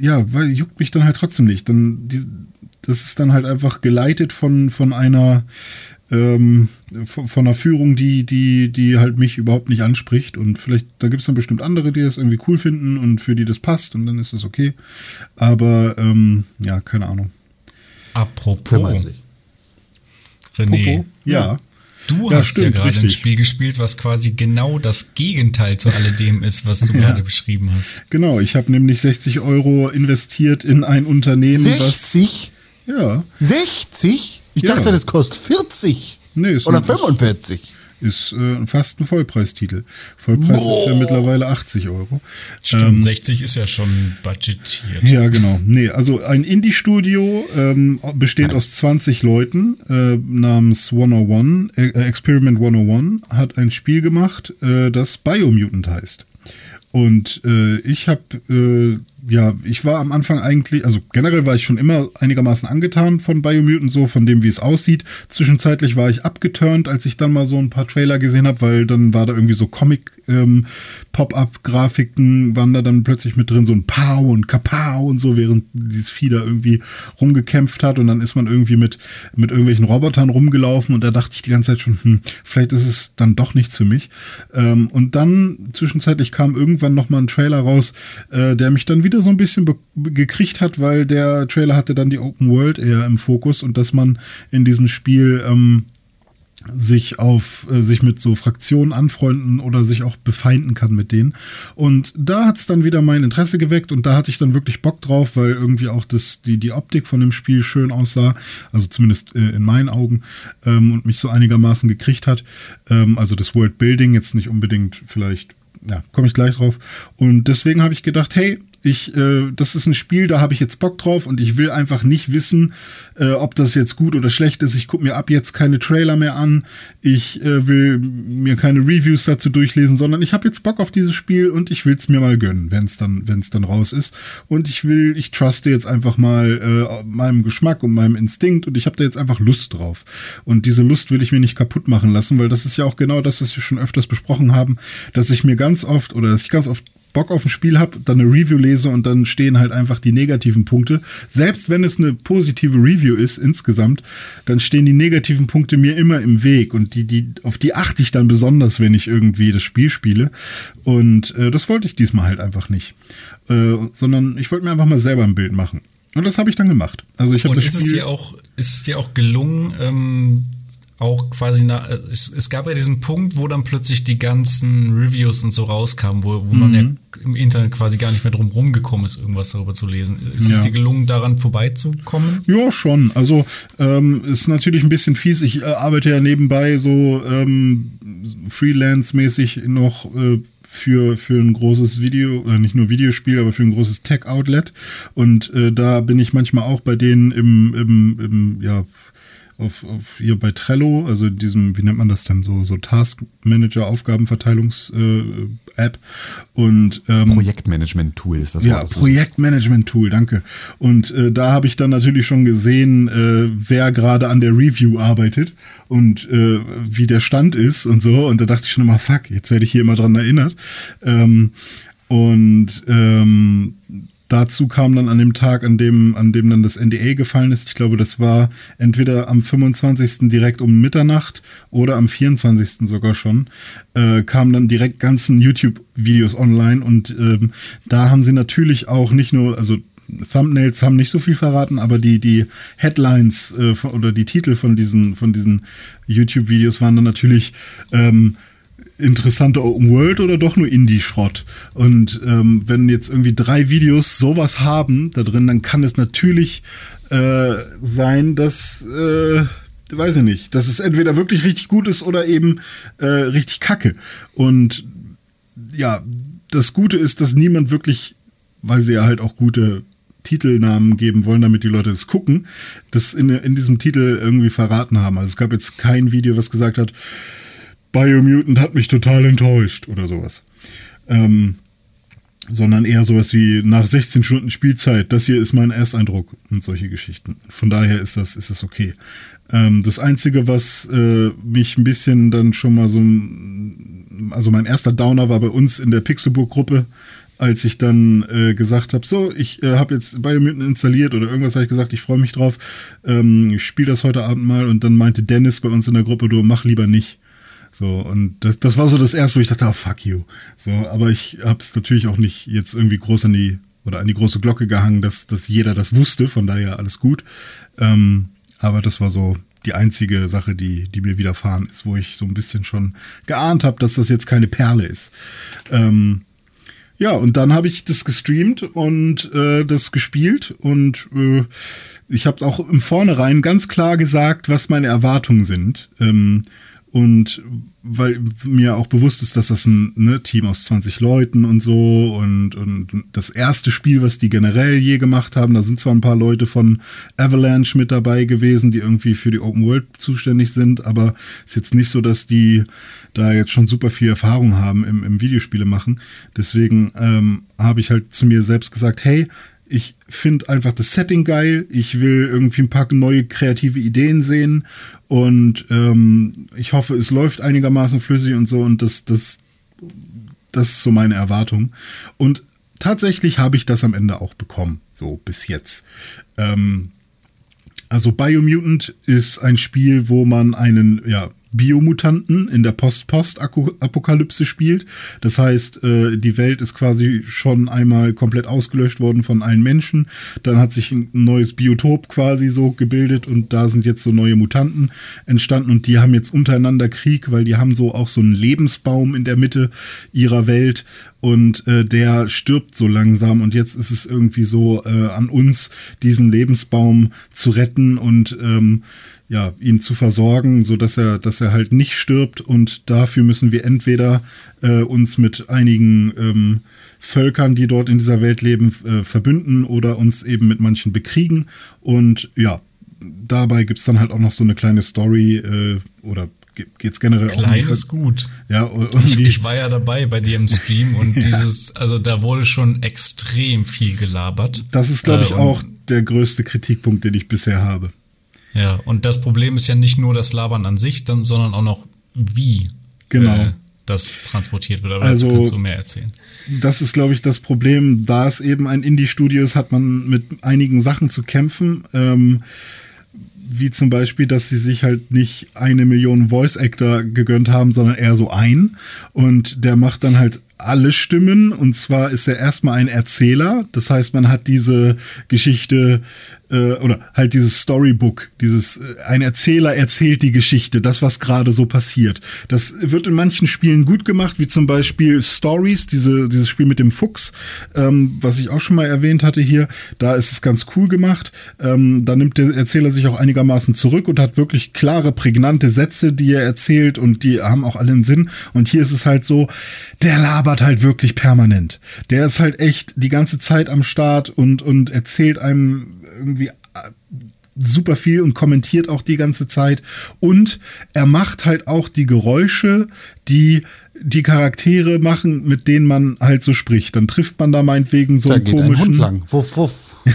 ja, weil juckt mich dann halt trotzdem nicht. Dann die, das ist dann halt einfach geleitet von von einer ähm, von, von einer Führung, die die die halt mich überhaupt nicht anspricht und vielleicht da gibt es dann bestimmt andere, die das irgendwie cool finden und für die das passt und dann ist es okay. Aber ähm, ja, keine Ahnung. Apropos. René, Popo? Ja. du Ja, hast stimmt, ja gerade ein. Spiel gespielt, was quasi genau das Gegenteil zu alledem ist, was du gerade beschrieben hast. Genau, ich habe nämlich 60 Euro investiert in ein Unternehmen, 60? was ja 60? Ich Ja. dachte, das kostet 40. Nee, ist Oder ein- 45. ist äh, fast ein Vollpreistitel. Vollpreis ist ja mittlerweile 80 Euro. Stimmt, Ähm, 60 ist ja schon budgetiert. Ja, genau. Nee, also ein Indie-Studio ähm, besteht aus 20 Leuten äh, namens 101, äh, Experiment 101, hat ein Spiel gemacht, äh, das Biomutant heißt. Und äh, ich habe, äh, ja, ich war am Anfang eigentlich, also generell war ich schon immer einigermaßen angetan von Biomutant, so von dem, wie es aussieht. Zwischenzeitlich war ich abgeturnt, als ich dann mal so ein paar Trailer gesehen habe, weil dann war da irgendwie so Comic ähm, waren da dann plötzlich mit drin, so ein Pow und Kapow und so, während dieses Vieh da irgendwie rumgekämpft hat und dann ist man irgendwie mit, mit irgendwelchen Robotern rumgelaufen und da dachte ich die ganze Zeit schon, hm, vielleicht ist es dann doch nichts für mich. Ähm, und dann zwischenzeitlich kam irgendwann noch mal ein Trailer raus, äh, der mich dann wieder so ein bisschen gekriegt hat, weil der Trailer hatte dann die Open World eher im Fokus und dass man in diesem Spiel ähm, sich auf äh, sich mit so Fraktionen anfreunden oder sich auch befeinden kann mit denen. Und da hat's dann wieder mein Interesse geweckt und da hatte ich dann wirklich Bock drauf, weil irgendwie auch das, die, die Optik von dem Spiel schön aussah, also zumindest äh, in meinen Augen, ähm, und mich so einigermaßen gekriegt hat. Ähm, also das World Building jetzt nicht unbedingt vielleicht, ja, komme ich gleich drauf. Und deswegen habe ich gedacht, hey, ich, äh, das ist ein Spiel, da habe ich jetzt Bock drauf und ich will einfach nicht wissen, äh, ob das jetzt gut oder schlecht ist. Ich gucke mir ab jetzt keine Trailer mehr an. Ich äh, will mir keine Reviews dazu durchlesen, sondern ich habe jetzt Bock auf dieses Spiel und ich will es mir mal gönnen, wenn es dann, wenn dann raus ist. Und ich will, ich truste jetzt einfach mal äh, meinem Geschmack und meinem Instinkt und ich habe da jetzt einfach Lust drauf. Und diese Lust will ich mir nicht kaputt machen lassen, weil das ist ja auch genau das, was wir schon öfters besprochen haben, dass ich mir ganz oft oder dass ich ganz oft Bock auf ein Spiel habe, dann eine Review lese und dann stehen halt einfach die negativen Punkte. Selbst wenn es eine positive Review ist insgesamt, dann stehen die negativen Punkte mir immer im Weg und die, die, auf die achte ich dann besonders, wenn ich irgendwie das Spiel spiele. Und äh, das wollte ich diesmal halt einfach nicht. Äh, sondern ich wollte mir einfach mal selber ein Bild machen. Und das habe ich dann gemacht. Also ich habe das ist es Spiel. dir auch, ist es dir auch gelungen, ähm, auch quasi nach, äh, es, es gab ja diesen Punkt, wo dann plötzlich die ganzen Reviews und so rauskamen, wo, wo man ja Mhm. im Internet quasi gar nicht mehr drum rumgekommen ist, irgendwas darüber zu lesen. Ist Ja. es dir gelungen, daran vorbeizukommen? Ja, schon. Also ähm, ist natürlich ein bisschen fies. Ich äh, arbeite ja nebenbei so ähm, freelance-mäßig noch äh, für, für ein großes Video, oder nicht nur Videospiel, aber für ein großes Tech-Outlet. Und äh, da bin ich manchmal auch bei denen im, im, im ja, auf, auf hier bei Trello, also diesem, wie nennt man das denn, so, so Task Manager, Aufgabenverteilungs-App. und ähm, Projektmanagement-Tool ist das ja, Wort. das du Projektmanagement-Tool, danke. Und äh, da habe ich dann natürlich schon gesehen, äh, wer gerade an der Review arbeitet und äh, wie der Stand ist und so. Und da dachte ich schon immer, fuck, jetzt werde ich hier immer dran erinnert. Ähm, und ähm, dazu kam dann an dem Tag, an dem, an dem dann das NDA gefallen ist, ich glaube, das war entweder am 25. direkt um Mitternacht oder am 24. sogar schon, äh, kamen dann direkt ganzen YouTube-Videos online und ähm, da haben sie natürlich auch nicht nur, also Thumbnails haben nicht so viel verraten, aber die, die Headlines äh, oder die Titel von diesen, von diesen YouTube-Videos waren dann natürlich ähm, interessante Open World oder doch nur Indie-Schrott. Und ähm, wenn jetzt irgendwie drei Videos sowas haben da drin, dann kann es natürlich äh, sein, dass, äh, weiß ich nicht, dass es entweder wirklich richtig gut ist oder eben äh, richtig kacke. Und ja, das Gute ist, dass niemand wirklich, weil sie ja halt auch gute Titelnamen geben wollen, damit die Leute es gucken, das in, in diesem Titel irgendwie verraten haben. Also es gab jetzt kein Video, was gesagt hat, Biomutant hat mich total enttäuscht oder sowas. Ähm, sondern eher sowas wie nach 16 Stunden Spielzeit, das hier ist mein Ersteindruck und solche Geschichten. Von daher ist das, ist das okay. Ähm, das Einzige, was äh, mich ein bisschen dann schon mal so, also mein erster Downer war bei uns in der Pixelburg-Gruppe, als ich dann äh, gesagt habe, so, ich äh, habe jetzt Biomutant installiert oder irgendwas habe ich gesagt, ich freue mich drauf, ähm, ich spiele das heute Abend mal und dann meinte Dennis bei uns in der Gruppe, du mach lieber nicht. So, und das, das war so das erste, wo ich dachte, oh, fuck you. So, aber ich habe es natürlich auch nicht jetzt irgendwie groß an die oder an die große Glocke gehangen, dass, dass jeder das wusste, von daher alles gut. Ähm, aber das war so die einzige Sache, die, die mir widerfahren ist, wo ich so ein bisschen schon geahnt habe, dass das jetzt keine Perle ist. Ähm, ja, und dann habe ich das gestreamt und äh, das gespielt und äh, ich habe auch im Vornherein ganz klar gesagt, was meine Erwartungen sind. Ähm, und weil mir auch bewusst ist, dass das ein ne, Team aus 20 Leuten und so und, und das erste Spiel, was die generell je gemacht haben, da sind zwar ein paar Leute von Avalanche mit dabei gewesen, die irgendwie für die Open World zuständig sind, aber ist jetzt nicht so, dass die da jetzt schon super viel Erfahrung haben im, im Videospiele machen. Deswegen ähm, habe ich halt zu mir selbst gesagt, hey, ich finde einfach das Setting geil. Ich will irgendwie ein paar neue kreative Ideen sehen und ähm, ich hoffe, es läuft einigermaßen flüssig und so und das, das, das ist so meine Erwartung. Und tatsächlich habe ich das am Ende auch bekommen, so bis jetzt. Ähm, also Biomutant ist ein Spiel, wo man einen ja, Biomutanten in der Post-Post-Apokalypse spielt. Das heißt, äh, die Welt ist quasi schon einmal komplett ausgelöscht worden von allen Menschen. Dann hat sich ein neues Biotop quasi so gebildet und da sind jetzt so neue Mutanten entstanden und die haben jetzt untereinander Krieg, weil die haben so auch so einen Lebensbaum in der Mitte ihrer Welt und äh, der stirbt so langsam und jetzt ist es irgendwie so äh, an uns, diesen Lebensbaum zu retten und ähm, ja, ihn zu versorgen, so dass er, dass er halt nicht stirbt und dafür müssen wir entweder äh, uns mit einigen ähm, Völkern, die dort in dieser Welt leben, äh, verbünden oder uns eben mit manchen bekriegen und ja, dabei gibt's dann halt auch noch so eine kleine Story äh, oder ge- geht's generell auch um die Klein Ver- ist gut. Ja, und Ich, ich war ja dabei bei dir im Stream und dieses, also da wurde schon extrem viel gelabert. das ist, glaube ich, Äh, auch der größte Kritikpunkt, den ich bisher habe. Ja, und das Problem ist ja nicht nur das Labern an sich, dann, sondern auch noch, wie Genau. äh, das transportiert wird. Aber Also- dazu kannst du mehr erzählen. Das ist, glaube ich, das Problem. Da es eben ein Indie-Studio ist, hat man mit einigen Sachen zu kämpfen. Ähm, wie zum Beispiel, dass sie sich halt nicht eine Million Voice-Actor gegönnt haben, sondern eher so ein. Und der macht dann halt alle Stimmen. Und zwar ist er erstmal ein Erzähler. Das heißt, man hat diese Geschichte äh, oder halt dieses Storybook, dieses äh, ein Erzähler erzählt die Geschichte, das was gerade so passiert. Das wird in manchen Spielen gut gemacht, wie zum Beispiel Stories, diese dieses Spiel mit dem Fuchs, ähm, was ich auch schon mal erwähnt hatte hier. Da ist es ganz cool gemacht. Ähm, da nimmt der Erzähler sich auch einigermaßen zurück und hat wirklich klare, prägnante Sätze, die er erzählt und die haben auch alle einen Sinn. Und hier ist es halt so, der labert halt wirklich permanent. Der ist halt echt die ganze Zeit am Start und und erzählt einem irgendwie super viel und kommentiert auch die ganze Zeit. Und er macht halt auch die Geräusche, die die Charaktere machen, mit denen man halt so spricht. Dann trifft man da meinetwegen so Da einen geht ein komischen. Hund lang. Wuff, wuff.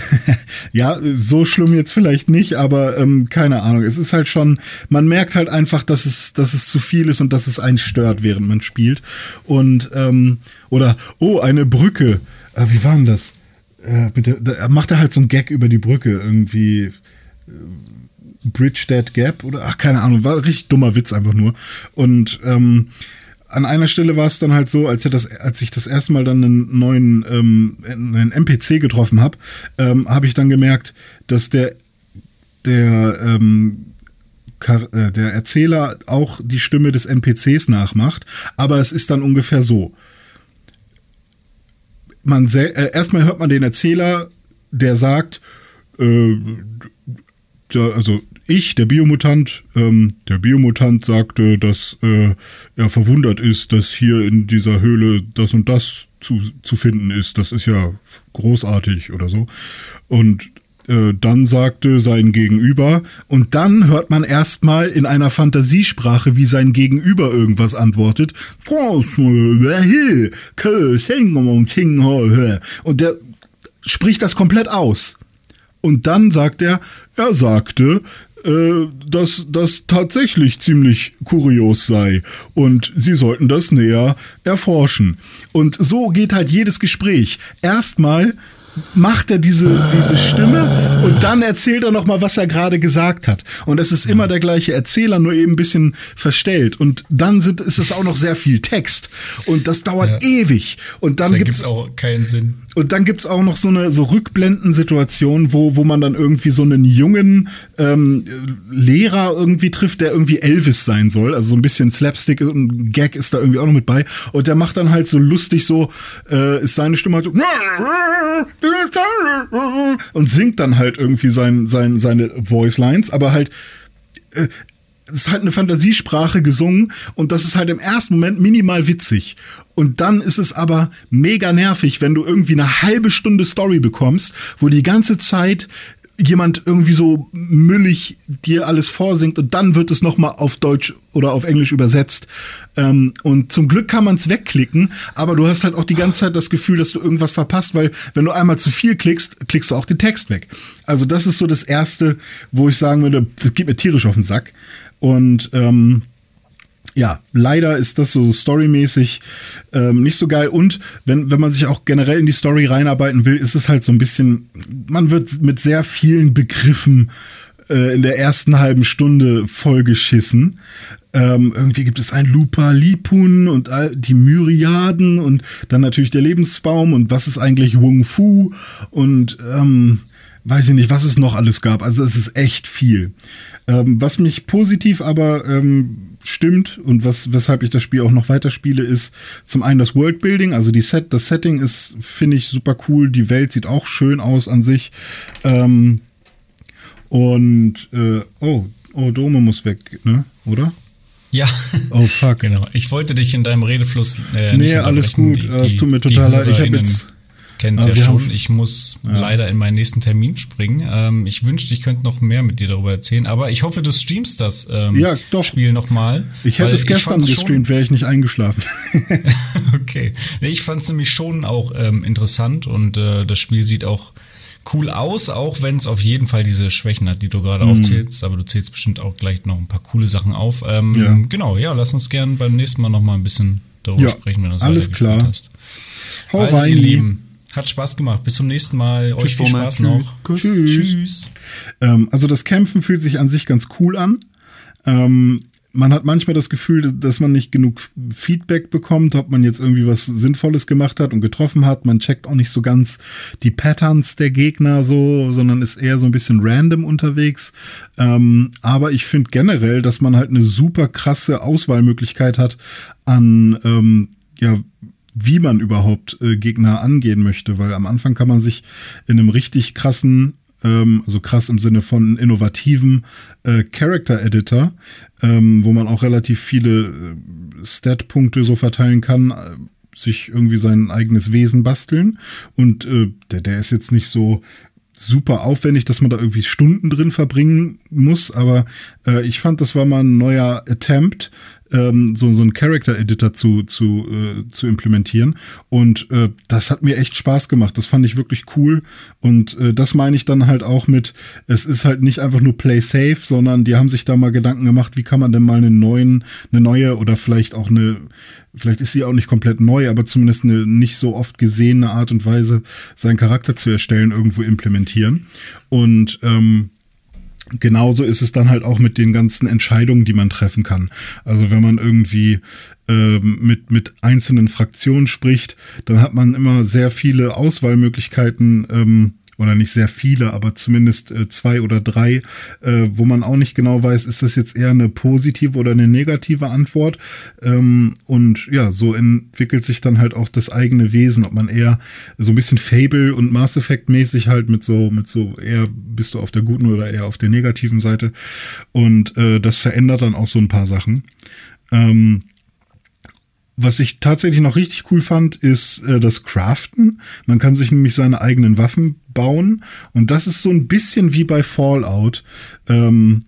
Ja, so schlimm jetzt vielleicht nicht, aber ähm, keine Ahnung. Es ist halt schon, man merkt halt einfach, dass es, dass es zu viel ist und dass es einen stört, während man spielt. Und ähm, oder oh, eine Brücke. Äh, wie war denn das? Äh, mit der, da macht er halt so einen Gag über die Brücke irgendwie. Äh, Bridge That Gap oder ach keine Ahnung, war ein richtig dummer Witz einfach nur. Und ähm, an einer Stelle war es dann halt so, als das, als ich das erste Mal dann einen neuen ähm, einen NPC getroffen habe, ähm, habe ich dann gemerkt, dass der der ähm, äh, der Erzähler auch die Stimme des NPCs nachmacht, aber es ist dann ungefähr so. Man äh, erstmal hört man den Erzähler, der sagt, äh, also ich, der Biomutant, ähm, der Biomutant sagte, dass äh, er verwundert ist, dass hier in dieser Höhle das und das zu, zu finden ist. Das ist ja großartig oder so. Und äh, dann sagte sein Gegenüber, und dann hört man erstmal in einer Fantasiesprache, wie sein Gegenüber irgendwas antwortet. Und der spricht das komplett aus. Und dann sagt er, er sagte, äh, dass das tatsächlich ziemlich kurios sei und sie sollten das näher erforschen. Und so geht halt jedes Gespräch. Erstmal macht er diese, diese Stimme und dann erzählt er nochmal, was er gerade gesagt hat. Und es ist immer der gleiche Erzähler, nur eben ein bisschen verstellt. Und dann sind, ist es auch noch sehr viel Text. Und das dauert Ja. ewig. Und dann gibt's ergibt auch keinen Sinn. Und dann gibt's auch noch so eine so Rückblenden-Situation, wo, wo man dann irgendwie so einen jungen ähm, Lehrer irgendwie trifft, der irgendwie Elvis sein soll. Also so ein bisschen Slapstick und Gag ist da irgendwie auch noch mit bei. Und der macht dann halt so lustig so, äh, ist seine Stimme halt so und singt dann halt irgendwie sein, sein, seine Voice Lines, aber halt es ist halt eine Fantasiesprache gesungen und das ist halt im ersten Moment minimal witzig. Und dann ist es aber mega nervig, wenn du irgendwie eine halbe Stunde Story bekommst, wo die ganze Zeit jemand irgendwie so müllig dir alles vorsingt und dann wird es nochmal auf Deutsch oder auf Englisch übersetzt. Ähm, und zum Glück kann man es wegklicken, aber du hast halt auch die ganze Zeit das Gefühl, dass du irgendwas verpasst, weil wenn du einmal zu viel klickst, klickst du auch den Text weg. Also das ist so das Erste, wo ich sagen würde, das geht mir tierisch auf den Sack. Und ähm, ja, leider ist das so storymäßig ähm, nicht so geil. Und wenn, wenn man sich auch generell in die Story reinarbeiten will, ist es halt so ein bisschen, man wird mit sehr vielen Begriffen äh, in der ersten halben Stunde vollgeschissen. Ähm, irgendwie gibt es ein Lupa Lipun und die Myriaden und dann natürlich der Lebensbaum und was ist eigentlich Wung Fu und ähm, weiß ich nicht, was es noch alles gab. Also es ist echt viel. Ähm, was mich positiv aber ähm, stimmt und was, weshalb ich das Spiel auch noch weiterspiele, ist zum einen das Worldbuilding, also die Set, das Setting ist, finde ich, super cool. Die Welt sieht auch schön aus an sich. Ähm, und äh, oh, oh, Dome muss weg, ne? Oder? Ja. Oh fuck. Genau. Ich wollte dich in deinem Redefluss. Äh, Nee, alles gut. Es tut mir total leid. Ich hab HörerInnen jetzt- Kennen's Ah, ja schon. Ich muss leider in meinen nächsten Termin springen. Ähm, ich wünschte, ich könnte noch mehr mit dir darüber erzählen, aber ich hoffe, du streamst das ähm, Ja, doch. Spiel nochmal. Ich hätte es gestern gestreamt, wäre ich nicht eingeschlafen. Okay. Ich fand es nämlich schon auch ähm, interessant und äh, das Spiel sieht auch cool aus, auch wenn es auf jeden Fall diese Schwächen hat, die du Mhm. gerade aufzählst. Aber du zählst bestimmt auch gleich noch ein paar coole Sachen auf. Ähm, Ja. Genau, ja, lass uns gern beim nächsten Mal noch mal ein bisschen darüber Ja, sprechen, wenn du es alles klar. hast. Hau also, rein, ihr. Lieben, hat Spaß gemacht. Bis zum nächsten Mal. Euch viel Tschüss, Spaß Roman. noch. Tschüss. Tschüss. Tschüss. Ähm, also das Kämpfen fühlt sich an sich ganz cool an. Ähm, man hat manchmal das Gefühl, dass man nicht genug Feedback bekommt, ob man jetzt irgendwie was Sinnvolles gemacht hat und getroffen hat. Man checkt auch nicht so ganz die Patterns der Gegner so, sondern ist eher so ein bisschen random unterwegs. Ähm, aber ich finde generell, dass man halt eine super krasse Auswahlmöglichkeit hat an, ähm, ja, wie man überhaupt äh, Gegner angehen möchte, weil am Anfang kann man sich in einem richtig krassen, ähm, also krass im Sinne von innovativen äh, Character Editor, ähm, wo man auch relativ viele äh, Stat-Punkte so verteilen kann, äh, sich irgendwie sein eigenes Wesen basteln. Und äh, der, der ist jetzt nicht so super aufwendig, dass man da irgendwie Stunden drin verbringen muss, aber äh, ich fand, das war mal ein neuer Attempt, ähm, so, so einen Character-Editor zu, zu, äh, zu implementieren. Und äh, das hat mir echt Spaß gemacht. Das fand ich wirklich cool. Und äh, das meine ich dann halt auch mit, es ist halt nicht einfach nur Play Safe, sondern die haben sich da mal Gedanken gemacht, wie kann man denn mal einen neuen, eine neue oder vielleicht auch eine, vielleicht ist sie auch nicht komplett neu, aber zumindest eine nicht so oft gesehene Art und Weise, seinen Charakter zu erstellen, irgendwo implementieren. Und ähm, genauso ist es dann halt auch mit den ganzen Entscheidungen, die man treffen kann. Also wenn man irgendwie ähm, mit, mit einzelnen Fraktionen spricht, dann hat man immer sehr viele Auswahlmöglichkeiten, ähm, oder nicht sehr viele, aber zumindest äh, zwei oder drei, äh, wo man auch nicht genau weiß, ist das jetzt eher eine positive oder eine negative Antwort. Ähm, und ja, so entwickelt sich dann halt auch das eigene Wesen, ob man eher so ein bisschen Fable und Mass Effect mäßig halt mit so, mit so eher bist du auf der guten oder eher auf der negativen Seite. Und äh, das verändert dann auch so ein paar Sachen. Ähm, was ich tatsächlich noch richtig cool fand, ist äh, das Craften. Man kann sich nämlich seine eigenen Waffen bauen. Und das ist so ein bisschen wie bei Fallout. Ähm,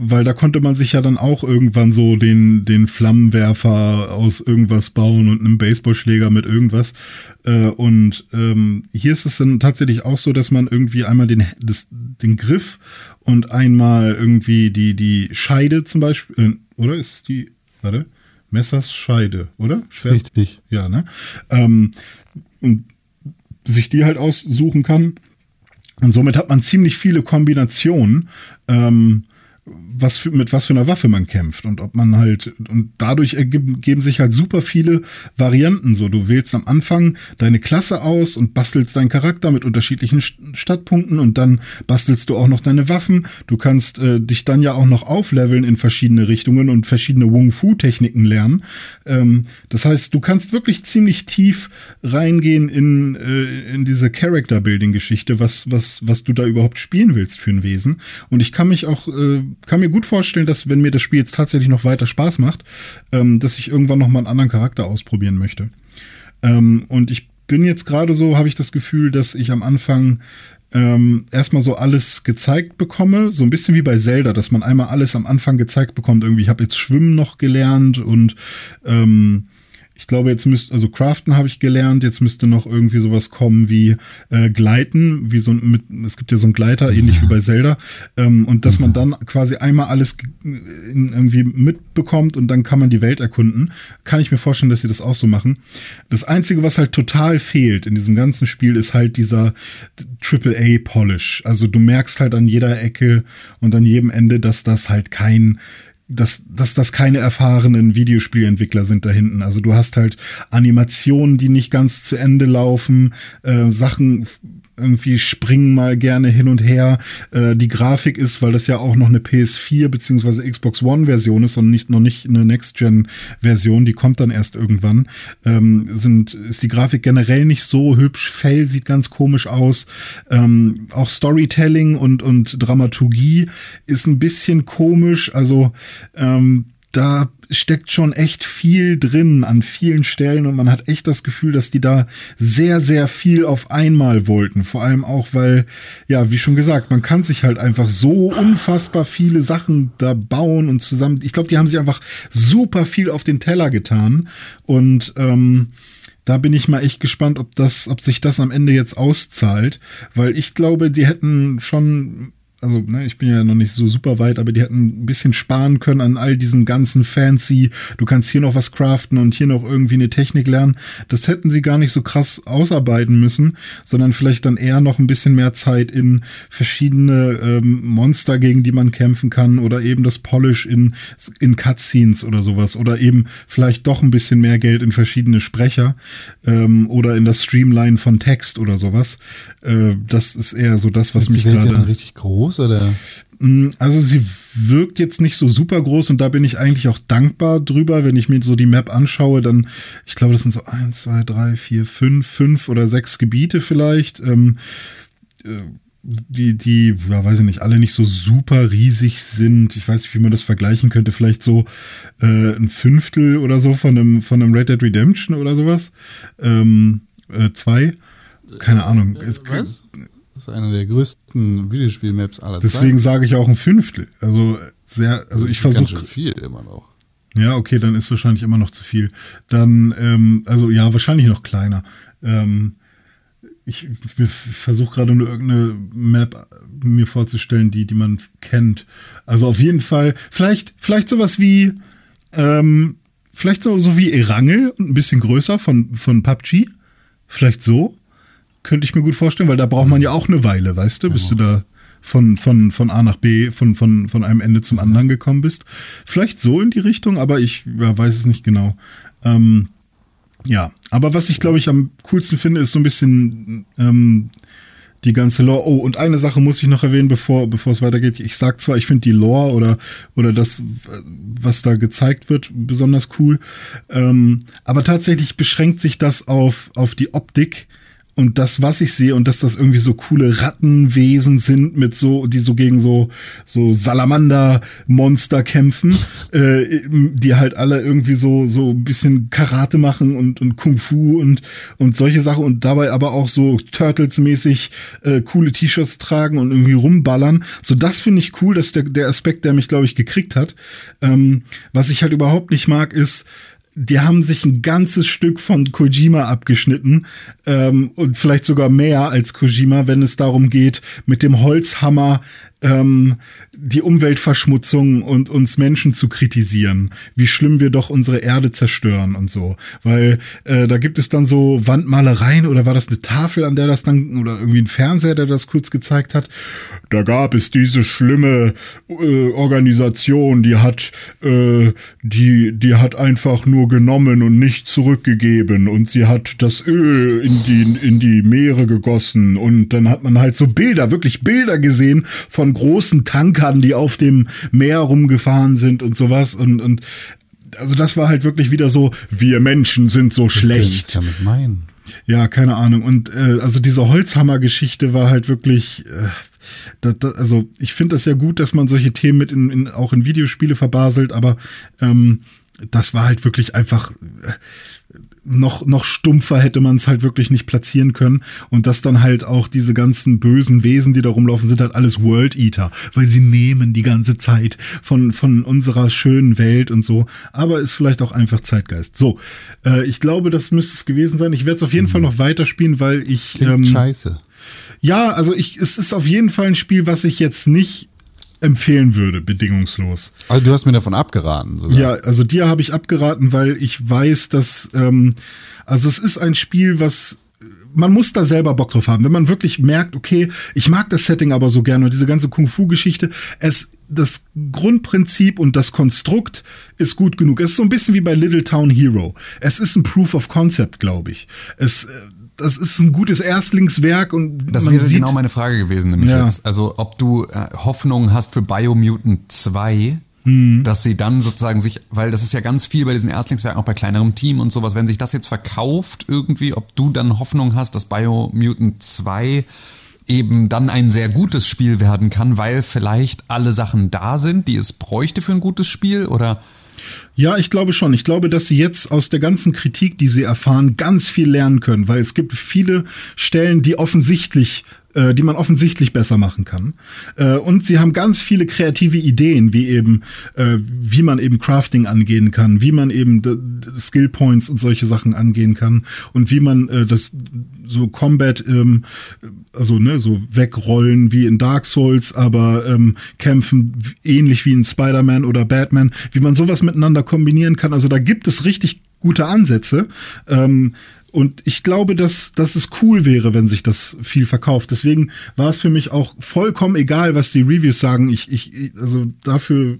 weil da konnte man sich ja dann auch irgendwann so den, den Flammenwerfer aus irgendwas bauen und einem Baseballschläger mit irgendwas. Äh, und ähm, hier ist es dann tatsächlich auch so, dass man irgendwie einmal den, das, den Griff und einmal irgendwie die, die Scheide zum Beispiel, äh, oder ist die, warte, Messers Scheide, oder? Richtig. Ja, ne? Ähm, und sich die halt aussuchen kann. Und somit hat man ziemlich viele Kombinationen, ähm, was für, mit was für einer Waffe man kämpft und ob man halt, und dadurch ergeben geben sich halt super viele Varianten. So, du wählst am Anfang deine Klasse aus und bastelst deinen Charakter mit unterschiedlichen St- Stadtpunkten und dann bastelst du auch noch deine Waffen. Du kannst äh, dich dann ja auch noch aufleveln in verschiedene Richtungen und verschiedene Wung-Fu-Techniken lernen. Ähm, das heißt, du kannst wirklich ziemlich tief reingehen in, äh, in diese Character-Building-Geschichte, was, was, was du da überhaupt spielen willst für ein Wesen. Und ich kann mich auch, äh, kann mir gut vorstellen, dass wenn mir das Spiel jetzt tatsächlich noch weiter Spaß macht, ähm, dass ich irgendwann noch mal einen anderen Charakter ausprobieren möchte. Ähm, und ich bin jetzt gerade so, habe ich das Gefühl, dass ich am Anfang ähm, erstmal so alles gezeigt bekomme, so ein bisschen wie bei Zelda, dass man einmal alles am Anfang gezeigt bekommt. Irgendwie, ich habe jetzt Schwimmen noch gelernt und ähm, ich glaube, jetzt müsste, also Craften habe ich gelernt, jetzt müsste noch irgendwie sowas kommen wie äh, Gleiten, wie so ein, mit, es gibt ja so einen Gleiter, ähnlich wie bei Zelda, ähm, und dass man dann quasi einmal alles in, irgendwie mitbekommt und dann kann man die Welt erkunden. Kann ich mir vorstellen, dass sie das auch so machen. Das Einzige, was halt total fehlt in diesem ganzen Spiel, ist halt dieser AAA-Polish. Also du merkst halt an jeder Ecke und an jedem Ende, dass das halt kein dass, dass das keine erfahrenen Videospielentwickler sind da hinten. Also du hast halt Animationen, die nicht ganz zu Ende laufen, äh, Sachen irgendwie springen mal gerne hin und her. Äh, die Grafik ist, weil das ja auch noch eine PS4 beziehungsweise Xbox One Version ist und nicht noch nicht eine Next Gen Version, die kommt dann erst irgendwann. Ähm, sind ist die Grafik generell nicht so hübsch. Fell sieht ganz komisch aus. Ähm, auch Storytelling und und Dramaturgie ist ein bisschen komisch. Also ähm, da steckt schon echt viel drin an vielen Stellen und man hat echt das Gefühl, dass die da sehr, sehr viel auf einmal wollten. Vor allem auch, weil, ja, wie schon gesagt, man kann sich halt einfach so unfassbar viele Sachen da bauen und zusammen. Ich glaube, die haben sich einfach super viel auf den Teller getan und ähm, da bin ich mal echt gespannt, ob das, ob sich das am Ende jetzt auszahlt, weil ich glaube, die hätten schon also ne, ich bin ja noch nicht so super weit, aber die hätten ein bisschen sparen können an all diesen ganzen fancy, du kannst hier noch was craften und hier noch irgendwie eine Technik lernen. Das hätten sie gar nicht so krass ausarbeiten müssen, sondern vielleicht dann eher noch ein bisschen mehr Zeit in verschiedene ähm, Monster, gegen die man kämpfen kann oder eben das Polish in, in Cutscenes oder sowas oder eben vielleicht doch ein bisschen mehr Geld in verschiedene Sprecher ähm, oder in das Streamline von Text oder sowas. Äh, das ist eher so das, was mich gerade richtig groß oder? Mm, Also sie wirkt jetzt nicht so super groß und da bin ich eigentlich auch dankbar drüber, wenn ich mir so die Map anschaue, dann, ich glaube, das sind so eins, zwei, drei, vier, fünf, fünf oder sechs Gebiete vielleicht. Ähm, äh, die, die, ja, weiß ich nicht, alle nicht so super riesig sind. Ich weiß nicht, wie man das vergleichen könnte. Vielleicht so äh, ein Fünftel oder so von einem, von einem Red Dead Redemption oder sowas. Ähm, äh, zwei. Keine Ahnung. Es- Was? Das ist eine der größten Videospiel-Maps aller Deswegen sage ich auch ein Fünftel. Also sehr, also ich Ganz versuche viel immer noch. Ja, okay, dann ist wahrscheinlich immer noch zu viel. Dann, ähm, also ja, wahrscheinlich noch kleiner. Ähm, ich versuche gerade nur irgendeine Map mir vorzustellen, die, die man kennt. Also auf jeden Fall, vielleicht, vielleicht sowas wie, ähm, vielleicht so, so wie Erangel und ein bisschen größer von, von PUBG. Vielleicht so. Könnte ich mir gut vorstellen, weil da braucht man ja auch eine Weile, weißt du, bis du da von, von, von A nach B, von, von, von einem Ende zum anderen gekommen bist. Vielleicht so in die Richtung, aber ich ja, weiß es nicht genau. Ähm, ja, aber was ich glaube ich am coolsten finde, ist so ein bisschen ähm, die ganze Lore. Oh, und eine Sache muss ich noch erwähnen, bevor, bevor es weitergeht. Ich sag zwar, ich finde die Lore oder, oder das, was da gezeigt wird, besonders cool. Ähm, aber tatsächlich beschränkt sich das auf, auf die Optik und das, was ich sehe, und dass das irgendwie so coole Rattenwesen sind, mit so, die so gegen so, so Salamander-Monster kämpfen, äh, die halt alle irgendwie so, so ein bisschen Karate machen und, und Kung Fu und, und solche Sachen und dabei aber auch so Turtles-mäßig äh, coole T-Shirts tragen und irgendwie rumballern. So, das finde ich cool, das ist der, der Aspekt, der mich, glaube ich, gekriegt hat. Ähm, was ich halt überhaupt nicht mag, ist, die haben sich ein ganzes Stück von Kojima abgeschnitten ähm, und vielleicht sogar mehr als Kojima, wenn es darum geht, mit dem Holzhammer ähm, die Umweltverschmutzung und uns Menschen zu kritisieren, wie schlimm wir doch unsere Erde zerstören und so. Weil äh, da gibt es dann so Wandmalereien oder war das eine Tafel, an der das dann, oder irgendwie ein Fernseher, der das kurz gezeigt hat. Da gab es diese schlimme äh, Organisation, die hat, äh, die, die hat einfach nur genommen und nicht zurückgegeben und sie hat das Öl in die, in die Meere gegossen und dann hat man halt so Bilder, wirklich Bilder gesehen von großen Tankern, die auf dem Meer rumgefahren sind und sowas und, und also das war halt wirklich wieder so, wir Menschen sind so Was schlecht. damit meinen? Ja, keine Ahnung. Und äh, also diese Holzhammer-Geschichte war halt wirklich. Äh, da, da, also ich finde das ja gut, dass man solche Themen mit in, in, auch in Videospiele verbaselt, aber ähm, das war halt wirklich einfach. Äh, noch, noch stumpfer hätte man es halt wirklich nicht platzieren können. Und dass dann halt auch diese ganzen bösen Wesen, die da rumlaufen, sind halt alles World Eater, weil sie nehmen die ganze Zeit von, von unserer schönen Welt und so. Aber ist vielleicht auch einfach Zeitgeist. So, äh, ich glaube, das müsste es gewesen sein. Ich werde es auf jeden Fall noch weiterspielen, weil ich. Klingt Ähm, scheiße. ja, also ich, es ist auf jeden Fall ein Spiel, was ich jetzt nicht empfehlen würde, bedingungslos. Also du hast mir davon abgeraten. Sogar. Ja, also dir habe ich abgeraten, weil ich weiß, dass, ähm, also es ist ein Spiel, was man muss da selber Bock drauf haben. Wenn man wirklich merkt, okay, ich mag das Setting aber so gerne und diese ganze Kung-Fu-Geschichte, es, das Grundprinzip und das Konstrukt ist gut genug. Es ist so ein bisschen wie bei Little Town Hero. Es ist ein Proof of Concept, glaube ich. Es, äh, das ist ein gutes Erstlingswerk und Das wäre genau meine Frage gewesen, nämlich Ja. jetzt. Also, ob du äh, Hoffnung hast für Biomutant 2, Hm. dass sie dann sozusagen sich, weil das ist ja ganz viel bei diesen Erstlingswerken, auch bei kleinerem Team und sowas, wenn sich das jetzt verkauft irgendwie, ob du dann Hoffnung hast, dass Biomutant 2 eben dann ein sehr gutes Spiel werden kann, weil vielleicht alle Sachen da sind, die es bräuchte für ein gutes Spiel oder Ja, ich glaube schon. Ich glaube, dass sie jetzt aus der ganzen Kritik, die sie erfahren, ganz viel lernen können, weil es gibt viele Stellen, die offensichtlich, äh, die man offensichtlich besser machen kann. Äh, und sie haben ganz viele kreative Ideen, wie eben, äh, wie man eben Crafting angehen kann, wie man eben Skill Points und solche Sachen angehen kann und wie man äh, das so Combat, ähm, also ne, so wegrollen wie in Dark Souls, aber ähm, kämpfen ähnlich wie in Spider-Man oder Batman, wie man sowas miteinander kombinieren kann. Also da gibt es richtig gute Ansätze. Ähm, und ich glaube, dass, dass es cool wäre, wenn sich das viel verkauft. Deswegen war es für mich auch vollkommen egal, was die Reviews sagen. Ich, ich, also dafür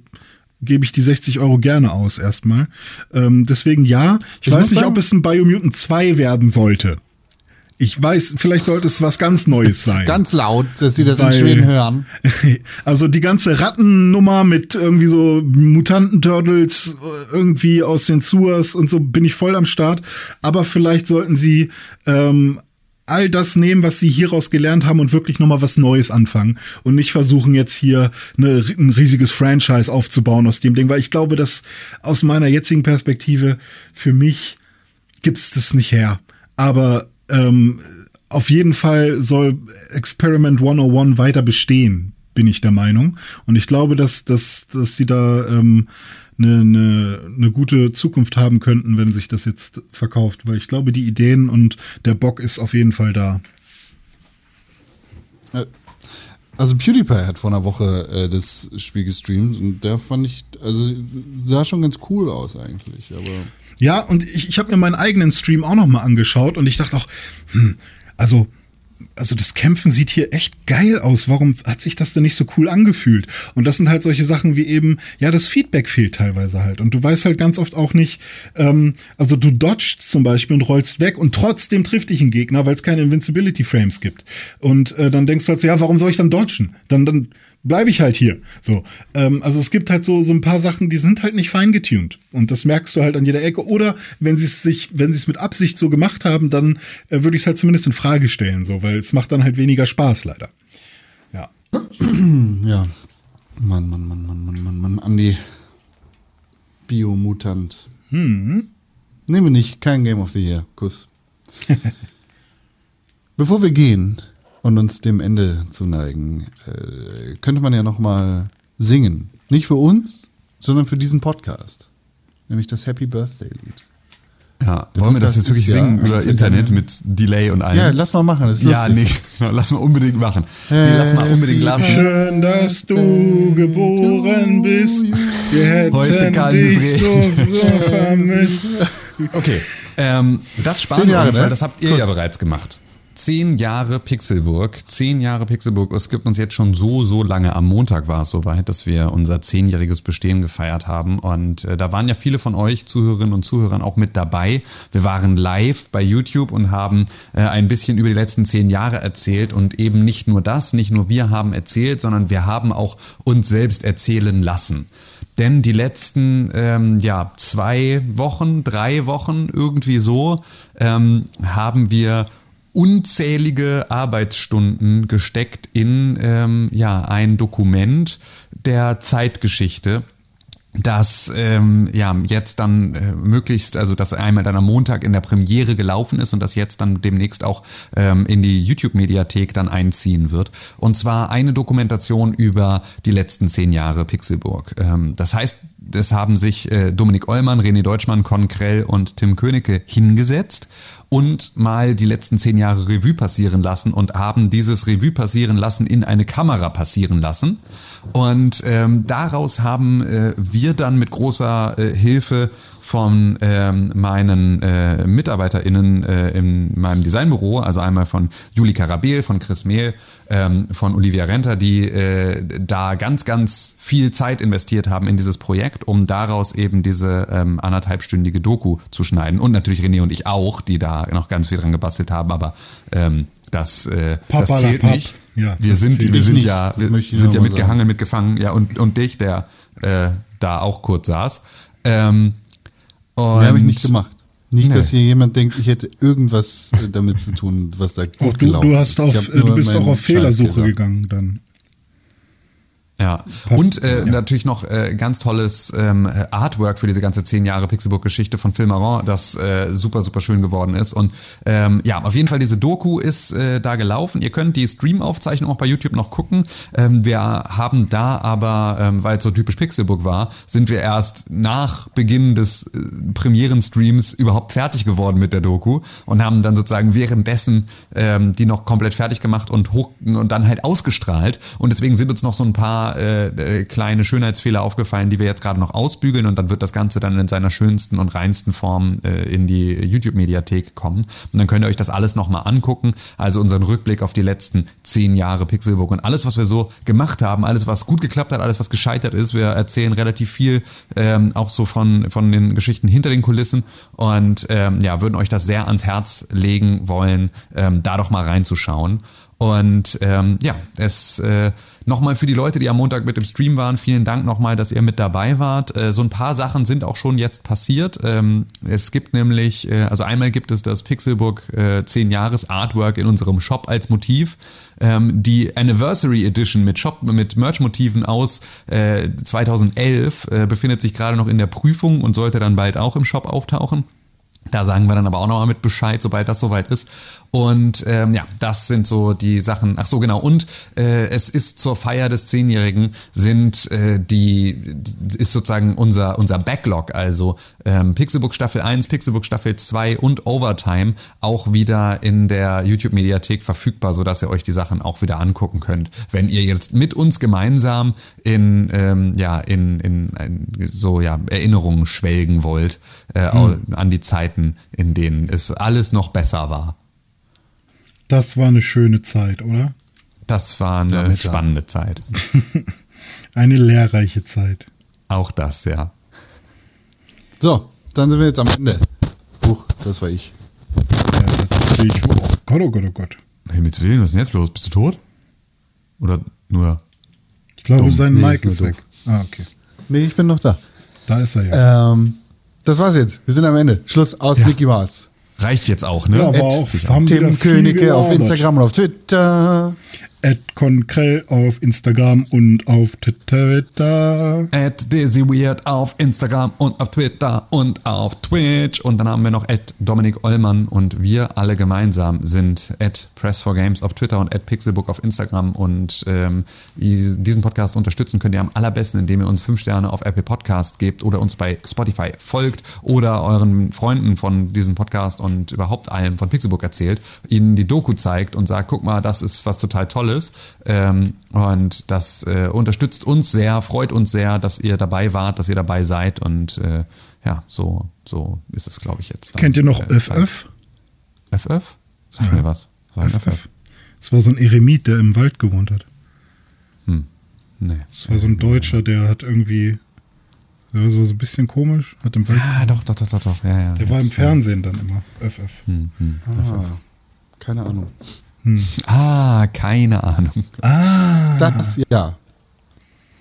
gebe ich die 60 Euro gerne aus erstmal. Ähm, deswegen ja. Ich, Ich weiß nicht, sagen- ob es ein Biomutant 2 werden sollte. Ich weiß, vielleicht sollte es was ganz Neues sein. Ganz laut, dass sie das in Weil- Schweden hören. Also die ganze Rattennummer mit irgendwie so Mutanten-Turtles äh, irgendwie aus den Sewers und so bin ich voll am Start. Aber vielleicht sollten sie ähm, all das nehmen, was sie hieraus gelernt haben und wirklich nochmal was Neues anfangen und nicht versuchen jetzt hier eine, ein riesiges Franchise aufzubauen aus dem Ding, weil ich glaube, dass aus meiner jetzigen Perspektive für mich gibt's das nicht her. Aber ähm, auf jeden Fall soll Experiment 101 weiter bestehen, bin ich der Meinung. Und ich glaube, dass, dass, dass sie da ähm, eine, eine, eine gute Zukunft haben könnten, wenn sich das jetzt verkauft. Weil ich glaube, die Ideen und der Bock ist auf jeden Fall da. Also PewDiePie hat vor einer Woche äh, das Spiel gestreamt und der fand ich, also sah schon ganz cool aus eigentlich, aber Ja, und ich, ich habe mir meinen eigenen Stream auch noch mal angeschaut und ich dachte auch, hm, also also das Kämpfen sieht hier echt geil aus. Warum hat sich das denn nicht so cool angefühlt? Und das sind halt solche Sachen wie eben, ja, das Feedback fehlt teilweise halt. Und du weißt halt ganz oft auch nicht, ähm, also du dodgst zum Beispiel und rollst weg und trotzdem trifft dich ein Gegner, weil es keine Invincibility Frames gibt. Und äh, dann denkst du halt so, ja, warum soll ich dann dodgen? Dann, dann bleibe ich halt hier. So, ähm, also es gibt halt so so ein paar Sachen, die sind halt nicht fein getuned und das merkst du halt an jeder Ecke. Oder wenn sie es sich, wenn sie es mit Absicht so gemacht haben, dann äh, würde ich es halt zumindest in Frage stellen, so, weil es macht dann halt weniger Spaß leider. Ja. ja. Mann, Mann, Mann, Mann, Mann, Mann, Mann, Andi. Biomutant. Hm. Nehmen wir nicht, kein Game of the Year. Kuss. Bevor wir gehen und uns dem Ende zuneigen, äh, könnte man ja noch mal singen. Nicht für uns, sondern für diesen Podcast. Nämlich das Happy Birthday Lied. Ja, wollen wir das jetzt Podcast wirklich ist ja singen über Internet mit Delay und allem? Ja, lass mal machen. Das ist Ja, nee, genau, lass mal unbedingt machen. Nee, lass mal unbedingt lassen. Schön, dass du geboren bist. Wir hätten Heute kann dich es so, so vermisst. Okay, ähm, das sparen wir uns, ne? weil das habt ihr ja bereits gemacht. Zehn Jahre Pixelburg, zehn Jahre Pixelburg. Es gibt uns jetzt schon so, so lange. Am Montag war es soweit, dass wir unser zehnjähriges Bestehen gefeiert haben. Und äh, da waren ja viele von euch, Zuhörerinnen und Zuhörern, auch mit dabei. Wir waren live bei YouTube und haben äh, ein bisschen über die letzten zehn Jahre erzählt. Und eben nicht nur das, nicht nur wir haben erzählt, sondern wir haben auch uns selbst erzählen lassen. Denn die letzten ähm, ja, zwei Wochen, drei Wochen, irgendwie so, ähm, haben wir unzählige Arbeitsstunden gesteckt in ähm, ja, ein Dokument der Zeitgeschichte das ähm, ja jetzt dann äh, möglichst, also das einmal dann am Montag in der Premiere gelaufen ist und das jetzt dann demnächst auch ähm, in die YouTube-Mediathek dann einziehen wird. Und zwar eine Dokumentation über die letzten zehn Jahre Pixelburg. Ähm, das heißt, es haben sich äh, Dominik Eulmann, René Deutschmann, Con Krell und Tim Königke hingesetzt und mal die letzten zehn Jahre Revue passieren lassen und haben dieses Revue passieren lassen in eine Kamera passieren lassen. Und ähm, daraus haben äh, wir dann mit großer äh, Hilfe von ähm, meinen äh, MitarbeiterInnen äh, in meinem Designbüro, also einmal von Juli Karabel, von Chris Mehl, ähm, von Olivia Renter, die äh, da ganz, ganz viel Zeit investiert haben in dieses Projekt, um daraus eben diese ähm, anderthalbstündige Doku zu schneiden. Und natürlich René und ich auch, die da noch ganz viel dran gebastelt haben, aber ähm, das, äh, das zählt Papp. nicht. Ja, wir sind, wir sind nicht. ja, wir sind ja mitgehangen, mitgefangen, ja, und, und dich, der äh, da auch kurz saß. Ähm, und Mehr habe ich nicht gemacht. Nicht, Nee. dass hier jemand denkt, ich hätte irgendwas äh, damit zu tun, was da gut du, gelaufen du, hast ist. Ich auf, hab äh, du bist auch auf Fehlersuche gegangen dann. Ja, und äh, natürlich noch äh, ganz tolles ähm, Artwork für diese ganze zehn Jahre Pixelbook-Geschichte von Phil Maron, das äh, super, super schön geworden ist. Und ähm, ja, auf jeden Fall diese Doku ist äh, da gelaufen. Ihr könnt die Stream-Aufzeichnung auch bei YouTube noch gucken. Ähm, wir haben da aber, ähm, weil es so typisch Pixelbook war, sind wir erst nach Beginn des äh, Premieren-Streams überhaupt fertig geworden mit der Doku und haben dann sozusagen währenddessen ähm, die noch komplett fertig gemacht und hoch und dann halt ausgestrahlt. Und deswegen sind uns noch so ein paar äh, äh, kleine Schönheitsfehler aufgefallen, die wir jetzt gerade noch ausbügeln und dann wird das Ganze dann in seiner schönsten und reinsten Form äh, in die YouTube-Mediathek kommen. Und dann könnt ihr euch das alles nochmal angucken. Also unseren Rückblick auf die letzten zehn Jahre Pixelbook und alles, was wir so gemacht haben, alles, was gut geklappt hat, alles, was gescheitert ist. Wir erzählen relativ viel ähm, auch so von, von den Geschichten hinter den Kulissen und ähm, ja, würden euch das sehr ans Herz legen wollen, ähm, da doch mal reinzuschauen. Und ähm, ja, es äh, nochmal für die Leute, die am Montag mit im Stream waren, vielen Dank nochmal, dass ihr mit dabei wart. Äh, so ein paar Sachen sind auch schon jetzt passiert. Ähm, es gibt nämlich, äh, also einmal gibt es das Pixelbook äh, 10 Jahres Artwork in unserem Shop als Motiv. Ähm, die Anniversary Edition mit Shop mit Merch-Motiven aus äh, 2011 äh, befindet sich gerade noch in der Prüfung und sollte dann bald auch im Shop auftauchen. Da sagen wir dann aber auch nochmal mit Bescheid, sobald das soweit ist. Und ähm, ja, das sind so die Sachen. Ach so, genau. Und äh, es ist zur Feier des Zehnjährigen sind äh, die, ist sozusagen unser, unser Backlog, also ähm, Pixelbook Staffel 1, Pixelbook Staffel 2 und Overtime auch wieder in der YouTube-Mediathek verfügbar, sodass ihr euch die Sachen auch wieder angucken könnt, wenn ihr jetzt mit uns gemeinsam in, ähm, ja, in, in, in so ja, Erinnerungen schwelgen wollt äh, an die Zeiten, in denen es alles noch besser war. Das war eine schöne Zeit, oder? Das war eine Damit, spannende Zeit. Eine lehrreiche Zeit. Auch das, ja. So, dann sind wir jetzt am Ende. Huch, das war ich. Ja, das ich. Oh Gott, oh Gott, oh Gott. Himmels Willen, was ist denn jetzt los? Bist du tot? Oder nur? Ich glaube, Dumm. sein Nee, Mic ist ist weg. Ah, okay. Nee, ich bin noch da. Da ist er ja. Ähm, das war's jetzt. Wir sind am Ende. Schluss aus Ja. Mickey Mouse. Reicht jetzt auch, ne? Ja, aber auch ich haben Tim Königke auf. Instagram und auf Twitter. Ed Konkrell auf Instagram und auf Twitter. At DaisyWeird auf Instagram und auf Twitter und auf Twitch. Und dann haben wir noch at Dominik Ollmann und wir alle gemeinsam sind at Press4Games auf Twitter und at Pixelbook auf Instagram. Und ähm, diesen Podcast unterstützen könnt ihr am allerbesten, indem ihr uns fünf Sterne auf Apple Podcast gebt oder uns bei Spotify folgt oder euren Freunden von diesem Podcast und überhaupt allem von Pixelbook erzählt, ihnen die Doku zeigt und sagt, guck mal, das ist was total Tolles. Ähm, und das äh, unterstützt uns sehr, freut uns sehr, dass ihr dabei wart, dass ihr dabei seid. Und äh, ja, so, so ist es, glaube ich, jetzt. dann. Kennt ihr noch Äh, FF? FF? Sag mir was. Was war denn FF? Das war so ein Eremit, der im Wald gewohnt hat. Nee. Das war so ein Deutscher, der hat irgendwie. Der war so ein bisschen komisch, hat im Wald. Ah, doch, doch, doch, doch, doch. Ja, ja. Der war im äh, Fernsehen dann immer. FF. Hm, hm. Ah, keine Ahnung. Ah, keine Ahnung. Das, ja.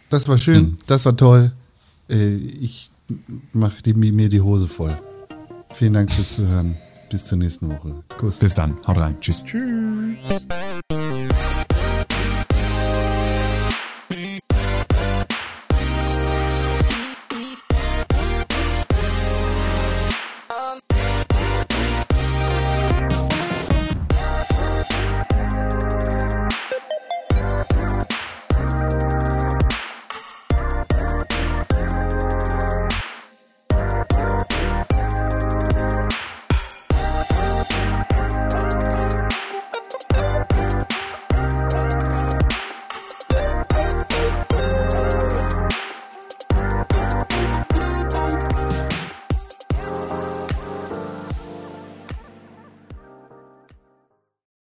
Das war schön, das war toll. Äh, Ich mache mir die Hose voll. Vielen Dank fürs Zuhören. Bis zur nächsten Woche. Kuss. Bis dann. Haut rein. Tschüss. Tschüss.